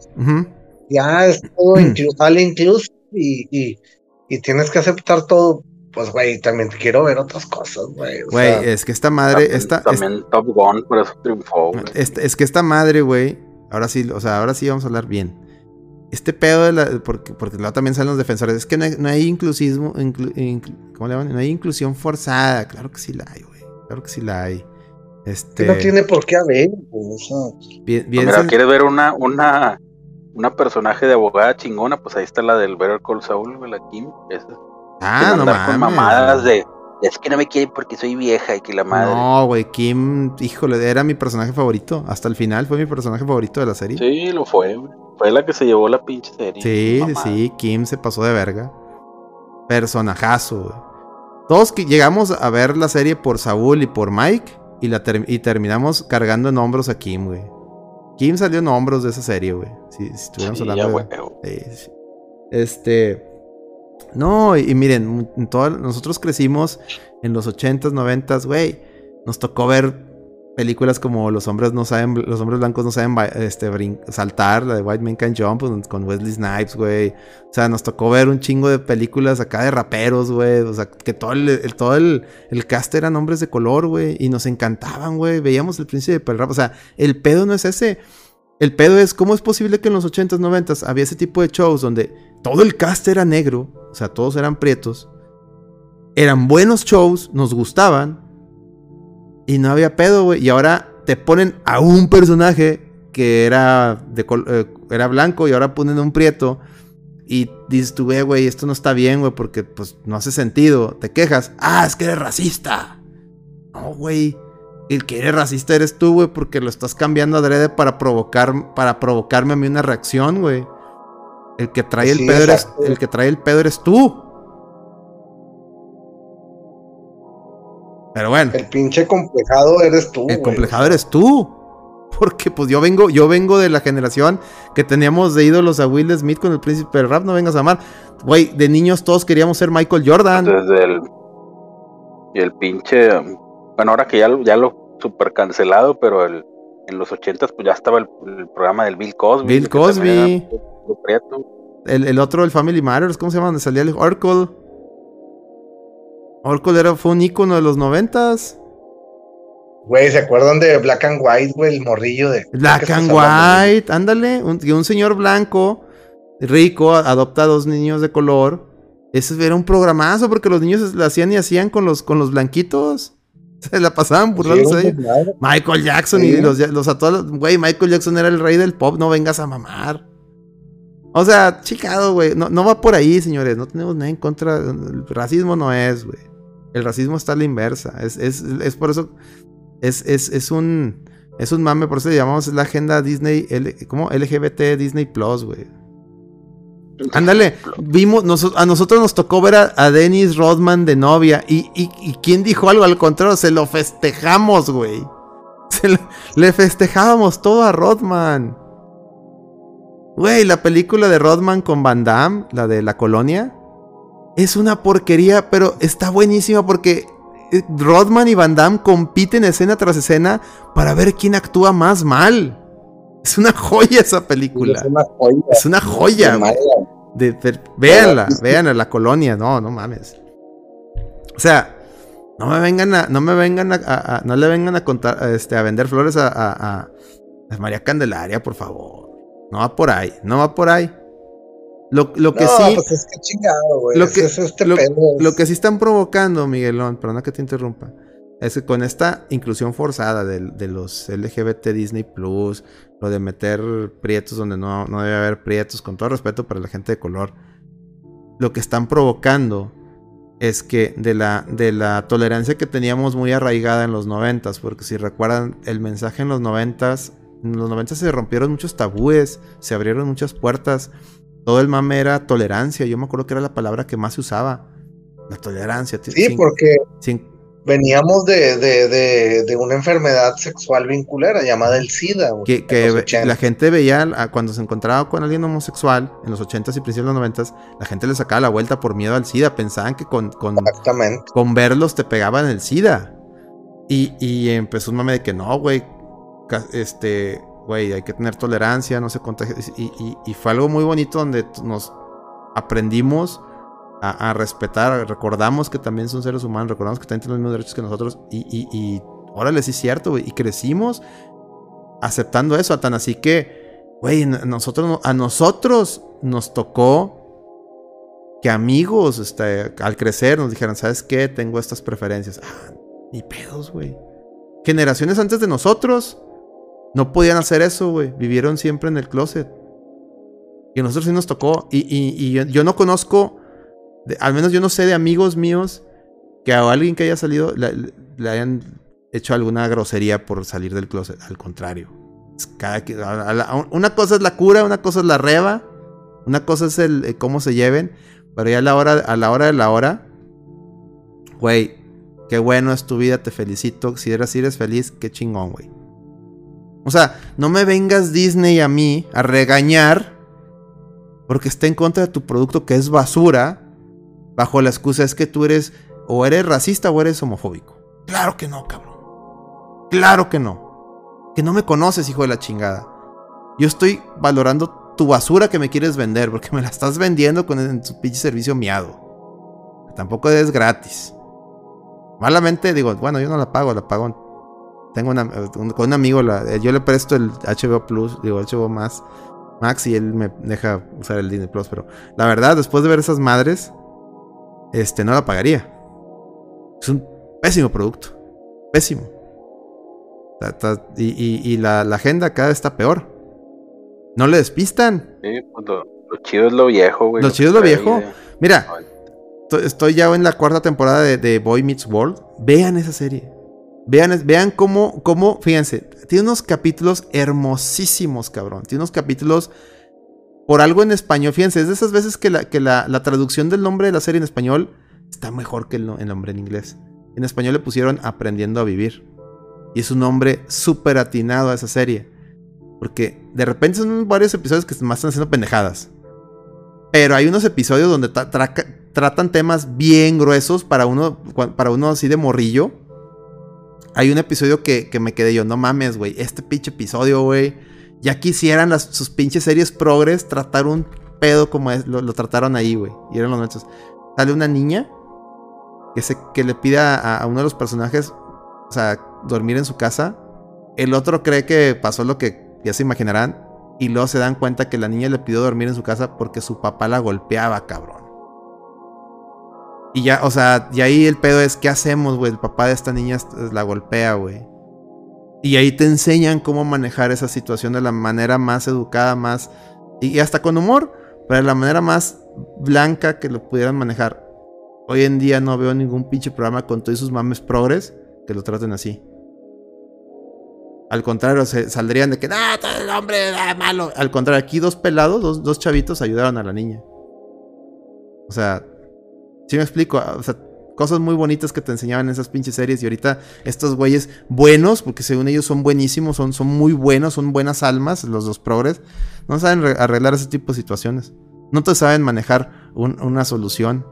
Ya es todo Mm. inclu all inclusive y, y, y tienes que aceptar todo. Pues, güey, también quiero ver otras cosas, güey. o Güey, sea, es que esta madre... También, Esta, también Top Gun, por eso triunfó, güey. Es, es que esta madre, güey. Ahora sí, o sea, ahora sí vamos a hablar bien. Este pedo de la. Porque, porque luego también salen los defensores. Es que no hay, no hay inclusismo. inclu- inclu- ¿Cómo le llaman? No hay inclusión forzada. Claro que sí la hay, güey. Claro que sí la hay. Este. no tiene por qué haber, güey, o sea, Bien, bien Mira, sen- ¿quieres ver una, una, una personaje de abogada chingona? Pues ahí está la del Better Call Saul, güey, la Kim. Esa. Ah, no andar mames. con mamadas de, es que no me quieren porque soy vieja y que la madre. No, güey. Kim, híjole, era mi personaje favorito. Hasta el final fue mi personaje favorito de la serie. Sí, lo fue, güey. Fue la que se llevó la pinche serie. Sí, sí, Mamada. sí, Kim se pasó de verga. Personajazo, güey. Todos que llegamos a ver la serie por Saúl y por Mike y, la ter- y terminamos cargando en hombros a Kim, güey. Kim salió en hombros de esa serie, güey. Si, si estuviéramos Sí, hablando de-. Este. No, y, y miren, toda- nosotros crecimos en los 80s, 90s, güey. Nos tocó ver películas como Los hombres no saben, los hombres blancos no saben este, saltar, la de White Man Can Jump con- con Wesley Snipes, güey. O sea, nos tocó ver un chingo de películas acá de raperos, güey. O sea, que todo el, el- todo el, el cast eran hombres de color, güey. Y nos encantaban, güey. Veíamos el príncipe del rap. O sea, el pedo no es ese. El pedo es cómo es posible que en los 80s, 90s había ese tipo de shows donde todo el cast era negro, o sea, todos eran prietos. Eran buenos shows, nos gustaban. Y no había pedo, güey. Y ahora te ponen a un personaje que era, de eh, era blanco y ahora ponen a un prieto. Y dices tú, "Ve, güey, esto no está bien, güey, porque pues no hace sentido. Te quejas. Ah, es que eres racista. No, güey. El que eres racista eres tú, güey, porque lo estás cambiando adrede para provocar, para provocarme a mí una reacción, güey. El que trae Sí, el pedo eres, el que trae el pedo eres tú. Pero bueno, el pinche complejado eres tú, el complejado eres tú. Porque pues yo vengo, yo vengo de la generación que teníamos de ídolos a Will Smith con el príncipe del rap, no vengas a amar. Güey, de niños todos queríamos ser Michael Jordan. Desde el. Y el pinche. Bueno, ahora que ya, lo- ya lo super cancelado, pero el, en los ochentas pues ya estaba el, el programa del Bill Cosby. Bill Cosby. El, el otro, el Family Matters, ¿cómo se llama? Donde salía el Oracle. Oracle era, fue un ícono de los noventas. Güey, ¿se acuerdan de Black and White, güey? El morrillo de. Black ¿qué and? White, ándale. Un, que un señor blanco, rico, adopta a dos niños de color. Ese era un programazo porque los niños lo hacían y hacían con los, con los blanquitos. Se la pasaban burlándose de ellos. Michael Jackson Sí. y los, los a todos Güey, Michael Jackson era el rey del pop, no vengas a mamar. O sea, chicado, güey. No, no va por ahí, señores. No tenemos nada en contra. El racismo no es, güey. El racismo está a la inversa. Es, es, es por eso. Es, es, es un. Es un mame, por eso le llamamos la agenda Disney. L- ¿Cómo? LGBT Disney Plus, güey. Ándale, vimos, a nosotros nos tocó ver a, Dennis Rodman de novia. Y, y, quién dijo algo al contrario, se lo festejamos, güey. Le festejábamos todo a Rodman. Güey, la película de Rodman con Van Damme, la de la colonia, es una porquería, pero está buenísima porque eh, Rodman y Van Damme compiten escena tras escena para ver quién actúa más mal. Es una joya esa película. Es una joya. Es una joya, de véanla, véanla, la colonia, no, no mames. O sea, no me vengan a, no me vengan a, a- a- no le vengan a contar, a, este, a vender flores a, María Candelaria, por favor. No va por ahí, no va por ahí. Lo, lo que no, sí, pues es que chingado, güey. Lo Es- que- es este lo- que sí están provocando, Miguelón, perdona que te interrumpa, es que con esta inclusión forzada de, los LGBT Disney Plus, lo de meter prietos donde no, no debe haber prietos, con todo respeto para la gente de color, lo que están provocando es que de la, de la tolerancia que teníamos muy arraigada en los noventas, porque si recuerdan el mensaje en los noventas, en los noventas se rompieron muchos tabúes, se abrieron muchas puertas, todo el mame era tolerancia, yo me acuerdo que era la palabra que más se usaba, la tolerancia. Sí, sin- porque sin- veníamos de, de, de, de una enfermedad sexual vinculera llamada el SIDA, güey. que, en que los ve- 80. la gente veía a- cuando se encontraba con alguien homosexual en los 80s y principios de los 90s, la gente le sacaba la vuelta por miedo al SIDA, pensaban que con, con, con verlos te pegaban el SIDA. Y, y empezó un mame de que no, güey, este, güey, hay que tener tolerancia, no se contagia. Y, y- y fue algo muy bonito donde nos aprendimos a, respetar, recordamos que también son seres humanos, recordamos que también tienen los mismos derechos que nosotros. Y, y, y órale, sí es cierto, güey, y crecimos aceptando eso, tan así que, güey, nosotros, no- a nosotros nos tocó que amigos, este, al crecer, nos dijeran, ¿sabes qué? Tengo estas preferencias. Ah, ni pedos, güey. Generaciones antes de nosotros no podían hacer eso, güey. Vivieron siempre en el closet. Y a nosotros sí nos tocó. Y, y- yo no conozco, de- al menos yo no sé de amigos míos que a alguien que haya salido le, hayan hecho alguna grosería por salir del closet. Al contrario. Una cosa es la cura, una cosa es la reba, una cosa es el eh, cómo se lleven. Pero ya a la hora, a la hora de la hora, güey, qué bueno es tu vida, te felicito. Si eres, si eres feliz, qué chingón, güey. O sea, no me vengas Disney a mí a regañar porque está en contra de tu producto que es basura, bajo la excusa es que tú eres o eres racista o eres homofóbico. Claro que no, cabrón. Claro que no. Que no me conoces, hijo de la chingada. Yo estoy valorando tu basura que me quieres vender porque me la estás vendiendo con tu pinche servicio miado. Tampoco es gratis. Malamente digo, bueno, yo no la pago, la pago. Tengo una, un- con un amigo, la- yo le presto el HBO Plus, digo HBO más, Max y él me deja usar el Disney Plus, pero la verdad, después de ver esas madres, este, no la pagaría. Es un pésimo producto, pésimo. Y, y- y la, la agenda cada vez está peor. No le despistan. Sí, pues lo, lo chido es lo viejo, güey. Lo que chido es lo viejo. Mira, to- estoy ya en la cuarta temporada de, de Boy Meets World. Vean esa serie. Vean, vean cómo, cómo, fíjense, tiene unos capítulos hermosísimos, cabrón. Tiene unos capítulos por algo en español. Fíjense, es de esas veces que la, que la, la traducción del nombre de la serie en español está mejor que el, no- el nombre en inglés. En español le pusieron Aprendiendo a Vivir. Y es un hombre súper atinado a esa serie. Porque de repente son varios episodios que más están haciendo pendejadas. Pero hay unos episodios donde tratan temas bien gruesos para uno, para uno así de morrillo. Hay un episodio que, que me quedé yo, no mames, güey. Este pinche episodio, güey. Ya quisieran las, sus pinches series progres tratar un pedo como lo, trataron ahí, güey. Y eran los nuestros. Sale una niña que, se, que le pide a, a uno de los personajes, o sea, dormir en su casa. El otro cree que pasó lo que ya se imaginarán. Y luego se dan cuenta que la niña le pidió dormir en su casa porque su papá la golpeaba, cabrón. Y ya, o sea, y ahí el pedo es, ¿qué hacemos, güey? El papá de esta niña la golpea, güey. Y ahí te enseñan cómo manejar esa situación de la manera más educada, más... Y, hasta con humor, pero de la manera más blanca que lo pudieran manejar. Hoy en día no veo ningún pinche programa con todos sus mames progres que lo traten así. Al contrario, se saldrían de que, no, todo el hombre da malo. Al contrario, aquí dos pelados, dos, dos chavitos ayudaron a la niña. O sea, si me explico, o sea, cosas muy bonitas que te enseñaban en esas pinches series y ahorita estos güeyes buenos, porque según ellos son buenísimos, son, son muy buenos, son buenas almas, los dos progres, no saben re- arreglar ese tipo de situaciones. No te saben manejar un- una solución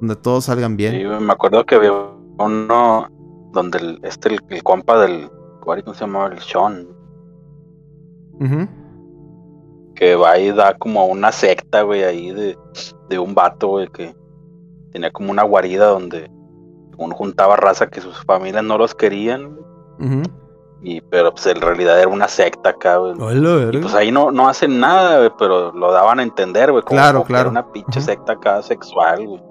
donde todos salgan bien. Sí, me acuerdo que había uno donde el, este, el, el compa del. ¿Cómo se llamaba? El Sean. Que va y da como una secta, güey, ahí de, de un vato, güey, que tenía como una guarida donde uno juntaba raza que sus familias no los querían. Y, pero pues en realidad era una secta acá, güey. Hola, Y verga. pues ahí no, no hacen nada, güey, pero lo daban a entender, güey. como- Claro, como que era claro. una pinche secta acá sexual, güey.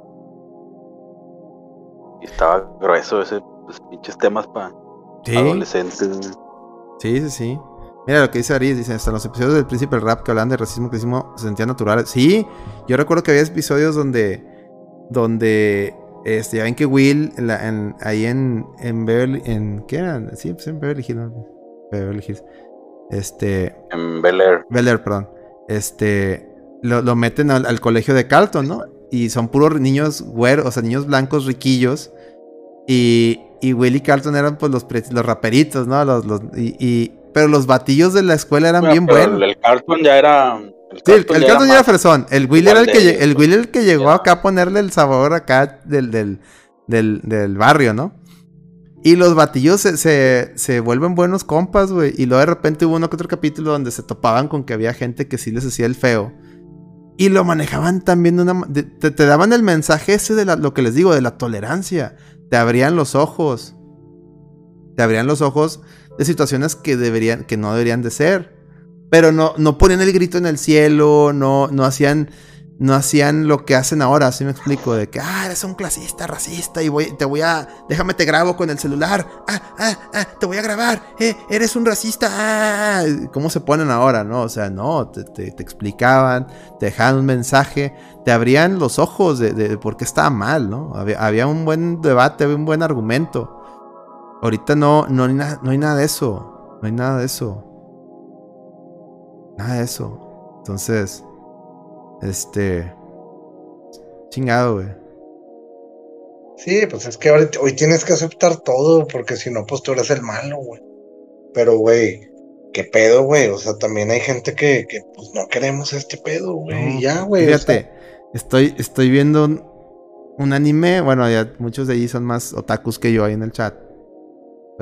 Y estaba grueso ese, pues, pinches temas para Sí. adolescentes. güey. Sí, sí, sí. Mira lo que dice Aris, dice, hasta los episodios del Príncipe del Rap que hablan de racismo, clasismo, se sentían naturales. Sí, yo recuerdo que había episodios donde, donde, este, ya ven que Will, en la- en- ahí en, en Beverly, en, ¿qué eran? Sí, pues en Beverly Hills, ¿no? Beverly Hills. Este, En Bel Air. Bel Air, perdón. Este, lo, lo meten al, al colegio de Carlton, ¿no? Y son puros niños güeros, o sea, niños blancos riquillos. Y, y Will y Carlton eran pues los, los raperitos, ¿no? Los, los, y, y- pero los batillos de la escuela eran Bueno, bien buenos. El Carlton ya era. El Sí, el, el Carlton ya era fresón. El Will era el que, de el Will el que llegó acá a ponerle el sabor acá del, del, del, del barrio, ¿no? Y los batillos se, se, se vuelven buenos compas, güey. Y luego de repente hubo uno que otro capítulo donde se topaban con que había gente que sí les hacía el feo. Y lo manejaban también de una... de- te, te daban el mensaje ese de la- lo que les digo, de la tolerancia. Te abrían los ojos. Te abrían los ojos de situaciones que deberían, que no deberían de ser. Pero no, no ponían el grito en el cielo, no, no hacían, no hacían lo que hacen ahora, así me explico, de que, ah, eres un clasista, racista, y voy, te voy a, déjame te grabo con el celular, ah, ah, ah, te voy a grabar, eh, eres un racista, ah, ¿cómo se ponen ahora, no? O sea, no, te, te- te explicaban, te dejaban un mensaje, te abrían los ojos de, de por qué estaba mal, ¿no? Había, había un buen debate, había un buen argumento. Ahorita no, no, hay na- no hay nada de eso, no hay nada de eso. Nada de eso. Entonces, este. Chingado, güey. Sí, pues es que ahorita, hoy tienes que aceptar todo, porque si no, pues tú eres el malo, güey. Pero, güey, ¿qué pedo, güey? O sea, también hay gente que, que pues no queremos este pedo, güey. No, y ya, güey. o sea, Fíjate, estoy, estoy viendo un, un anime. Bueno, ya muchos de allí son más otakus que yo ahí en el chat.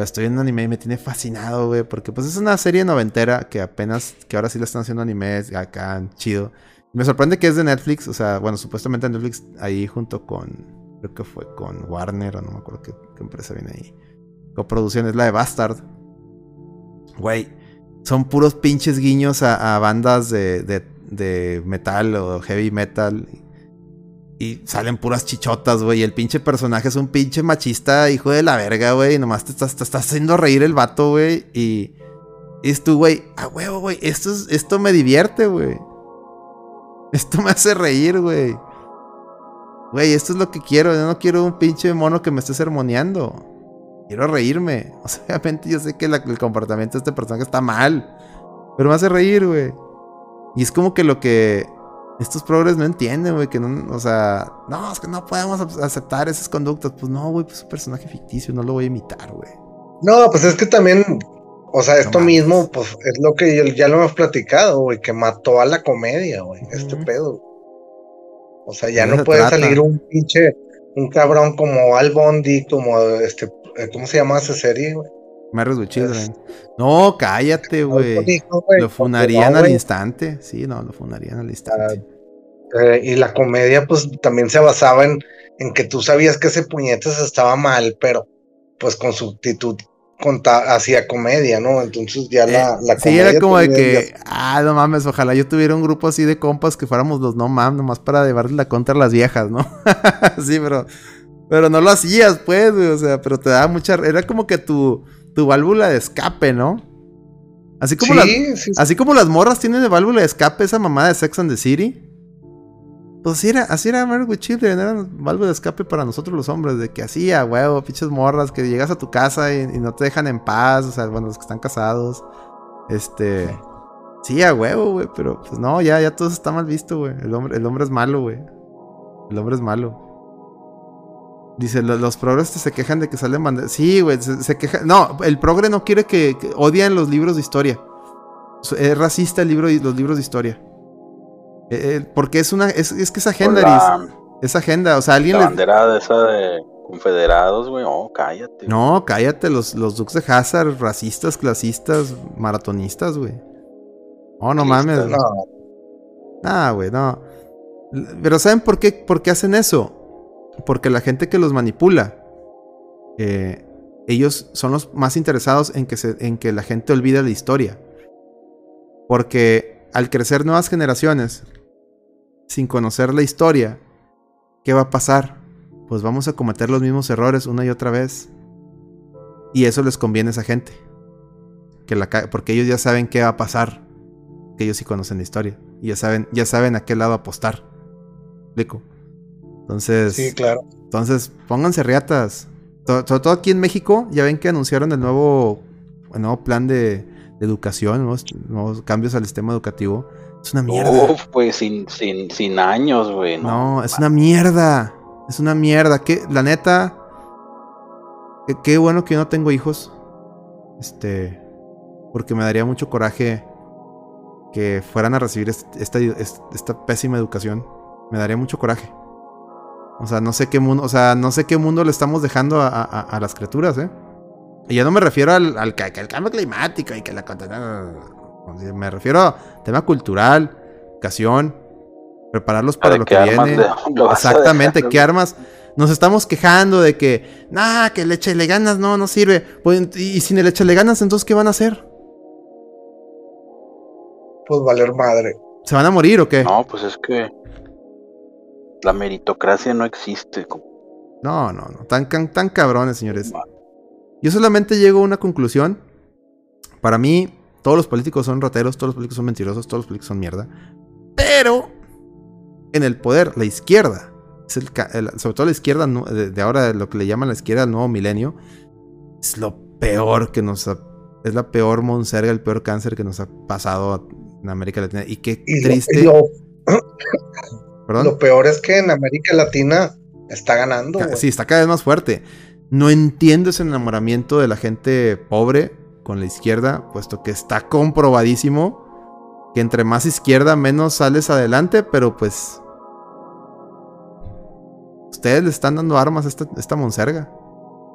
Estoy viendo anime y me tiene fascinado, güey. Porque pues es una serie noventera que apenas, que ahora sí le están haciendo animes acá, chido. Me sorprende que es de Netflix. O sea, bueno, supuestamente Netflix ahí junto con, creo que fue con Warner o no me acuerdo qué, empresa viene ahí. Coproducción es la de Bastard. Güey, son puros pinches guiños a, bandas de, de metal o heavy metal. Y salen puras chichotas, güey. El pinche personaje es un pinche machista, hijo de la verga, güey. Y nomás te estás, haciendo reír el vato, güey. Y, es tú, güey, a huevo, güey. Esto, es- esto me divierte, güey. Esto me hace reír, güey. Güey, esto es lo que quiero. Yo no quiero un pinche mono que me esté sermoneando. Quiero reírme. O sea, obviamente yo sé que el comportamiento de este personaje está mal. Pero me hace reír, güey. Y es como que lo que estos progres no entienden, güey. Que no, o sea, no, es que no podemos ac- aceptar esas conductas. Pues no, güey, pues es un personaje ficticio, no lo voy a imitar, güey. No, pues es que también, o sea, esto mismo, pues es lo que ya lo hemos platicado, güey, que mató a la comedia, güey, este pedo. O sea, ya no se puede trata. salir un pinche, un cabrón como Al Bondi, como este, eh, ¿cómo se llama esa serie, güey? Married with Children. No, cállate, güey. Hijo, güey, Lo porque funarían no, al instante. Sí, no, lo funarían al instante. Eh, y la comedia, pues también se basaba en, en que tú sabías que ese puñetas estaba mal, pero pues con su actitud hacía comedia, ¿no? Entonces ya la, Eh, la sí, comedia era como de que, ah, no mames, ojalá yo tuviera un grupo así de compas que fuéramos los no mames, nomás para llevarle la contra a las viejas, ¿no? sí, pero, pero no lo hacías, pues, güey, o sea, pero te daba mucha, era como que tu, tu válvula de escape, ¿no? Así como, las, Sí, sí, sí. así como las morras tienen de válvula de escape esa mamada de Sex and the City. Pues así era, así era Married with Children, era válvula de escape para nosotros los hombres, de que así, a huevo, pinches morras, que llegas a tu casa y, y no te dejan en paz, o sea, bueno, los que están casados. Este. Sí, a huevo, güey, pero pues no, ya, ya todo eso está mal visto, güey. El hombre, el hombre es malo, güey. El hombre es malo. Dice, "Lo- los progres se quejan de que salen banderas. Sí, güey, se, se quejan. No, el progre no quiere que, que odian los libros de historia. Es racista el libro los libros de historia. Eh, eh, porque es una. Es, es que es agenda, la, Es agenda. O sea, alguien la bandera de esa de confederados, güey. Oh, cállate. No, cállate, los, los Dukes de Hazard, racistas, clasistas, maratonistas, güey. Oh, no mames. No, Ah, güey, no. Pero ¿saben por qué, por qué hacen eso? Porque la gente que los manipula, eh, ellos son los más interesados en que, la gente olvide la historia. Porque al crecer nuevas generaciones, sin conocer la historia, ¿qué va a pasar? Pues vamos a cometer los mismos errores una y otra vez. Y eso les conviene a esa gente. Que la porque ellos ya saben qué va a pasar. Que ellos sí conocen la historia. Y ya saben, ya saben a qué lado apostar. ¿Me ¿Explico? Entonces, sí, claro. entonces pónganse riatas. Sobre todo aquí en México, ya ven que anunciaron el nuevo, el nuevo plan de, de educación, nuevos, nuevos cambios al sistema educativo. Es una mierda. Uf, pues sin, sin, sin años, güey. No, No, es una mierda. Es una mierda. Que, la neta. que- Qué bueno que yo no tengo hijos. Este. Porque me daría mucho coraje que fueran a recibir est- esta, est- esta pésima educación. Me daría mucho coraje. O sea, no sé qué mundo. O sea, no sé qué mundo le estamos dejando a, a- a las criaturas, ¿eh? Y ya no me refiero al, al, el cambio climático y que la. Me refiero a tema cultural, educación, prepararlos para ¿De lo que viene. le- lo Exactamente, ¿qué armas? Nos estamos quejando de que, nah, que el échale ganas, no, no sirve. Pues, y sin el échale ganas, entonces, ¿qué van a hacer? Pues valer madre. ¿Se van a morir o qué? No, pues es que la meritocracia no existe. No, no, no. Tan, tan, tan cabrones, señores. Yo solamente llego a una conclusión. Para mí, todos los políticos son rateros, todos los políticos son mentirosos, todos los políticos son mierda. Pero, en el poder, la izquierda, es el sobre todo la izquierda de, de ahora, lo que le llaman la izquierda del nuevo milenio, es lo peor que nos ha. Es la peor monserga, el peor cáncer que nos ha pasado en América Latina. Y qué Y lo- triste. y lo, ¿Perdón? lo peor es que en América Latina está ganando. Ca-. Sí, está cada vez más fuerte. No entiendo ese enamoramiento de la gente pobre con la izquierda, puesto que está comprobadísimo que entre más izquierda menos sales adelante, pero pues ustedes le están dando armas a esta, esta monserga.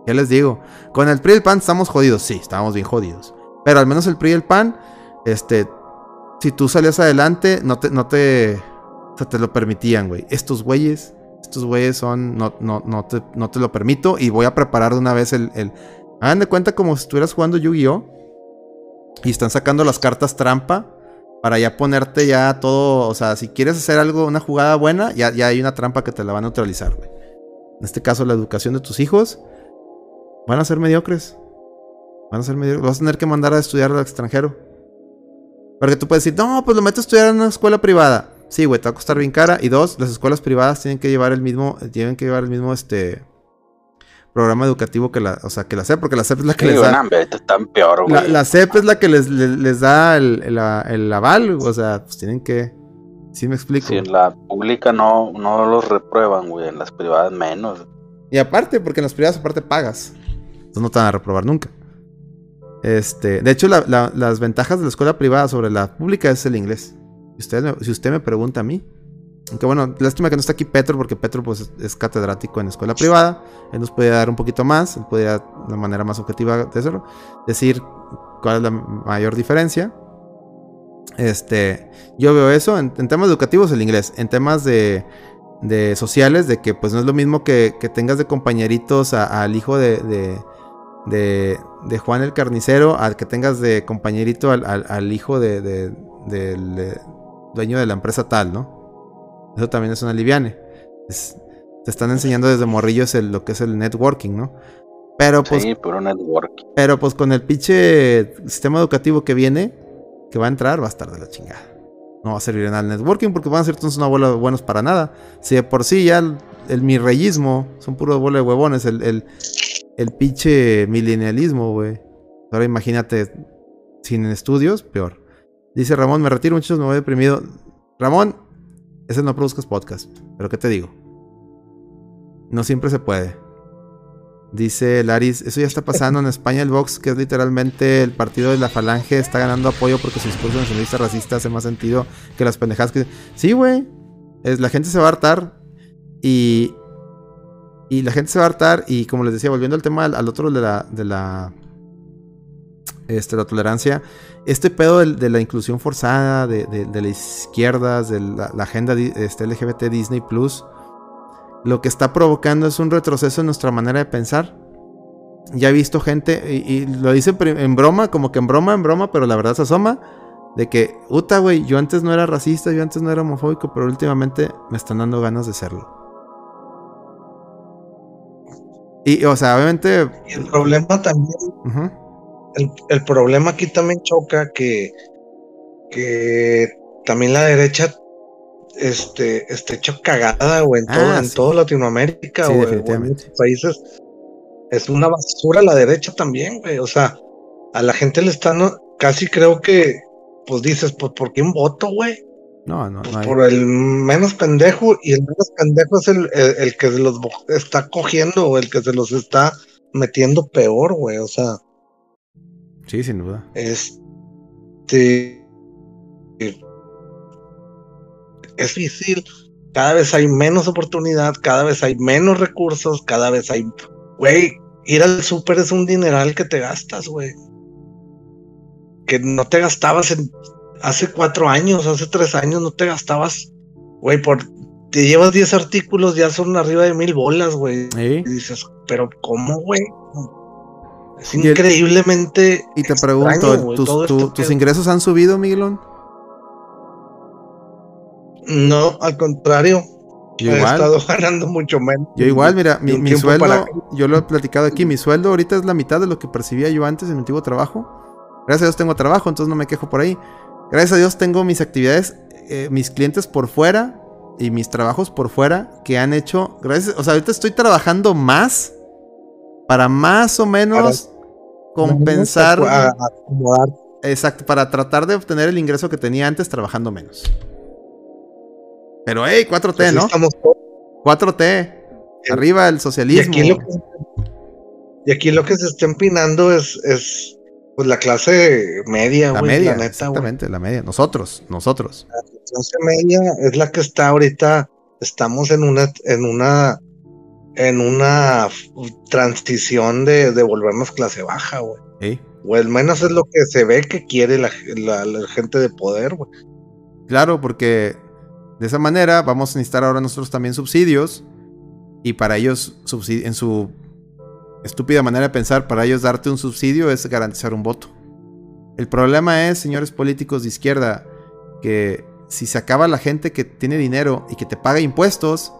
Ya les digo, con el PRI y el PAN estamos jodidos, sí, estamos bien jodidos. Pero al menos el PRI y el PAN, este, si tú salías adelante, no te, no te, o sea, te lo permitían, güey. Estos güeyes, estos güeyes son, no, no, no, te, no te lo permito y voy a preparar de una vez el, el... Hagan de cuenta como si estuvieras jugando Yu-Gi-Oh! Y están sacando las cartas trampa para ya ponerte ya todo, o sea, si quieres hacer algo, una jugada buena, ya, ya hay una trampa que te la va a neutralizar, güey. En este caso, la educación de tus hijos van a ser mediocres. Van a ser mediocres. Vas a tener que mandar a estudiar al extranjero. Porque tú puedes decir, no, pues lo meto a estudiar en una escuela privada. Sí, güey, te va a costar bien cara. Y dos, las escuelas privadas tienen que llevar el mismo, tienen que llevar el mismo, este, programa educativo que la, o sea, que la SEP, porque la SEP es la que Sí, les da. están peor. La, la CEP es la que les, les, les da el, el, el aval, o sea, pues tienen que... Sí me explico. Si en la pública no, no los reprueban, güey, en las privadas menos. Y aparte, porque en las privadas aparte pagas. Entonces no te van a reprobar nunca. Este, de hecho, la- la- las ventajas de la escuela privada sobre la pública es el inglés. Si usted, si usted me pregunta a mí. Aunque bueno, lástima que no está aquí Petro, porque Petro pues, es, catedrático en escuela privada. Él nos puede dar un poquito más, él dar de manera más objetiva de hacerlo, decir cuál es la mayor diferencia. Este, yo veo eso en, temas educativos el inglés, en temas de, de sociales, de que pues no es lo mismo que, que tengas de compañeritos al hijo de, de, de- Juan el carnicero, al que tengas de compañerito al, al- hijo de, de- dueño de la empresa tal, ¿no? Eso también es una liviane. Es- te están enseñando desde morrillos el- lo que es el networking, ¿no? Pero pues Sí, puro networking. pero pues con el pinche sistema educativo que viene, que va a entrar, va a estar de la chingada. No va a servir nada el networking porque van a ser entonces una bola de buenos para nada. Si de por sí ya el, el mirreyismo son puro bola de huevones, el, el, el pinche milenialismo, güey. Ahora imagínate sin estudios, peor. Dice Ramón, me retiro muchachos, me voy deprimido. Ramón, ese no produzcas podcast, pero ¿qué te digo? No siempre se puede. Dice Laris, eso ya está pasando en España el Vox, que es literalmente el partido de la falange, está ganando apoyo porque su discurso nacionalista racista hace más sentido que las pendejadas que... Sí, güey. La gente se va a hartar y... Y la gente se va a hartar y como les decía, volviendo al tema al, al otro de la... De la este, la tolerancia. Este pedo del- de, la inclusión forzada, de, de, de las izquierdas, de la, la agenda este, LGBT Disney Plus, lo que está provocando es un retroceso en nuestra manera de pensar. Ya he visto gente, y, y lo dice en broma, como que en broma, en broma, pero la verdad se asoma, de que, puta, güey, yo antes no era racista, yo antes no era homofóbico, pero últimamente me están dando ganas de serlo. Y, o sea, obviamente... Y el problema también, ujú, el, el problema aquí también choca que, que también la derecha este, esté hecho cagada, güey, en, todo, Ah, en sí. todo Latinoamérica, Sí, o en muchos países. Es una basura la derecha también, güey. O sea, a la gente le están, casi creo que, pues dices, pues, ¿por qué un voto, güey? No, no, Pues no hay- por el menos pendejo, y el menos pendejo es el, el, el que se los está cogiendo, o el que se los está metiendo peor, güey. O sea, Sí, sin duda. este es difícil. Cada vez hay menos oportunidad, cada vez hay menos recursos, cada vez hay. Güey, ir al súper es un dineral que te gastas, güey. Que no te gastabas en. Hace cuatro años, hace tres años, no te gastabas. Güey, por. Te llevas 10 artículos, ya son arriba de mil bolas, güey. Y dices, pero ¿cómo, güey? Es Y el- increíblemente. Y te extraño, pregunto, ¿tus, tu- esto ¿tus que- ingresos han subido, Miguelón? No, al contrario. Yo he igual. estado ganando mucho menos. Yo igual, mira, mi, mi sueldo, para yo lo he platicado aquí, mi sueldo ahorita es la mitad de lo que percibía yo antes en mi antiguo trabajo. Gracias a Dios tengo trabajo, entonces no me quejo por ahí. Gracias a Dios tengo mis actividades, eh, mis clientes por fuera y mis trabajos por fuera que han hecho, gracias, o sea, ahorita estoy trabajando más para más o menos compensar, A- exacto, para tratar de obtener el ingreso que tenía antes trabajando menos. Pero hey, 4T, Así ¿no? estamos todos. 4T. Arriba el Y socialismo. aquí, lo que, y aquí lo que se está empinando es, es pues la clase media, La media, La neta, exactamente, la media. Nosotros, nosotros. La clase media es la que está ahorita. Estamos en una, en una, en una transición de, de volvernos clase baja, güey. ¿sí? O al menos es lo que se ve que quiere la, la- la gente de poder, güey. Claro, porque de esa manera vamos a necesitar ahora nosotros también subsidios. Y para ellos, en su estúpida manera de pensar, para ellos darte un subsidio es garantizar un voto. El problema es, señores políticos de izquierda, que si se acaba la gente que tiene dinero y que te paga impuestos,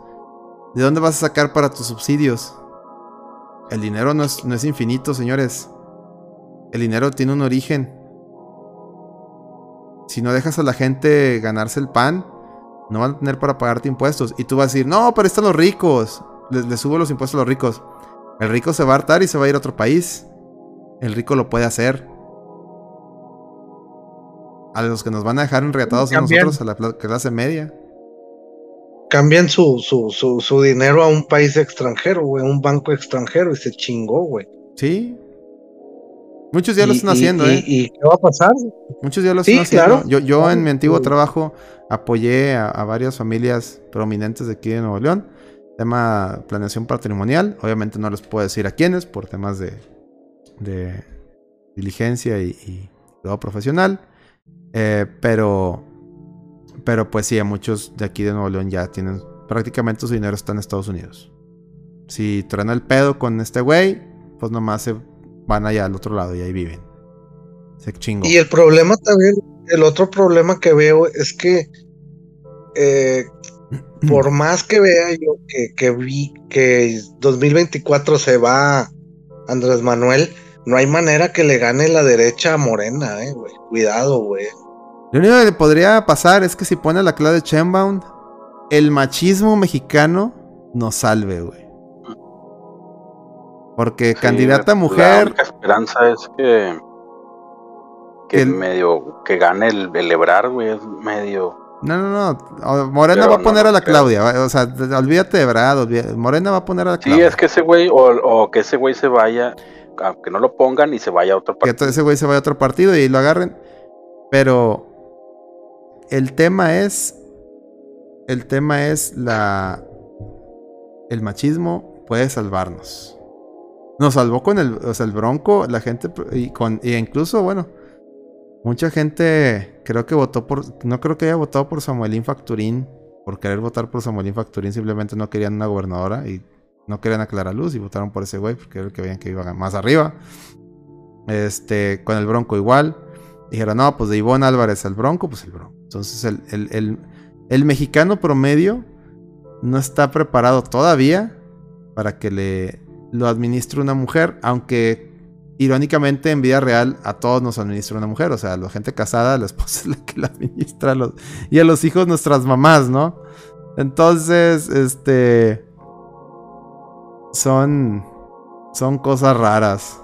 ¿de dónde vas a sacar para tus subsidios? El dinero no es, no es infinito, señores. El dinero tiene un origen. Si no dejas a la gente ganarse el pan, no van a tener para pagarte impuestos. Y tú vas a decir, no, pero están los ricos. Les, les subo los impuestos a los ricos. El rico se va a hartar y se va a ir a otro país. El rico lo puede hacer. A los que nos van a dejar enreatados a nosotros, a la clase media. Cambian su, su, su, su dinero a un país extranjero, güey, un banco extranjero y se chingó, güey. Sí. Muchos ya lo están haciendo, y- ¿eh? ¿Y qué va a pasar? Muchos ya lo Sí, están haciendo. claro. Yo, yo en mi antiguo trabajo apoyé a, a varias familias prominentes de aquí de Nuevo León. Tema planeación patrimonial. Obviamente no les puedo decir a quiénes por temas de, de diligencia y, y profesional. Eh, pero, pero pues sí, a muchos de aquí de Nuevo León ya tienen prácticamente su dinero está en Estados Unidos. Si truena el pedo con este güey, pues nomás se van allá al otro lado y ahí viven. Se chingó. Y el problema también, el otro problema que veo es que eh, por más que vea yo que, que vi que 2024 se va Andrés Manuel, no hay manera que le gane la derecha a Morena, eh, güey. Cuidado, güey. Lo único que podría pasar es que si pone la clave de Chainbound, el machismo mexicano nos salve, güey. Porque Sí, candidata La mujer, única esperanza es que. Que El- medio. Que gane el, el Ebrard, güey. Es medio. no, no, no, Morena Pero va a poner no a la creo. Claudia, o sea, olvídate de olvídate- Morena va a poner a la Sí, Claudia. es que ese güey. O, o que ese güey se vaya. Aunque no lo pongan y se vaya a otro que partido. entonces ese güey se vaya a otro partido y lo agarren. Pero el tema es. El tema es la. El machismo puede salvarnos. Nos salvó con el, o sea, el Bronco, la gente, y con, y incluso, bueno, mucha gente creo que votó por, no creo que haya votado por Samuelín Facturín, por querer votar por Samuelín Facturín, simplemente no querían una gobernadora y no querían a Clara Luz y votaron por ese güey porque era el que veían que iba más arriba. Este, con el Bronco igual. Dijeron, no, pues de Ivonne Álvarez al Bronco, pues el Bronco. Entonces el, el, el, mexicano promedio no está preparado todavía para que le lo administre una mujer, aunque irónicamente en vida real a todos nos administra una mujer, o sea, a la gente casada, la esposa es la que la administra a los, y a los hijos nuestras mamás, ¿no? Entonces, este son son cosas raras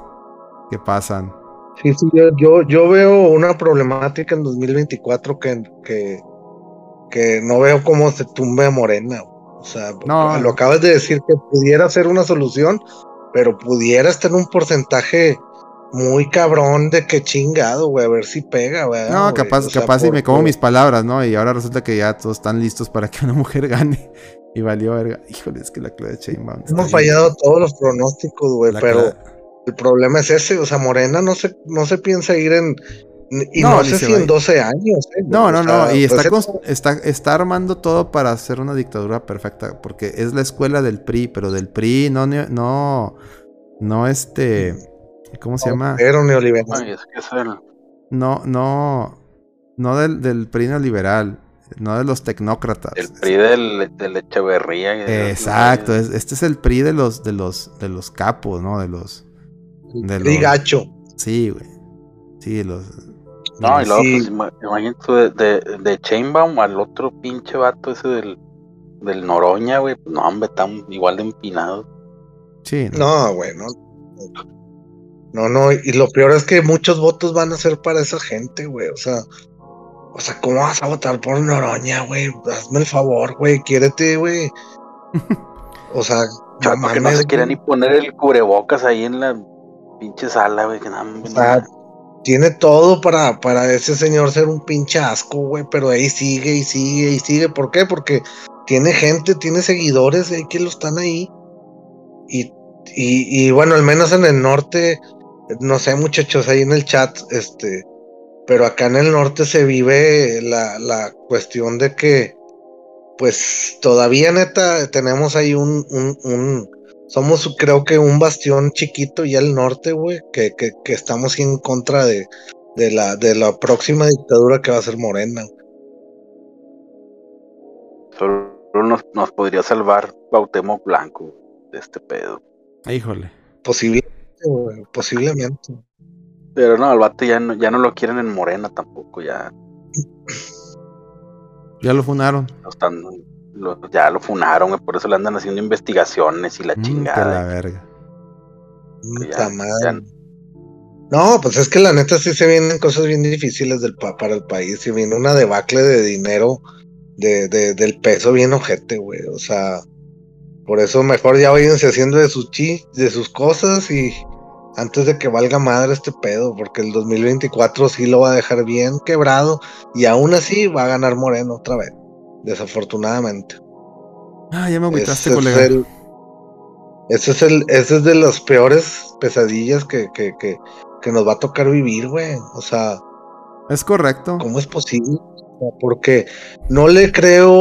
que pasan. Sí, sí, yo, yo, yo veo una problemática en 2024 que, que, que no veo cómo se tumbe a Morena. O sea, No. lo acabas de decir que pudiera ser una solución, pero pudiera estar en un porcentaje muy cabrón de que chingado, güey, a ver si pega, güey. No, güey. capaz, O sea, capaz y me como mis palabras, ¿no? Y ahora resulta que ya todos están listos para que una mujer gane. Y valió verga. Híjole, es que la Claudia Sheinbaum está Hemos bien- fallado todos los pronósticos, güey, pero el problema es ese, o sea, Morena no se, no se piensa ir en, y No, no, sé si en ir. 12 años. eh, No, no, o no. Y pues está, es- cons- está, está armando todo para hacer una dictadura perfecta. Porque es la escuela del PRI, pero del PRI no, no, no este, ¿cómo se llama? Pero neoliberal. Ay, es que es el. No, no, no del, del PRI neoliberal, no de los tecnócratas. El PRI del, del Echeverría. y de- Exacto, es- este es el PRI de los, de los, de los capos, ¿no? De los, de los- gacho. sí, güey, sí, los. No, y luego, Sí. pues, ima- imagínate tú de, de, de Chainbaum al otro pinche vato ese del, del Noroña, güey. No, hombre, están igual de empinados. sí, no. No, güey, no. No, no, y lo peor es que muchos votos van a ser para esa gente, güey. O sea, o sea, ¿cómo vas a votar por Noroña, güey? Hazme el favor, güey, quiérete, güey. O sea, no no se quiere ni poner el cubrebocas ahí en la pinche sala, güey. Que O sea, no. tiene todo para, para ese señor ser un pinche asco, güey, pero ahí sigue y sigue y sigue. ¿Por qué? Porque tiene gente, tiene seguidores ahí que lo están ahí. Y, y, y bueno, al menos en el norte, no sé, muchachos, ahí en el chat, este, pero acá en el norte se vive la, la cuestión de que, pues todavía neta, tenemos ahí un, un, un somos creo que un bastión chiquito ya al norte, güey, que, que, que estamos en contra de, de la, de la próxima dictadura que va a ser Morena. Solo nos, nos podría salvar Bautemo Blanco de este pedo. Híjole. Posiblemente, güey, posiblemente. Pero no, al vato ya no, ya no lo quieren en Morena tampoco, ya Ya lo funaron. lo están, lo- ya lo funaron, güey, por eso le andan haciendo investigaciones y la Mm, chingada. la verga. ya- ya- No, pues es que la neta sí se vienen cosas bien difíciles del pa- para el país. Se viene una debacle de dinero de, de- del peso bien ojete, güey. O sea, por eso mejor ya váyanse haciendo de sus chi, de sus cosas y antes de que valga madre este pedo, porque el 2024 sí lo va a dejar bien quebrado y aún así va a ganar Moreno otra vez, desafortunadamente. Ah, ya me agüitaste, Ese es colega. el- Ese es el, ese es de las peores pesadillas que, que, que, que nos va a tocar vivir, güey. O sea, Es correcto. ¿cómo es posible? Porque no le creo,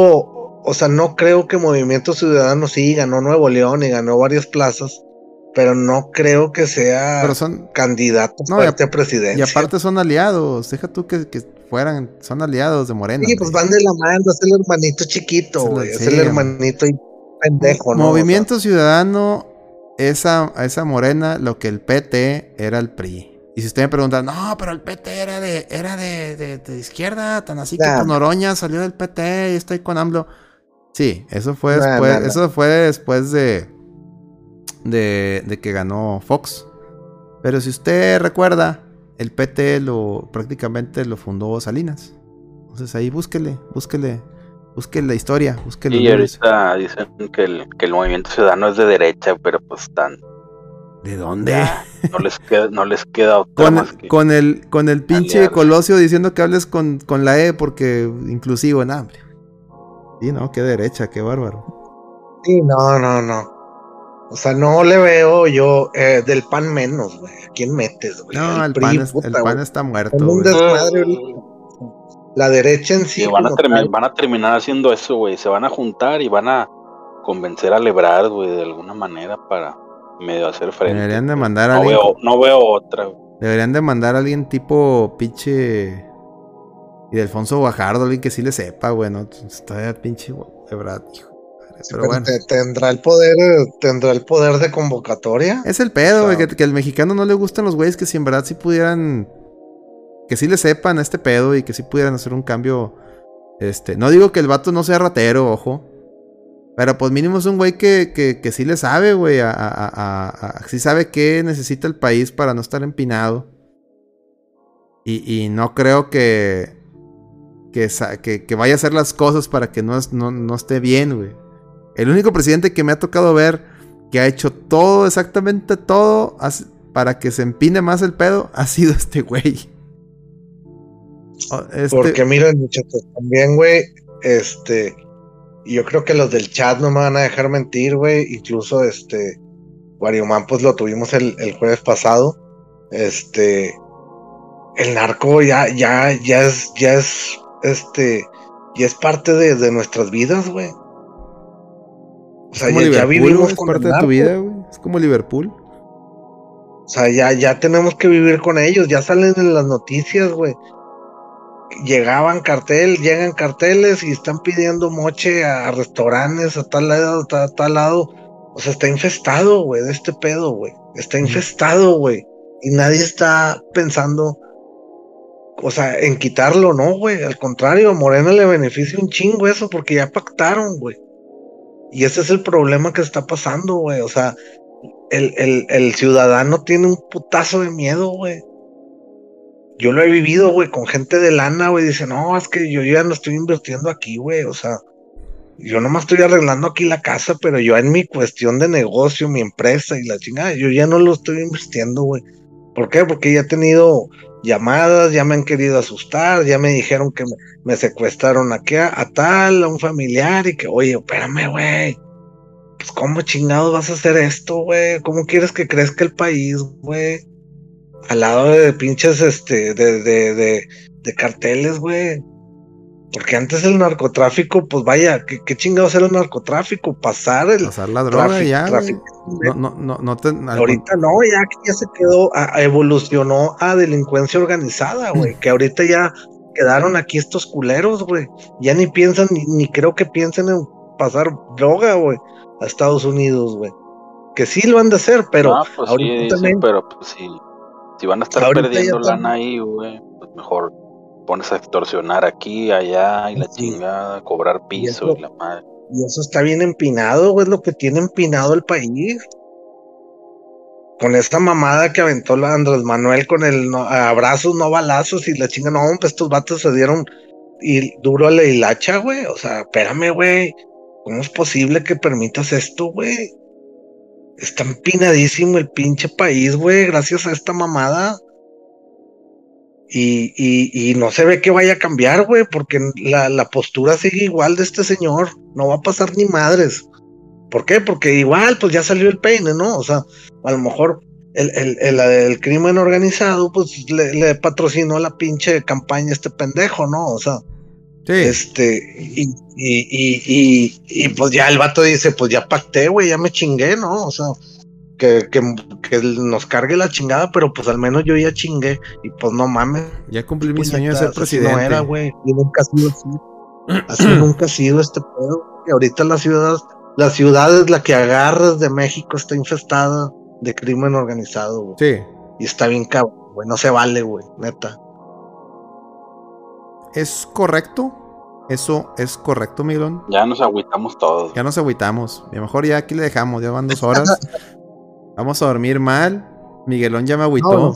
o sea, no creo que Movimiento Ciudadano sí ganó Nuevo León y ganó varias plazas, pero no creo que sea Pero son. candidato No, y a Y presidencia. aparte son aliados. Deja tú que, que fueran. Son aliados de Morena. sí, pues van de la mano, es el hermanito chiquito, Es el- güey, es sí, el hombre. hermanito y pendejo, ¿no? Movimiento Ciudadano es a, a esa morena lo que el PT era el PRI. Y si usted me pregunta, no, pero el PT era de, era de, de- de izquierda, tan así que pues, Noroña salió del PT y estoy con AMLO. Sí, eso fue Nah, después, nah. eso fue después de, de, de que ganó Fox. Pero si usted recuerda, el PT lo prácticamente lo fundó Salinas. Entonces ahí búsquele, búsquele, búsquele la historia, búsquele Y ahorita dicen que el, que el movimiento ciudadano es de derecha, pero pues están. ¿De dónde? ya, no les queda, no les queda otra Con, más que. con el con el pinche aliarse. Colosio diciendo que hables con, con la E porque inclusivo en hambre. Sí, no, qué derecha, qué bárbaro. Sí, no, no, no. O sea, no le veo yo eh, del pan menos, güey. ¿A quién metes, güey? No, el pan, es- puta, el pan está muerto. Un güey. desmadre. La derecha en sí. Sí, van, a van terminar haciendo eso, güey. Se van a juntar y van a convencer a Lebrard, güey, de alguna manera para medio hacer frente. Deberían de mandar a no, alguien, veo, no veo otra. güey. deberían de mandar a alguien tipo pinche y de Alfonso Guajardo, alguien que sí le sepa, güey, no está pinche de verdad, Pero pero bueno, te- tendrá el poder, tendrá el poder de convocatoria. es el pedo, güey, que, que al mexicano no le gustan los güeyes que si en verdad sí pudieran que sí le sepan a este pedo y que sí pudieran hacer un cambio este, no digo que el vato no sea ratero, ojo. Pero pues mínimo es un güey que, que, que sí le sabe, güey. A, a- a- sí sabe qué necesita el país para no estar empinado. Y, y no creo que, que, que, que vaya a hacer las cosas para que no, no, no esté bien, güey. El único presidente que me ha tocado ver que ha hecho todo, exactamente todo, para que se empine más el pedo, ha sido este güey. O- este- Porque miren, muchachos, también, güey, este, yo creo que los del chat no me van a dejar mentir, güey, incluso este, Guariomán, pues lo tuvimos el, el jueves pasado, este, el narco ya, ya, ya es, ya es, este, ya es parte de nuestras vidas, güey. O sea, como ya, vivimos es con parte de tu vida, güey. Es como Liverpool. O sea, ya, ya tenemos que vivir con ellos, ya salen en las noticias, güey. Llegaban cartel, llegan carteles y están pidiendo moche a, restaurantes, a tal lado, a, a tal lado. O sea, está infestado, güey, de este pedo, güey. Está infestado, güey. Y nadie está pensando, o sea, en quitarlo, ¿no, güey? Al contrario, a Morena le beneficia un chingo eso porque ya pactaron, güey. Y ese es el problema que está pasando, güey. O sea, el, el, ciudadano tiene un putazo de miedo, güey. Yo lo he vivido, güey, con gente de lana, güey. Dice, no, es que yo ya no estoy invirtiendo aquí, güey. O sea, yo nomás estoy arreglando aquí la casa, pero yo en mi cuestión de negocio, mi empresa y la chingada, yo ya no lo estoy invirtiendo, güey. ¿Por qué? Porque ya he tenido llamadas, ya me han querido asustar, ya me dijeron que me, secuestraron aquí a, a tal, a un familiar y que, oye, espérame, güey. Pues, ¿cómo chingados vas a hacer esto, güey? ¿Cómo quieres que crezca el país, güey? Al lado de pinches, este, de, de, de, de carteles, güey. Porque antes el narcotráfico, pues vaya, ¿qué, qué chingados era el narcotráfico? Pasar el Pasar la droga tráfico, ya, tráfico. No, no, no, no te- Ahorita no, ya que ya se quedó, a- a- evolucionó a delincuencia organizada, güey. Que ahorita ya quedaron aquí estos culeros, güey. Ya ni piensan, ni, ni creo que piensen en pasar droga, güey, a Estados Unidos, güey. Que sí lo han de hacer, pero Ah, pues sí, ahorita dicen, también, pero pues sí. Si van a estar perdiendo lana ahí, güey, pues mejor pones a extorsionar aquí, allá y la Sí. chingada, cobrar piso eso- y la madre. y eso está bien empinado, güey, es lo que tiene empinado el país. Con esta mamada que aventó la Andrés Manuel con el no- abrazos, no balazos y la chinga, no, pues estos vatos se dieron y duro a la hilacha, güey. O sea, espérame, güey. ¿Cómo es posible que permitas esto, güey? está empinadísimo el pinche país, güey, gracias a esta mamada. Y, y, y no se ve que vaya a cambiar, güey, porque la, la postura sigue igual de este señor. No va a pasar ni madres. ¿Por qué? Porque igual, pues ya salió el peine, ¿no? O sea, a lo mejor el, el, el, el crimen organizado, pues le, le, patrocinó la pinche campaña a este pendejo, ¿no? O sea, Sí. este, y, y, y, y, y, pues ya el vato dice, pues ya pacté, güey, ya me chingué, ¿no? O sea, que, que, que nos cargue la chingada, pero pues al menos yo ya chingué, y pues no mames. Ya cumplí mi sueño de ser Así presidente. No era, güey, y nunca ha sido así. Así nunca ha sido este pedo. Y ahorita la ciudad, la ciudad es la que agarras de México, está infestada de crimen organizado, güey. Sí. Y está bien cabrón, güey. No se vale, güey, neta. ¿Es correcto? Eso es correcto, Miguelón. Ya nos agüitamos todos. Ya nos agüitamos. Y a lo mejor ya aquí le dejamos, ya van dos horas. Vamos a dormir mal. Miguelón ya me agüitó. No.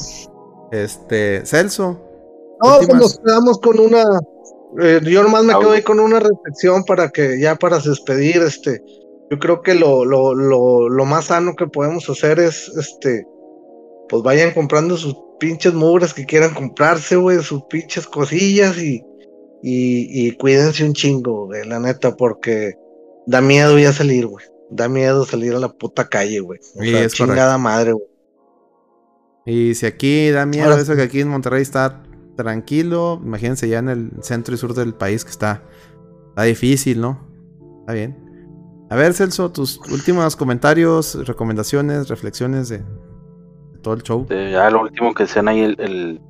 Este, Celso. No, pues Últimas- nos quedamos con una. eh, yo nomás me quedo ahí con una reflexión para que ya para despedir, este. Yo creo que lo, lo, lo, lo más sano que podemos hacer es, este, pues vayan comprando sus pinches mugres que quieran comprarse, güey, sus pinches cosillas y, y, y cuídense un chingo, güey, la neta, porque da miedo ya salir, güey. Da miedo salir a la puta calle, güey. O Sí, sea, es chingada madre, güey. Y si aquí da miedo Ahora eso que aquí en Monterrey está tranquilo, imagínense ya en el centro y sur del país que está, está difícil, ¿no? Está bien. A ver, Celso, tus últimos comentarios, recomendaciones, reflexiones de, de todo el show. Ya lo último que decían ahí el, el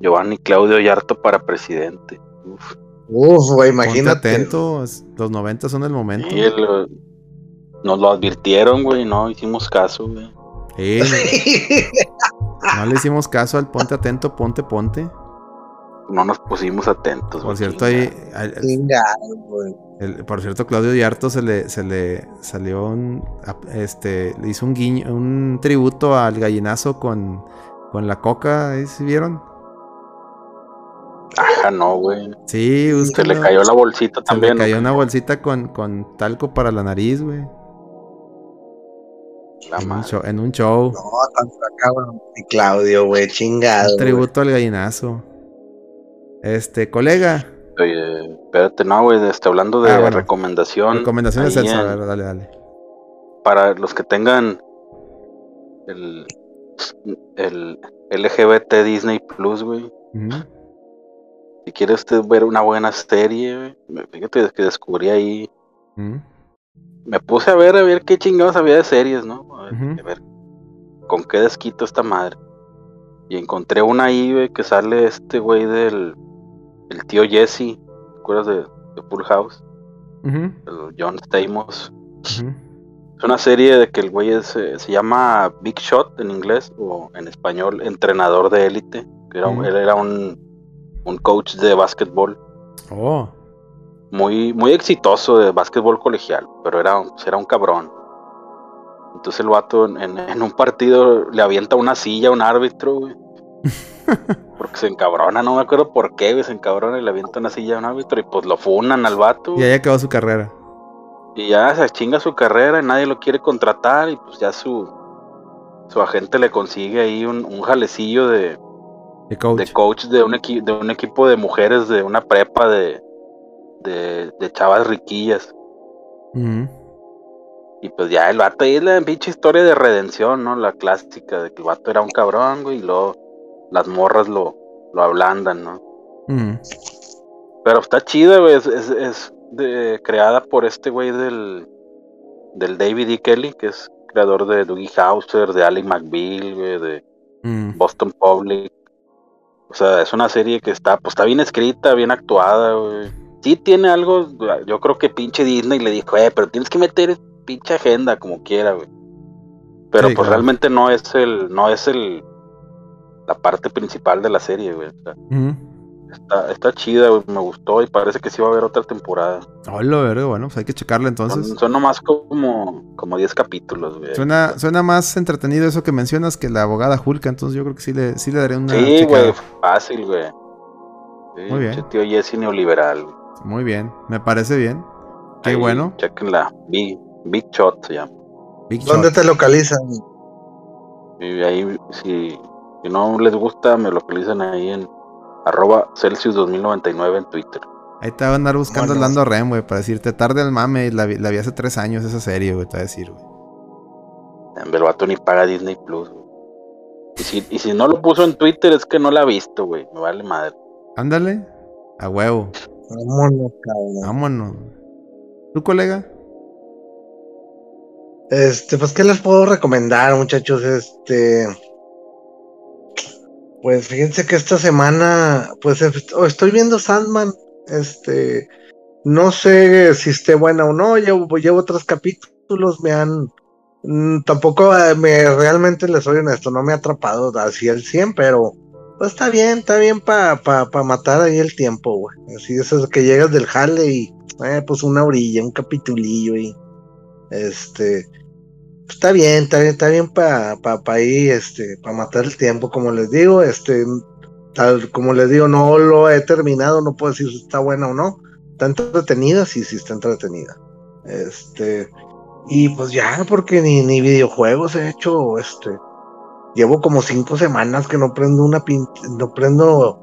Giovanni Claudio Yarto para presidente. Uf. Uf, güey, Ponte imagínate. atento, es- los 90 son el momento. Y el- nos lo advirtieron, güey, no hicimos caso, güey. Sí, no le hicimos caso al ponte atento, ponte, ponte. No nos pusimos atentos. Por cierto, ahí, el- por cierto, Claudio Yarto se le, se le salió un, este, le hizo un guiño, un tributo al gallinazo con, con la coca, ¿ahí sí vieron? Ajá, no, güey. Sí, Se le cayó la bolsita Se le también. ¿no? cayó una bolsita con, con talco para la nariz, güey. La En un show. En un show. No, tan cabrón. Y Claudio, güey, chingado. Un tributo al gallinazo. Este, colega. Oye, espérate, no, güey, este, hablando de Ah, bueno. recomendación. Recomendaciones. A en- dale, dale. para los que tengan el, el LGBT Disney Plus, güey. Ujú. Si quieres ver una buena serie, güey, me- fíjate que descubrí ahí. Ujú. Me puse a ver a ver qué chingados había de series, ¿no? A ver, a ver con qué desquito esta madre. Y encontré una ahí, güey, que sale este güey del el tío Jesse. ¿Te acuerdas de, de Full House? John Stamos. Es una serie de que el güey es, eh, se llama Big Shot en inglés o en español entrenador de élite. que era. Él era un, un coach de básquetbol Oh. Muy, muy exitoso de básquetbol colegial, pero era, un- era un cabrón. Entonces el vato en, en- en un partido le avienta una silla a un árbitro, güey. Porque se encabrona, no me acuerdo por qué, güey, se encabrona y le avienta una silla a un árbitro y pues lo funan al vato. Y ahí acabó su carrera. Y ya se chinga su carrera y nadie lo quiere contratar y pues ya su, su agente le consigue ahí un, un jalecillo de, De coach. de coach de un, equi- de un equipo de mujeres de una prepa de, de, de chavas riquillas. Y pues ya el vato ahí es la pinche historia de redención, ¿no? La clásica de que el vato era un cabrón, güey, y luego las morras lo, lo ablandan, ¿no? Pero está chida, güey. Es, es, es de- creada por este güey del, del David E. Kelly, que es creador de Dougie Hauser, de Ali McBeal, güey, de. Boston Public. O sea, es una serie que está, pues está bien escrita, bien actuada, güey. Sí tiene algo, yo creo que pinche Disney le dijo, eh, pero tienes que meter pinche agenda como quiera, güey. Pero Sí, pues claro. realmente no es el, no es el, la parte principal de la serie, güey. O sea, Ujú. Está, está chida, güey, me gustó y parece que sí va a haber otra temporada. Hola, verga, bueno, pues hay que checarla entonces. Son, son nomás como, como 10 capítulos, güey. Suena, suena más entretenido eso que mencionas que la abogada Julka, entonces yo creo que sí le, sí le daré una Sí, checada. güey, fácil, güey. Sí, Muy bien. tío Jesse neoliberal. güey. Muy bien, me parece bien. Qué Ahí, bueno. Chequenla. Big, Big Shot se llama. Big ¿Dónde Shot. te localizan? Y ahí, si, si no les gusta, me localizan ahí en arroba Celsius 2099 en Twitter. Ahí te va a andar buscando Vámonos. Lando Rem, güey, para decirte tarde al mame. La, vi- la vi hace tres años esa serie, güey, te va a decir, güey. El vato ni paga Disney Plus. güey. Y si, y si no lo puso en Twitter es que no la ha visto, güey. Me vale madre. Ándale. A huevo. Vámonos, cabrón. Vámonos. ¿Tu colega? Este, pues, ¿qué les puedo recomendar, muchachos? Este. Pues fíjense que esta semana, pues est- estoy viendo Sandman. Este, no sé si esté buena o no. Llevo, llevo tres capítulos, me han. mm, tampoco eh, me realmente les soy honesto, no me ha atrapado así al 100, pero pues está bien, está bien para pa, pa matar ahí el tiempo, güey. Así es que llegas del jale y eh, pues una orilla, un capitulillo y este pues, está bien, está bien, está bien para pa, pa ahí, este, para matar el tiempo, como les digo, este, tal como les digo, no lo he terminado, no puedo decir si está buena o no, está entretenida, sí, sí está entretenida, este, y pues ya, porque ni, ni videojuegos he hecho, este, llevo como cinco semanas que no prendo una pin, no prendo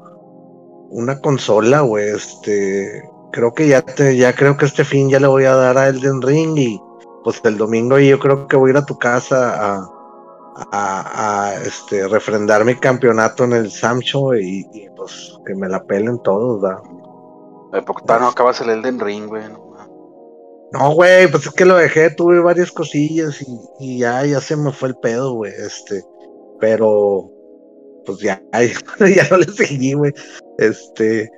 una consola, güey, este, creo que ya te, ya creo que este fin ya le voy a dar a Elden Ring y pues el domingo yo creo que voy a ir a tu casa a, a, a, este, refrendar mi campeonato en el Samcho y, y, pues que me la pelen todos, todavía no acabas el Elden Ring, güey. No, güey, pues es que lo dejé, tuve varias cosillas y, y ya, ya se me fue el pedo, güey, este, pero pues ya, ya no le seguí, güey, este,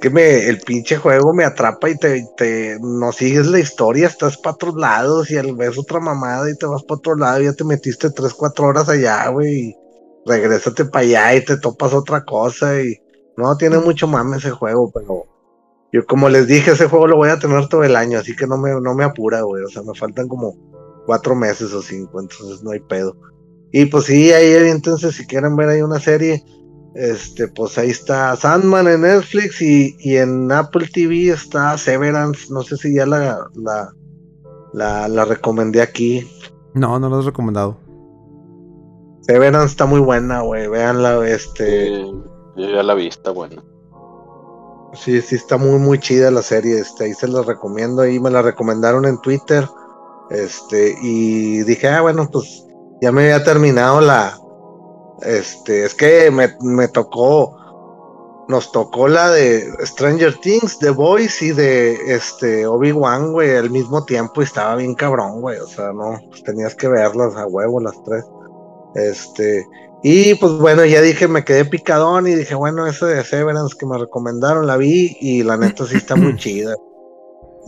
que me, el pinche juego me atrapa y te, te, no sigues la historia, estás para otros lados y al ves otra mamada y te vas para otro lado y ya te metiste tres, cuatro horas allá, güey, y regrésate para allá y te topas otra cosa y no tiene mucho mame ese juego, pero yo como les dije, ese juego lo voy a tener todo el año, así que no me, no me apura, güey, o sea, me faltan como cuatro meses o cinco, entonces no hay pedo. Y pues sí, ahí entonces si quieren ver ahí una serie, este, pues ahí está Sandman en Netflix y, y en Apple TV está Severance, no sé si ya la, la, la, la recomendé aquí. No, no lo has recomendado. Severance está muy buena, güey, véanla, este, Sí, yo ya la vi, está buena. sí, sí está muy, muy chida la serie, este, ahí se la recomiendo, ahí me la recomendaron en Twitter, este, y dije, ah, bueno, pues ya me había terminado la, este, es que me, me tocó, nos tocó la de Stranger Things, The Voice y de, este, Obi-Wan, güey, al mismo tiempo y estaba bien cabrón, güey, o sea, no, pues tenías que verlas a huevo las tres, este, y pues bueno, ya dije, me quedé picadón y dije, bueno, esa de Severance que me recomendaron la vi y la neta sí está muy chida.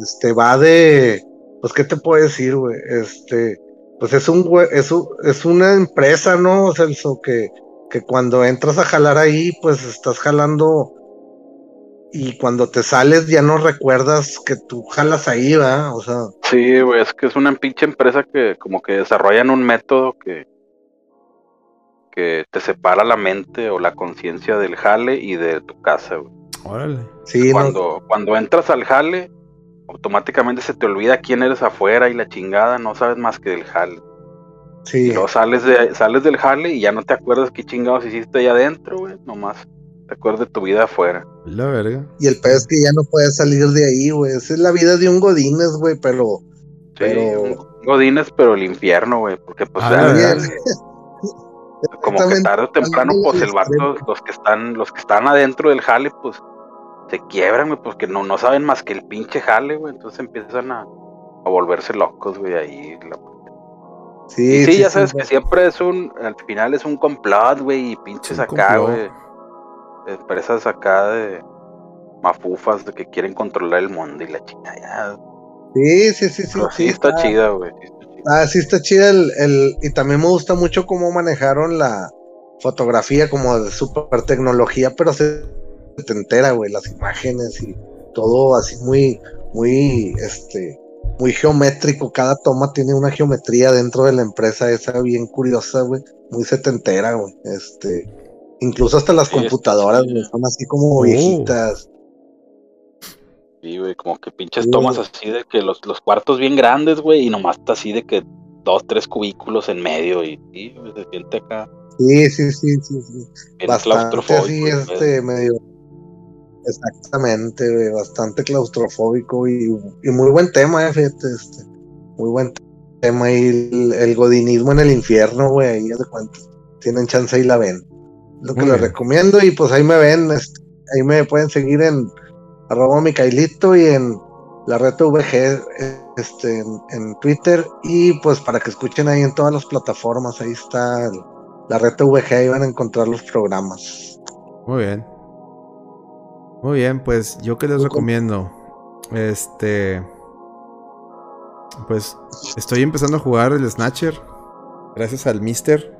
Este va de, pues qué te puedo decir, güey, este, pues es un es, un- es una empresa, ¿no? Celso, que, que cuando entras a jalar ahí, pues estás jalando y cuando te sales ya no recuerdas que tú jalas ahí, ¿va? O sea, Sí, güey, es que es una pinche empresa que como que desarrollan un método que, que te separa la mente o la conciencia del jale y de tu casa, güey. Órale. sí, no, Cuando, cuando entras al jale, automáticamente se te olvida quién eres afuera y la chingada, no sabes más que del jale. sí, Y luego sales, de, sales del jale y ya no te acuerdas qué chingados hiciste ahí adentro, güey, nomás te acuerdas de tu vida afuera. La verga. y el pedo es que ya no puedes salir de ahí, güey. Esa es la vida de un Godínez, güey, pero, Sí, Pero- un Godines, pero el infierno, güey, porque pues Ah, ya- como que tarde o temprano, pues el vato, los que están, los que están adentro del jale, pues se quiebran, güey, porque no, no saben más que el pinche jale, güey, entonces empiezan a, a volverse locos, güey, ahí. la- sí, sí, sí, ya sabes sí. que siempre es un, al final es un complot, güey, y pinches acá, complot. güey, empresas acá de mafufas de que quieren controlar el mundo y la chingada, ya. Sí, sí, sí, sí. Sí, está chida, güey. Ah, sí está chida el, el- y también me gusta mucho cómo manejaron la fotografía como de super tecnología, pero se entera, güey, las imágenes y todo así muy, muy, este, muy geométrico. Cada toma tiene una geometría dentro de la empresa esa bien curiosa, güey, muy setentera, güey. Este, incluso hasta las Sí, computadoras, güey, son así como Oh. viejitas. Sí, güey, como que pinches Sí. tomas así de que los, los cuartos bien grandes, güey, y nomás está así de que dos, tres cubículos en medio y, y se siente acá. Sí, sí, sí, sí, sí. Bastante así, este, medio. Exactamente, güey, bastante claustrofóbico y, y muy buen tema, eh, fíjate, este. Muy buen tema y el, el godinismo en el infierno, güey, ahí ya de cuenta. Tienen chance y la ven. Lo que Muy les bien. recomiendo y pues ahí me ven, este, ahí me pueden seguir en arroba Micailito y en la red VG este, en, en Twitter y pues para que escuchen ahí en todas las plataformas, ahí está el- la red VG, ahí van a encontrar los programas. Muy bien. Muy bien, pues yo que les recomiendo. Este. Pues estoy empezando a jugar el Snatcher. Gracias al Mister.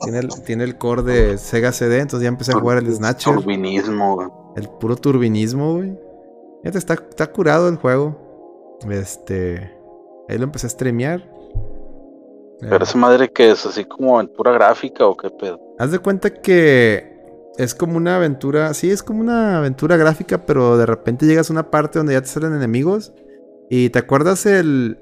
Tiene el, tiene el core de Sega CD, entonces ya empecé a jugar el Snatcher. Turbinismo, güey. El puro turbinismo, güey. Fíjate, está, está curado el juego. Este. Ahí lo empecé a streamear. Pero Eh, esa madre que es así como en pura gráfica o qué pedo. Haz de cuenta que es como una aventura, sí, es como una aventura gráfica, pero de repente llegas a una parte donde ya te salen enemigos. Y te acuerdas el,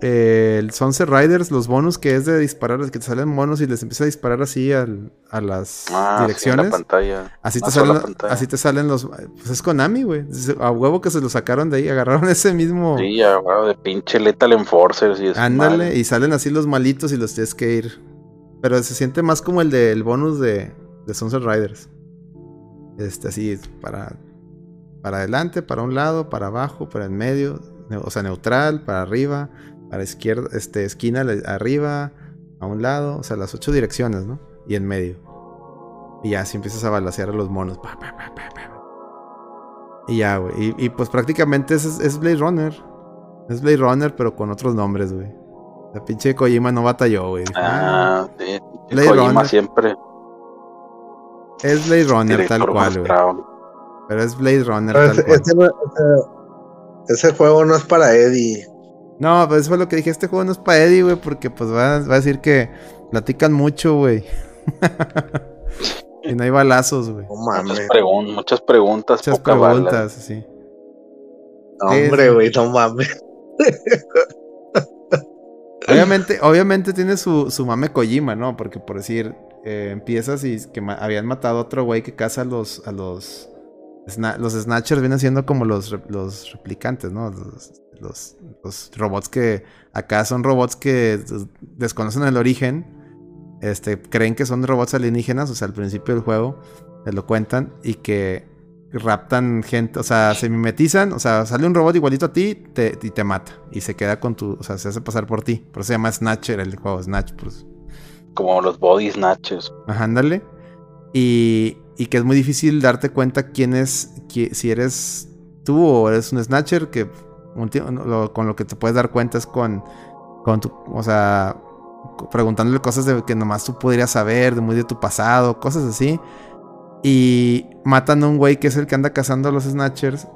el Sunset Riders, los bonus que es de disparar, que te salen monos y les empieza a disparar así al- a las Ah, sí, en la direcciones. pantalla. así, te sola salen, pantalla. así te salen los... Pues es Konami, güey. A huevo que se lo sacaron de ahí, agarraron ese mismo... Sí, güey, de pinche Lethal Enforcers y eso. Ándale, y salen así los malitos y los tienes que ir. Pero se siente más como el del bonus de, de Sunset Riders. Este, así, para, para adelante, para un lado, para abajo, para en medio. O sea, neutral, para arriba, para izquierda, este, esquina arriba, a un lado. O sea, las ocho direcciones, ¿no? Y en medio. Y ya, si empiezas a balancear a los monos. pa, pa, pa, pa, pa. Y ya, güey. Y, y, pues prácticamente es, es Blade Runner. Es Blade Runner, pero con otros nombres, güey. La pinche Kojima no batalló, güey. "Ah, Ah, sí. Blade Kojima Runner. siempre. Es Blade Runner tal cual, güey. Pero es Blade Runner Pero tal ese, cual. ese no- ese- ese juego no es para Eddie. No, pues eso fue lo que dije. Este juego no es para Eddie, güey, porque pues va, va a decir que platican mucho, güey. y no hay balazos, güey. No Muchas, mames. pregun- muchas preguntas, Muchas poca bala. preguntas, sí. No, hombre, güey, no mames. Obviamente, obviamente tiene su, su mame Kojima, ¿no? Porque por decir, eh, empiezas y que habían matado a otro güey que caza a los. A los, los Snatchers vienen siendo como los, los replicantes, ¿no? Los, los, robots que. Acá son robots que des- desconocen el origen. Este, creen que son robots alienígenas, o sea, al principio del juego te lo cuentan y que raptan gente, o sea, se mimetizan, o sea, sale un robot igualito a ti te, y te mata y se queda con tu, o sea, se hace pasar por ti. Por eso se llama Snatcher el juego, Snatch, pues. Como los body snatches. Ajá, ándale. Y, y que es muy difícil darte cuenta quién es, si eres tú o eres un Snatcher, que un lo- con lo que te puedes dar cuenta es con, con tu, o sea, preguntándole cosas de que nomás tú podrías saber, de muy de tu pasado, cosas así. Y matan a un güey que es el que anda cazando a los Snatchers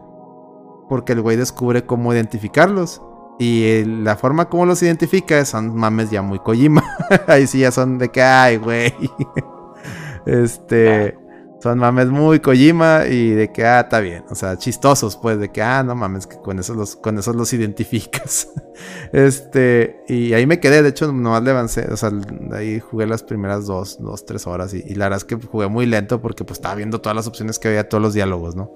porque el güey descubre cómo identificarlos. Y el- la forma como los identifica son mames ya muy Kojima. Ahí sí ya son de que, ay, güey. Este. Son mames muy Kojima y de que, ah, está bien. O sea, chistosos, pues, de que, ah, no mames, que con eso los, con eso los identificas. este. Y ahí me quedé, de hecho, nomás le avancé. O sea, ahí jugué las primeras dos, dos, tres horas. Y, y la verdad es que jugué muy lento porque, pues, estaba viendo todas las opciones que había, todos los diálogos, ¿no?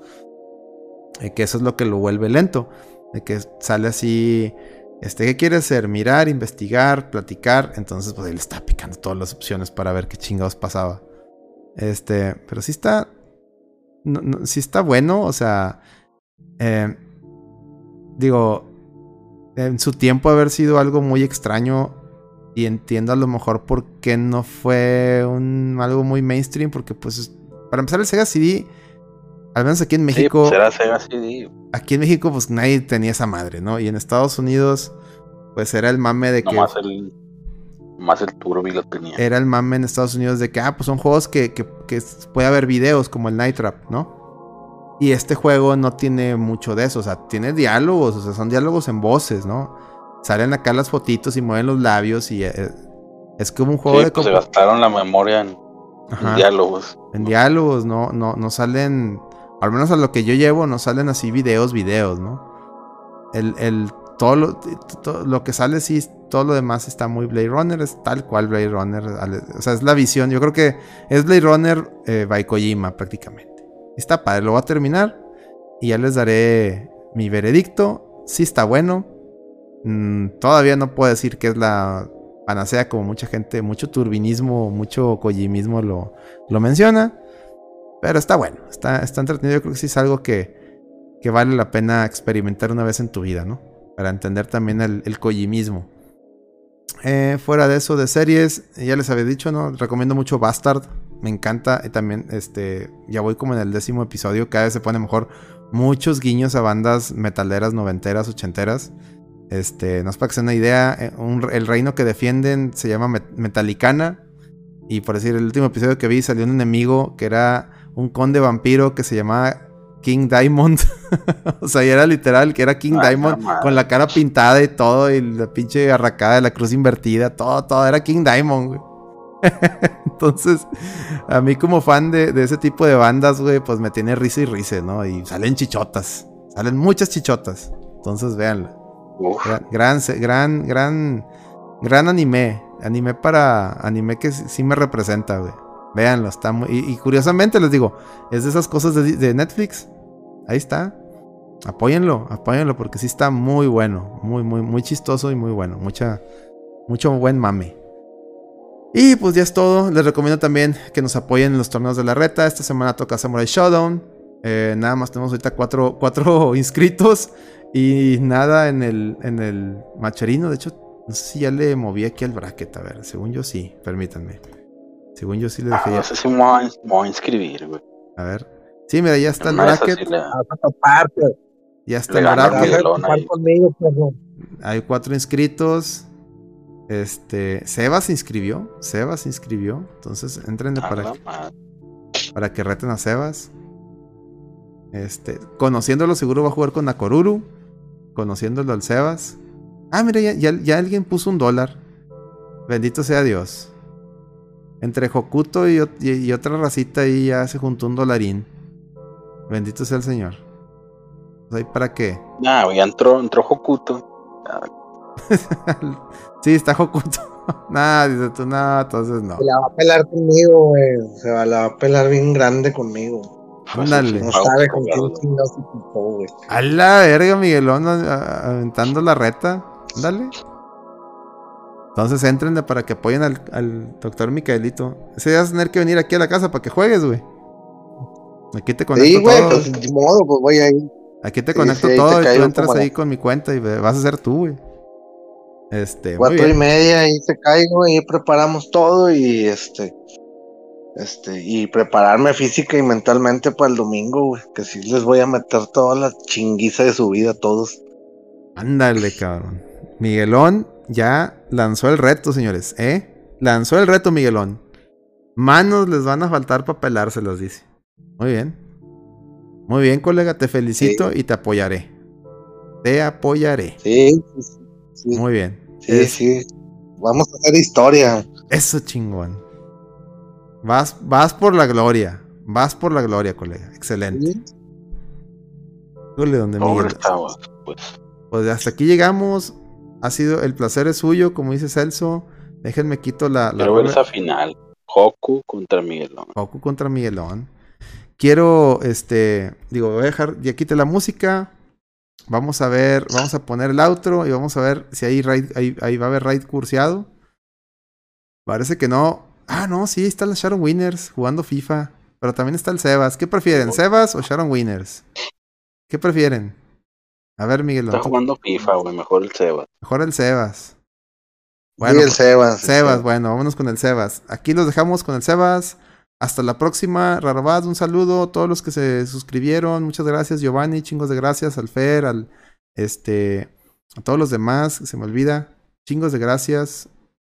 Y que eso es lo que lo vuelve lento. De que sale así. Este, ¿qué quiere hacer? Mirar, investigar, platicar. Entonces, pues él está picando todas las opciones para ver qué chingados pasaba. Este, pero sí está. Sí está bueno, o sea. eh, digo. En su tiempo haber sido algo muy extraño. Y entiendo a lo mejor por qué no fue un, algo muy mainstream. Porque, pues, para empezar, el Sega CD. Al menos aquí en Sí, México pues era CD. aquí en México pues nadie tenía esa madre, ¿no? Y en Estados Unidos pues era el mame de que Nomás el, nomás el Turbi lo tenía. era el mame en Estados Unidos de que ah, pues son juegos que, que, que puede haber videos como el Night Trap, ¿no? Y este juego no tiene mucho de eso, o sea, tiene diálogos, o sea, son diálogos en voces, ¿no? Salen acá las fotitos y mueven los labios y eh, es como un juego Sí, de pues se gastaron la memoria en, en diálogos. En diálogos, no, no, no salen, al menos a lo que yo llevo, no salen así videos, videos, ¿no? El, el, todo lo, todo lo que sale, sí, todo lo demás está muy Blade Runner, es tal cual Blade Runner. O sea, es la visión. Yo creo que es Blade Runner eh, by Kojima prácticamente. Está padre, lo voy a terminar y ya les daré mi veredicto. Sí está bueno. Mm, todavía no puedo decir que es la panacea como mucha gente, mucho turbinismo, mucho kojimismo lo, lo menciona. Pero está bueno, está, está entretenido. Yo creo que sí es algo que, que vale la pena experimentar una vez en tu vida, ¿no? Para entender también el, el kojimismo. Eh, fuera de eso, de series, ya les había dicho, ¿no? Recomiendo mucho Bastard. Me encanta. Y también, este, ya voy como en el décimo episodio. Cada vez se pone mejor. Muchos guiños a bandas metaleras, noventeras, ochenteras. Este, no es para que sea una idea. eh, el reino que defienden se llama Met- Metalicana. Y por decir, el último episodio que vi salió un enemigo que era un conde vampiro que se llamaba King Diamond. o sea, y era literal que era King Ah, Diamond la con la cara pintada y todo, y la pinche arracada de la cruz invertida, todo, todo, era King Diamond, güey. Entonces, a mí como fan de, de ese tipo de bandas, güey, pues me tiene risa y risa, ¿no? Y salen chichotas, salen muchas chichotas. Entonces, véanla. Uf, Gran, gran, gran, gran, anime. Anime para. Anime que sí me representa, güey. Véanlo, está muy. Y, y curiosamente les digo, es de esas cosas de, Netflix. Ahí está. Apóyenlo, apóyenlo, porque sí está muy bueno. Muy, muy, muy chistoso y muy bueno. Mucha, mucho buen mame. Y pues ya es todo. Les recomiendo también que nos apoyen en los torneos de la reta. Esta semana toca Samurai Showdown. Eh, nada más tenemos ahorita cuatro, cuatro inscritos. Y nada en el, en el macherino. De hecho, no sé si ya le moví aquí al bracket. A ver, según yo sí. Permítanme. Según yo sí le ah, dejé no ya. sé si me voy a, me voy a inscribir, güey. A ver. Sí, mira, ya está el bracket. sí le- Vas a topar, pues. Ya está le el bracket. Conmigo. Hay cuatro inscritos. Este. Sebas se inscribió. Sebas se inscribió. Entonces, entren A para madre. para que reten a Sebas. Este, conociéndolo seguro va a jugar con Nakoruru. Conociéndolo al Sebas. Ah, mira, ya, ya- ya alguien puso un dólar. Bendito sea Dios. Entre Hokuto y, ot- y- y otra racita ahí ya se juntó un dolarín. Bendito sea el Señor. Pues ahí para qué. Nah, güey, ya entró, entró Hokuto. sí, está Hokuto. Nah, dice tú, nah, entonces no. Se la va a pelar conmigo, güey. Se va- la va a pelar bien grande conmigo. Ándale. No Ah, sabe con quién chingados se güey. A la verga, Miguelón, aventando la reta. Ándale. Entonces entren de- para que apoyen al, al doctor Micaelito. Ese día vas a tener que venir aquí a la casa para que juegues, güey. Aquí te conecto Sí, güey, todo. pues de modo, pues voy a ir. Aquí te sí, conecto sí, ahí te todo y tú entras ahí con mi cuenta y vas a ser tú, güey. Este, Cuatro y media, ahí te caigo, ahí preparamos todo y este. Este, y prepararme física y mentalmente para el domingo, güey. Que sí les voy a meter toda la chinguiza de su vida a todos. Ándale, cabrón. Miguelón ya lanzó el reto, señores, ¿eh? Lanzó el reto, Miguelón. Manos les van a faltar para pelárselas, dice. Muy bien. Muy bien, colega, te felicito y te apoyaré. Te apoyaré. Sí, sí, Muy bien. sí, Es- sí. Vamos a hacer historia. Eso chingón. Vas, vas por la gloria. Vas por la gloria, colega. Excelente. Donde Pobre Miguel. estamos, pues. Pues hasta aquí llegamos. Ha sido el placer es suyo, como dice Celso. Déjenme quito la, la Quiero ver rola. esa final. Hoku contra Miguelón. Goku contra Miguelón. Quiero, este, digo, voy a dejar, ya quite la música. Vamos a ver, vamos a poner el outro y vamos a ver si hay raid, ahí, ahí va a haber raid curseado. Parece que no. Ah, no, sí, está la Sharon Winners jugando FIFA. Pero también está el Sebas. ¿Qué prefieren, Sebas o Sharon Winners? ¿Qué prefieren? A ver, Miguelón. Está tú- jugando FIFA, güey. Mejor el Seba. Mejor el Sebas. Sí, el Sebas. Sebas, bueno, vámonos con el Sebas. Aquí los dejamos con el Sebas. Hasta la próxima, Rarobad, un saludo a todos los que se suscribieron. Muchas gracias, Giovanni, chingos de gracias, al Fer, al este, a todos los demás, se me olvida. Chingos de gracias.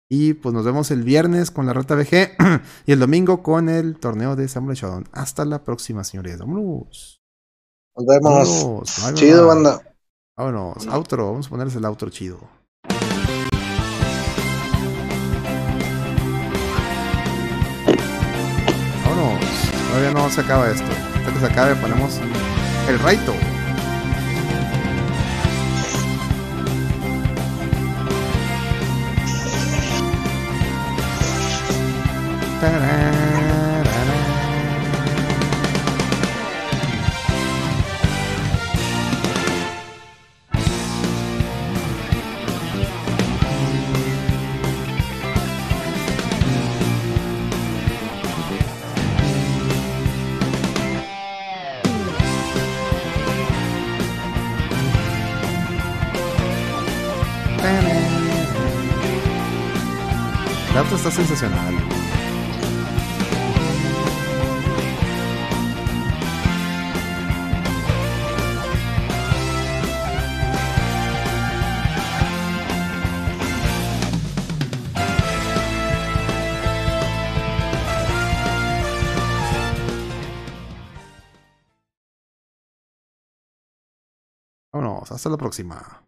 Y pues nos vemos el viernes con la Rata VG y el domingo con el torneo de Samurai Shodown. Hasta la próxima, señores. Vámonos. Nos vemos. Vámonos. Bye, bye, Chido, banda. Ah, Vámonos, sí. outro, vamos a ponerles el outro chido. Vámonos, todavía no se acaba esto. Hasta que se acabe ponemos el raito. ¡Tarán! Sensacional. Vámonos, hasta la próxima.